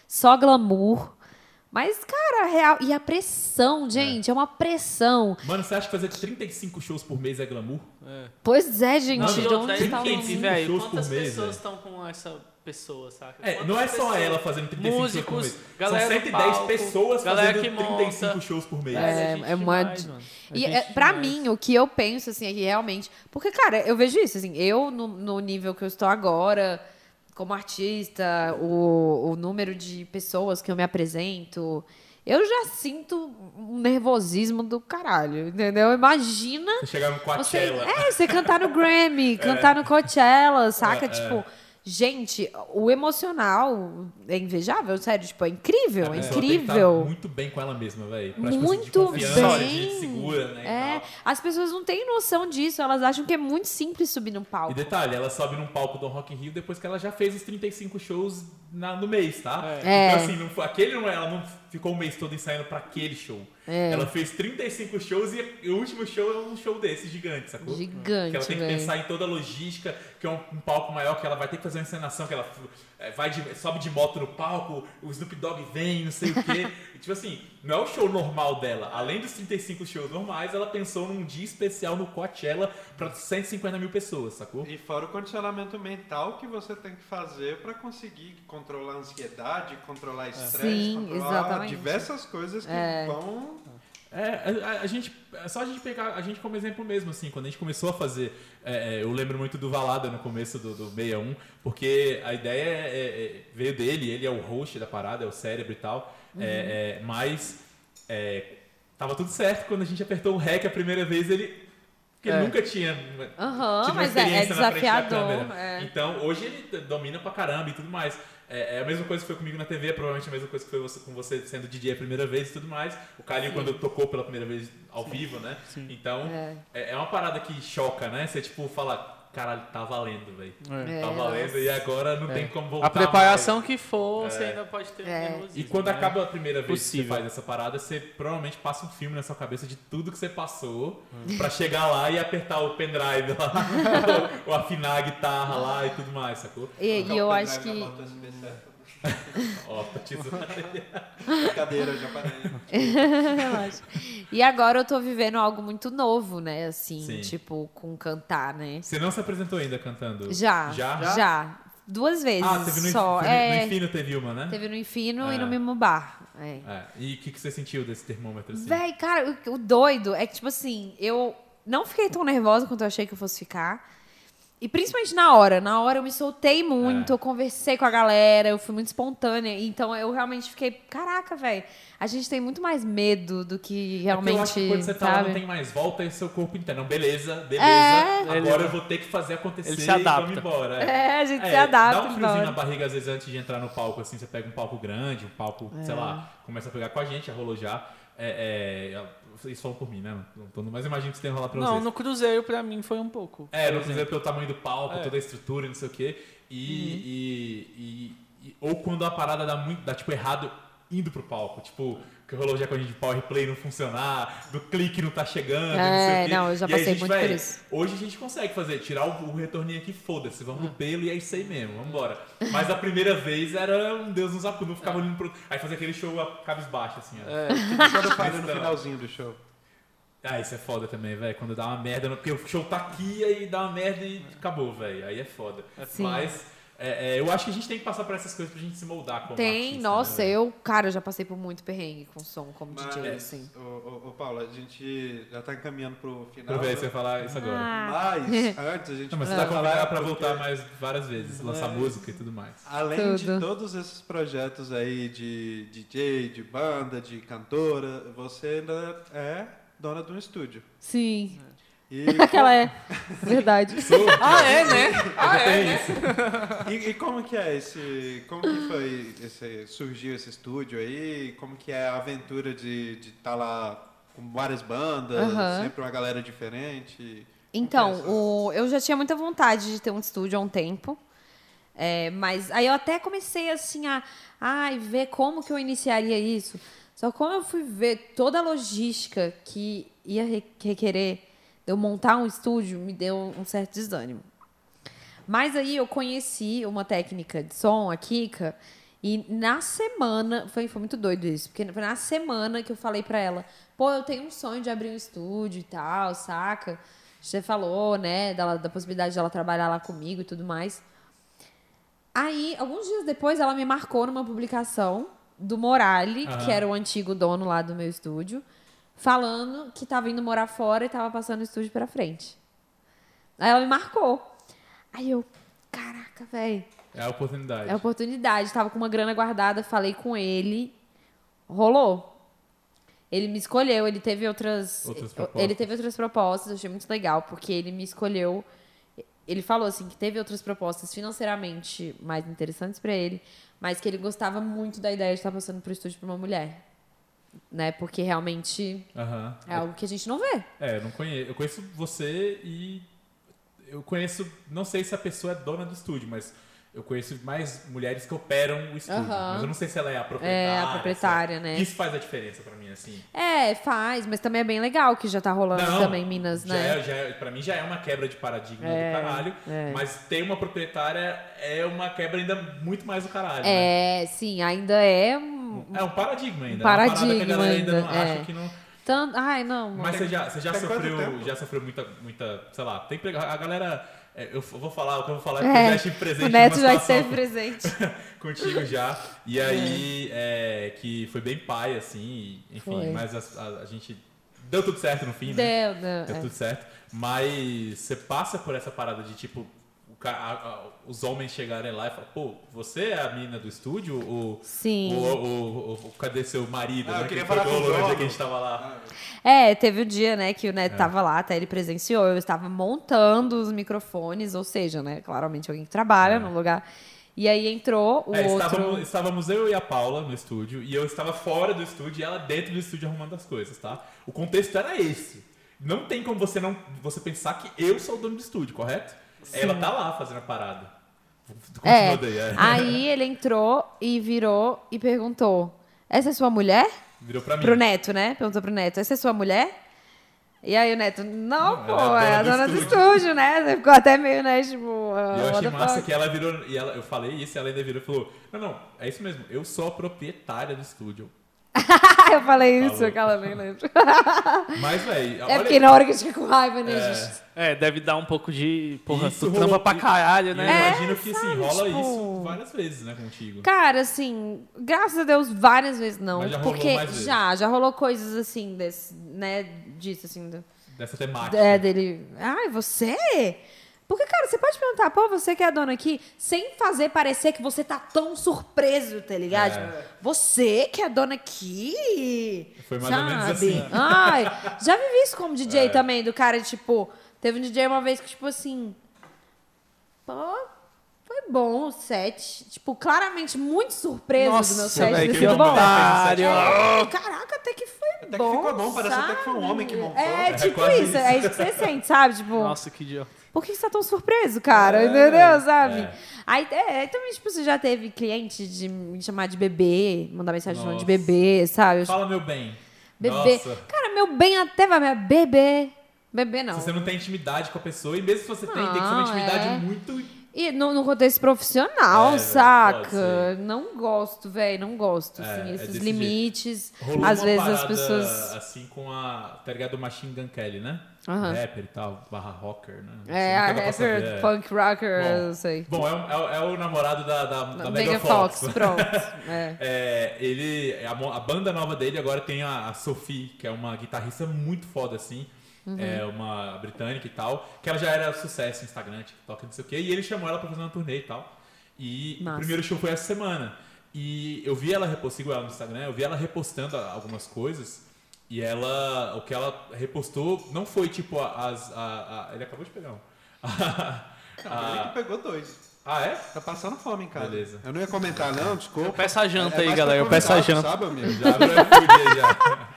só glamour. Mas, cara, real. E a pressão, gente, é, uma pressão. Mano, você acha que fazer 35 shows por mês é glamour? Pois é, gente. Não, de não, onde tem tá que- o- cinco velho, shows por quantas mês, pessoas estão com essa pessoa, saca? É, Quantas não é só pessoas- ela fazendo 35 shows por Músicos, mês. galera São do 110 palco, pessoas galera fazendo que 35 monta. shows por mês. É, gente é uma demais, d- mano. E é, pra demais. mim, o que eu penso, assim, é que realmente. Porque, cara, eu vejo isso, assim, eu, no, no nível que eu estou agora, como artista, o, o número de pessoas que eu me apresento, eu já sinto um nervosismo do caralho, entendeu? Imagina. Você chegar no Você, Coachella. é, você cantar no Grammy, cantar no Coachella, saca? Tipo, gente, o emocional é invejável, sério, tipo, é incrível, é estar incrível. muito bem com ela mesma, velho. Tipo, de Muito confiança, bem. de segura, né? e É, as pessoas não têm noção disso, elas acham que é muito simples subir num E palco. detalhe, ela sobe num palco do Rock in Rio depois que ela já fez os 35 shows na- no mês, tá? É. Então assim, não aquele não, ela não ficou o mês todo ensaiando pra aquele show. É. Ela fez 35 shows e o último show é um show desse, gigante, sacou? Gigante, Que ela tem que velho. pensar em toda a logística, que é um, um palco maior, que ela vai ter que fazer uma encenação, que ela é, vai de- sobe de moto no palco, o Snoop Dogg vem, não sei o quê. E, tipo assim, não é o show normal dela. Além dos 35 shows normais, ela pensou num dia especial no Coachella pra 150 mil pessoas, sacou? E fora o condicionamento mental que você tem que fazer para conseguir controlar a ansiedade, controlar estresse, Sim, controlar exatamente. diversas coisas que É. vão. É, a, a- a gente, é só a gente pegar a gente como exemplo mesmo, assim, quando a gente começou a fazer, é, é, eu lembro muito do Valada no começo do, do 61, porque a ideia é- é- é- veio dele, ele é o host da parada, é o cérebro e tal, é, é, mas é, tava tudo certo quando a gente apertou o REC a primeira vez, ele Porque ele nunca tinha Aham, tido uma é- é experiência na frente da câmera. é. Então, hoje ele domina pra caramba e tudo mais. É, é a mesma coisa que foi comigo na TV, provavelmente a mesma coisa que foi você- com você sendo DJ a primeira vez e tudo mais. O Calinho, quando tocou pela primeira vez ao vivo, né? Então, É. é. é uma parada que choca, né? Você, tipo, fala, caralho, tá valendo, velho. É. Tá valendo e agora não É. tem como voltar A preparação mais. que for, você É. ainda pode ter um É. nervosismo, E quando né? acaba a primeira vez Possível. que você faz essa parada, você provavelmente passa um filme na sua cabeça de tudo que você passou Hum. pra chegar lá e apertar o pendrive lá, ou afinar a guitarra lá e tudo mais, sacou? E, e eu acho que. Na moto USB7. Ó, tá. Brincadeira, já parei. Relaxa. e agora eu tô vivendo algo muito novo, né? Assim, Sim. tipo, com cantar, né? Você não se apresentou ainda cantando? Já. Já? Já. Duas vezes. Ah, teve no, só. no- é, no Infino teve uma, né? Teve no Infino e É. no Mimo Bar. É. É. E o que, que você sentiu desse termômetro assim? Véi, cara, o, o doido é que, tipo assim, eu não fiquei tão nervosa quanto eu achei que eu fosse ficar. E principalmente na hora. Na hora eu me soltei muito, É. eu conversei com a galera, eu fui muito espontânea. Então eu realmente fiquei, caraca, velho, a gente tem muito mais medo do que É porque realmente. eu acho que quando você tá lá sabe? não tem mais volta e seu corpo inteiro. Não, beleza, beleza. É. Agora eu vou ter que fazer acontecer Ele se e adapta. vamos embora. É, a gente se É, adapta. Dá um friozinho embora. na barriga, às vezes, antes de entrar no palco, assim, você pega um palco grande, um palco, sei lá, começa a pegar com a gente, rolou já. É, é, vocês falam por mim, né? Não mas imagino que isso tenha rolado pra Não, vocês. no Cruzeiro pra mim foi um pouco. É, no. Cruzeiro pelo tamanho do palco, É. toda a estrutura e não sei o quê. E, e- e- e- Ou quando a parada dá muito. dá tipo errado indo pro palco. Tipo, que rolou já com a gente de power play não funcionar, do clique não tá chegando, não sei É, o quê. não, eu já E passei muito por véi, isso. Hoje a gente consegue fazer, tirar o, o retorninho aqui, foda-se, vamos no pelo e é isso aí mesmo, vamos embora. Mas a primeira vez era um Deus nos acuda, não ficava olhando pro. Aí fazia aquele show a cabisbaixo, assim, ó. É, Quando falha no finalzinho do show. Ah, isso é foda também, velho. Quando dá uma merda, porque o show tá aqui aí dá uma merda e acabou, velho. Aí é foda. Sim. Mas é, é, eu acho que a gente tem que passar por essas coisas pra gente se moldar como Tem, artista, nossa, né, eu, cara, eu já passei por muito perrengue com som como Mas, DJ, assim. ô, ô, ô, Paula, a gente já tá encaminhando pro final. ver né? você vai falar isso agora. Ah. Mas, antes a gente Não, mas você tá falar convidado pra porque, voltar mais várias vezes, lançar É. música e tudo mais. Além de Tudo. todos esses projetos aí de DJ, de banda, de cantora, você ainda é dona de um estúdio. Sim. E, Aquela é. Verdade. Ah, é, né? Ah, é, né? e, e como que é esse. Como que foi esse. surgiu esse estúdio aí? Como que é a aventura de estar lá com várias bandas, sempre uma galera diferente? Então, é o, eu já tinha muita vontade de ter um estúdio há um tempo. É, mas aí eu até comecei assim a ai, ver como que eu iniciaria isso. Só como eu fui ver toda a logística que ia re- requerer de eu montar um estúdio, me deu um certo desânimo. Mas aí eu conheci uma técnica de som, a Kika, e na semana, foi, foi muito doido isso, porque foi na semana que eu falei pra ela, pô, eu tenho um sonho de abrir um estúdio e tal, saca? Você falou, né, da, da possibilidade dela trabalhar lá comigo e tudo mais. Aí, alguns dias depois, ela me marcou numa publicação do Morali, Aham. que era o antigo dono lá do meu estúdio, falando que tava indo morar fora e tava passando o estúdio pra frente. Aí ela me marcou. Aí eu, caraca, velho. É a oportunidade. É a oportunidade. Tava com uma grana guardada, falei com ele. Rolou. Ele me escolheu, ele teve outras. Outras propostas. ele teve outras propostas, eu achei muito legal, porque ele me escolheu. Ele falou assim que teve outras propostas financeiramente mais interessantes pra ele, mas que ele gostava muito da ideia de estar passando pro estúdio pra uma mulher. Né? Porque realmente Aham. é algo que a gente não vê. É, eu não conheço. Eu conheço você e eu conheço, não sei se a pessoa é dona do estúdio, mas eu conheço mais mulheres que operam o estúdio. Aham. Mas eu não sei se ela é a proprietária. É, a proprietária, sabe? né? Isso faz a diferença pra mim, assim. É, faz, mas também é bem legal que já tá rolando também em Minas, né? É, já é, pra mim já é uma quebra de paradigma É, do caralho. é. Mas ter uma proprietária é uma quebra ainda muito mais do caralho. né? É, sim, ainda é um. É um paradigma ainda. Um é uma parada que a paradigma galera ainda, não ainda, é. acha que não. Tanto... Ai, não. Mas você já, você já tem sofreu, já sofreu muita, muita, sei lá, tem prega- a galera, é, eu vou falar, o que eu vou falar é É, que eu já estive presente o Neto já esteve presente. contigo já, e aí, é, que foi bem pai, assim, enfim, Foi. mas a, a- a gente, deu tudo certo no fim, né? Deu, deu. Deu é. tudo certo, mas você passa por essa parada de, tipo, os homens chegarem lá e falar, pô, você é a mina do estúdio? Ou, Sim. ou, ou- ou- cadê seu marido? Ah, eu né? queria que falar com o dia João. que a gente tava lá. É, teve o dia, né, que o É. Neto tava lá, até ele presenciou. Eu estava montando os microfones, ou seja, né, claramente alguém que trabalha no lugar. E aí entrou o É, outro. estávamos, estávamos eu e a Paula no estúdio, e eu estava fora do estúdio e ela dentro do estúdio arrumando as coisas, tá? O contexto era esse. Não tem como você não você pensar que eu sou o dono do estúdio, correto? Ela tá lá fazendo a parada. Continua É. daí, é. Aí ele entrou e virou e perguntou: Essa é sua mulher? Virou pra mim. Pro Neto, né? Perguntou pro Neto: Essa é sua mulher? E aí o Neto, não, Não, pô, é é a dona do do estúdio." estúdio, né? Você ficou até meio, né, tipo. Eu ah, achei massa fuck? que ela virou. E ela, eu falei isso e ela ainda virou e falou: Não, não, é isso mesmo, eu sou a proprietária do estúdio. eu falei isso, Falou. aquela nem lembro. Mas, velho, É porque na hora que a gente fica com raiva, né, É. gente? É, deve dar um pouco de. Porra, Isso tu rolou- trampa pra caralho, e eu né? imagino que assim, rola tipo- isso várias vezes, né, contigo. Cara, assim, graças a Deus, várias vezes não. Mas já rolou porque mais vezes. já, já rolou coisas assim, desse, né, disso, assim, do, Dessa temática. é, dele. Ai, você? Porque, cara, você pode perguntar, pô, você que é a dona aqui, sem fazer parecer que você tá tão surpreso, tá ligado? É. Tipo, Você que é a dona aqui. Foi mais ou menos sabe? assim. Ai, já vivi isso como DJ É. também, do cara, tipo, teve um DJ uma vez que, tipo assim. Pô, foi bom o set. Tipo, claramente muito surpreso Nossa, do meu set. desse que bom. otário. É, caraca, até que foi Até que bom. ficou bom, parece até que foi um sabe? homem que montou. É, É tipo isso. é isso que você sente, sabe? Tipo, Nossa, que idiota. Por que você tá tão surpreso, cara? É, Entendeu, sabe? é. Aí, é, também, tipo, você já teve cliente de me chamar de bebê, mandar mensagem chamando de Nossa. bebê, sabe? Fala, meu bem. bebê. Nossa. Cara, meu bem até vai, mas bebê. Bebê não. Se você não tem intimidade com a pessoa, e mesmo se você tem, tem que ser uma Não, intimidade é. muito. E no, no contexto profissional, É, saca? Não gosto, velho, não gosto. É, assim, é esses desse limites. Às vezes as pessoas. Assim com a. Tá ligado? O Machine Gun Kelly, né? Aham. Rapper e tal, barra rocker, né? É, a rapper, é. punk rocker, Bom, eu sei. Bom, é, o- é é namorado da, da, da Mega Mega Fox, Fox. pronto. É. É, ele, a, a banda nova dele agora tem a, a Sophie, que é uma guitarrista muito foda, assim. Uhum. É uma britânica e tal. Que ela já era sucesso no Instagram, TikTok, não sei o quê. E ele chamou ela pra fazer uma turnê e tal. E Massa. o primeiro show foi essa semana. E eu vi ela, repost- sigo ela no Instagram, eu vi ela repostando a- algumas coisas. E ela, o que ela repostou não foi tipo as. A, a- ele acabou de pegar um. Não, ele que pegou dois. ah, é? Tá passando fome em casa. Beleza. Eu não ia comentar, não, desculpa. Eu peço a janta É aí, mais galera. Eu peço a janta. Sabe, amigo? Já aí já.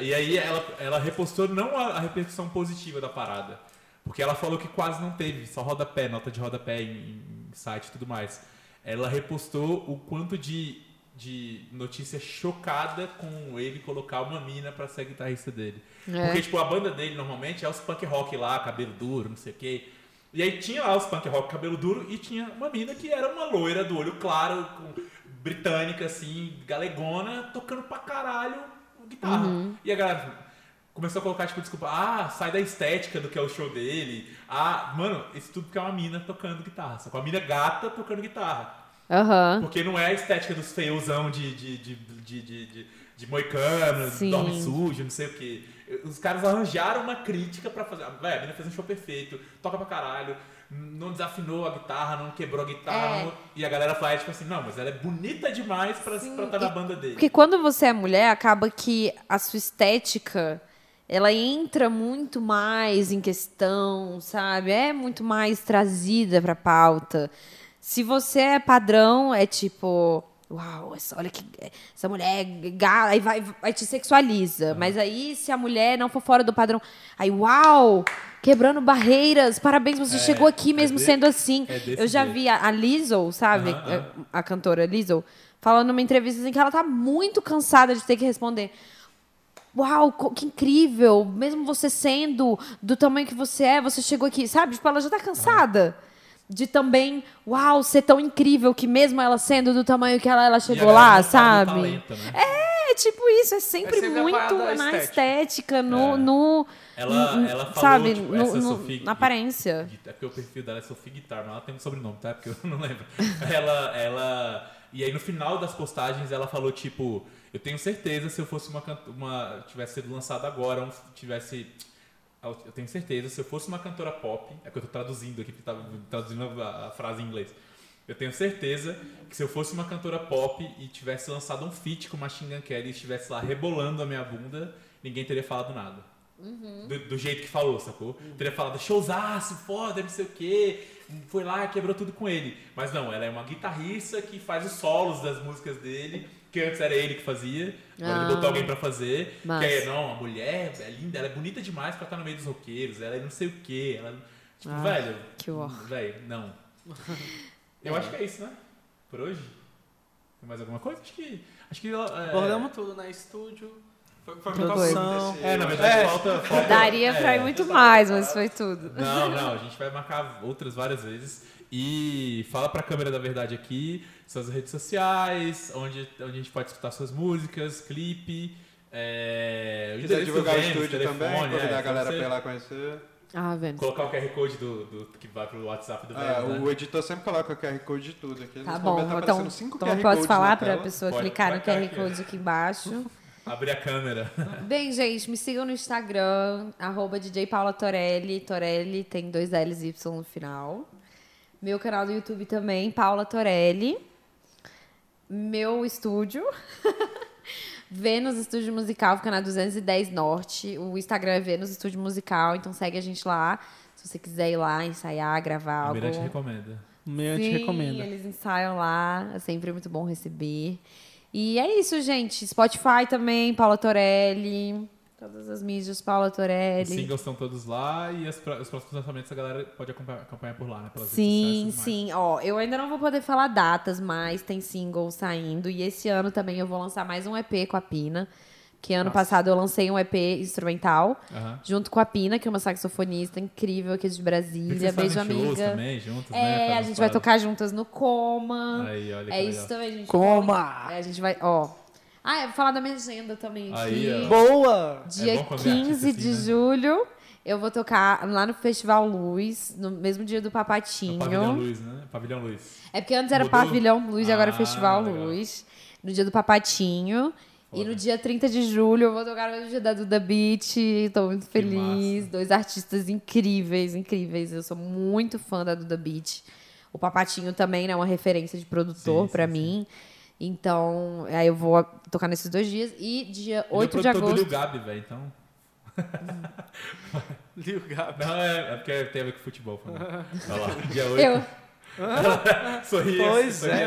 E aí ela, ela repostou não a, a repercussão positiva da parada. Porque ela falou que quase não teve, só rodapé, nota de rodapé em, em site e tudo mais. Ela repostou o quanto de, de notícia chocada com ele colocar uma mina pra ser a guitarrista dele. É. Porque, tipo, a banda dele normalmente é os punk rock lá, cabelo duro, não sei o quê. E aí tinha lá os punk rock cabelo duro e tinha uma mina que era uma loira do olho claro, com, britânica, assim, galegona, tocando pra caralho guitarra. E a galera começou a colocar, tipo, desculpa, ah, sai da estética do que é o show dele. Ah, mano, isso tudo porque é uma mina tocando guitarra. Só com a mina gata tocando guitarra. Aham. Porque não é a estética dos feiosão de, de, de, de, de, de, de moicano, Sim. dorme sujo, não sei o quê. Os caras arranjaram uma crítica pra fazer. Véi, a mina fez um show perfeito, toca pra caralho, não desafinou a guitarra, não quebrou a guitarra. É. não- E a galera faz tipo assim, não, mas ela é bonita demais pra estar tá na banda dele. Porque quando você é mulher, acaba que a sua estética ela entra muito mais em questão, sabe? É muito mais trazida pra pauta. Se você é padrão, é tipo, uau, essa, olha que essa mulher é gata, aí vai, vai te sexualiza. Mas aí se a mulher não for fora do padrão, aí uau, quebrando barreiras, parabéns, você É, chegou aqui é mesmo de- sendo assim. é Eu já jeito. vi a, a Lizzo, sabe? Aham, aham. A, a cantora Lizzo, falando numa entrevista assim que ela tá muito cansada de ter que responder. Uau, que incrível! Mesmo você sendo do tamanho que você é, você chegou aqui, sabe? Tipo, ela já tá cansada de também, uau, ser tão incrível que mesmo ela sendo do tamanho que ela, ela chegou lá, do sabe? talento, né? É tipo isso, é sempre, É sempre muito na estética. estética, no, É. no Ela, ela falou, sabe, tipo, no- essa no- Sophie... na aparência. É porque o perfil dela é Sophie Guitar, mas ela tem um sobrenome, tá? Porque eu não lembro. ela, ela... E aí no final das postagens ela falou, tipo... Eu tenho certeza se eu fosse uma... uma tivesse sido lançado agora, um, tivesse... eu eu tenho certeza, se eu fosse uma cantora pop, é que eu tô traduzindo aqui, porque tá traduzindo a, a frase em inglês. Eu tenho certeza que se eu fosse uma cantora pop e tivesse lançado um feat com Machine Gun Kelly e estivesse lá rebolando a minha bunda, ninguém teria falado nada. Do, do jeito que falou, sacou? Teria falado showzaço, foda, não sei o quê. Foi lá, quebrou tudo com ele. Mas não, ela é uma guitarrista que faz os solos das músicas dele, que antes era ele que fazia, agora Ah. ele botou alguém pra fazer. Massa. Que é, não, a mulher é linda, ela é bonita demais pra estar no meio dos roqueiros, ela é não sei o quê. Ela, tipo, Ah, velho. que horror. Velho, não. Eu acho que é isso, né? Por hoje. Tem mais alguma coisa? Acho que. Acho que. É, Abordamos tudo, né? Estúdio, Foi, foi produção. é, na verdade, É. falta, falta. Daria pra ir é, muito mais, mas foi tudo. Não, não, a gente vai marcar outras várias vezes. E fala pra câmera da verdade aqui, suas redes sociais, onde, onde a gente pode escutar suas músicas, clipe. É, o quiser divulgar o estúdio telefone, também, convidar é, a galera pra pra você ir lá conhecer. Ah, vendo. Colocar o QR Code do, do- que vai pro WhatsApp do É, Vênus, o né? editor sempre coloca o QR Code de tudo aqui. Tá bom, momento tá então, aparecendo cinco então QR eu posso falar pra tela. pessoa Pode, clicar no QR aqui, Code aqui embaixo. Abrir a câmera. Bem, gente, me sigam no Instagram, arroba DJ Paula Torelli. Torelli tem dois L's e Y no final. Meu canal do YouTube também, Paula Torelli. Meu estúdio. Vênus Estúdio Musical, fica na 210 Norte. O Instagram é Vênus Estúdio Musical, então segue a gente lá. Se você quiser ir lá, ensaiar, gravar algo. Mirante recomenda. o meu te Sim, recomenda. eles ensaiam lá, é sempre muito bom receber. E é isso, gente. Spotify também, Paula Torelli. Todas as mídias, Paula Os Torelli. singles estão todos lá e as os próximos lançamentos a galera pode acompanhar, acompanhar por lá, né? Sim, sim. Ó, eu ainda não vou poder falar datas, mas tem single saindo. E esse ano também eu vou lançar mais um EP com a Pina. Que ano Nossa. passado eu lancei um EP instrumental, Aham. junto com a Pina, que é uma saxofonista incrível aqui de Vi que Brasília. Beijo, amiga. também, juntos, né? É, Fazem a gente vai tocar juntas no Coma. Aí, olha que É legal. isso também, gente. Coma! É, a gente vai, ó. Ah, eu vou falar da minha agenda também Aí, aqui. ó. Boa! Dia É bom quando é 15 artista de assim, né? julho, eu vou tocar lá no Festival Luz, no mesmo dia do No Pavilhão Papatinho. Luz, né? Pavilhão Luz. É porque antes era Mudou? Pavilhão Luz e agora é Ah, Festival legal. Luz. No dia do Papatinho. E no dia 30 de julho eu vou tocar no dia da Duda Beat. Tô muito feliz. Dois artistas incríveis, incríveis. Eu sou muito fã da Duda Beat. O Papatinho também, né? Uma referência de produtor sim, mim. Então, aí eu vou tocar nesses dois dias. E dia 8 Ele de é o produtor do agosto. Lil Gabi, velho, então... Lil Gabi. Não, é, é porque tem a ver com futebol. Olha lá, dia 8. Eu, Sorri, Pois sorri é.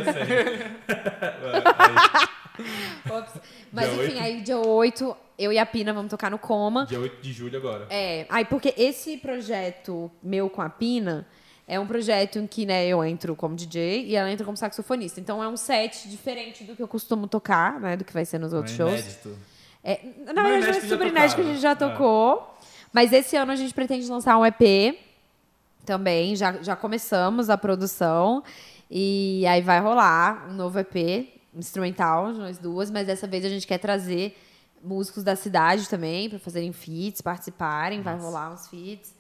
Aí. Mas Dia enfim, oito? aí dia 8, eu e a Pina vamos tocar no Coma. dia 8 de julho agora. É, aí porque esse projeto meu com a Pina é um projeto em que, né, eu entro como DJ e ela entra como saxofonista. Então é um set diferente do que eu costumo tocar, né, do que vai ser nos outros É shows. inédito. É, na Não, verdade, é super inédito que a gente já É. tocou. Mas esse ano a gente pretende lançar um EP também. Já, já começamos a produção. E aí vai rolar um novo EP instrumental, de nós duas. Mas dessa vez a gente quer trazer músicos da cidade também para fazerem feats, participarem. Vai rolar uns feats.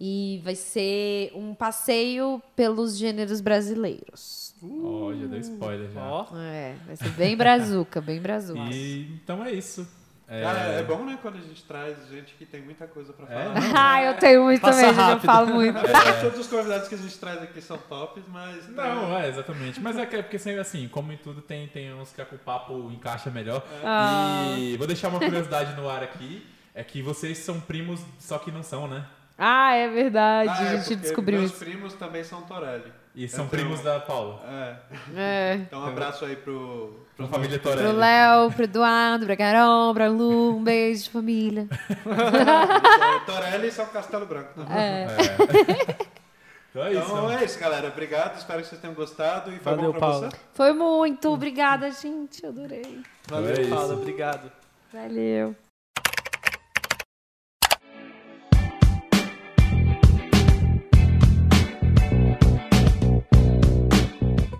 E vai ser um passeio pelos gêneros brasileiros. Ó, já deu spoiler já. Ó, É, vai ser bem brazuca, bem brazuca. E, então é isso. É, Cara, é bom, né, quando a gente traz gente que tem muita coisa pra É, falar. Ah, eu tenho muito Passa também, gente, eu rápido. falo muito. Todos os convidados que a gente traz aqui são tops, mas... Não, é, exatamente. Mas é que- é porque sempre assim, como em tudo, tem, tem uns que o papo encaixa melhor. Ah. E vou deixar uma curiosidade no ar aqui. É que vocês são primos, só que não são, né? Ah, é verdade, Ah, a é gente descobriu meus isso. primos também são Torelli. E são Eu tenho- primos da Paula. É. É. Então um abraço aí pro... Pra família Pro Torelli. Léo, pro Eduardo, pra Carol, pra Lu, um beijo de família. pro Torelli e São Castelo Branco. É. Então é isso. Então né? é isso, galera. Obrigado, espero que vocês tenham gostado. E foi Valeu, bom pra Paulo. você? Foi muito, obrigada, gente, adorei. valeu, É isso. Paula. Obrigado. Valeu.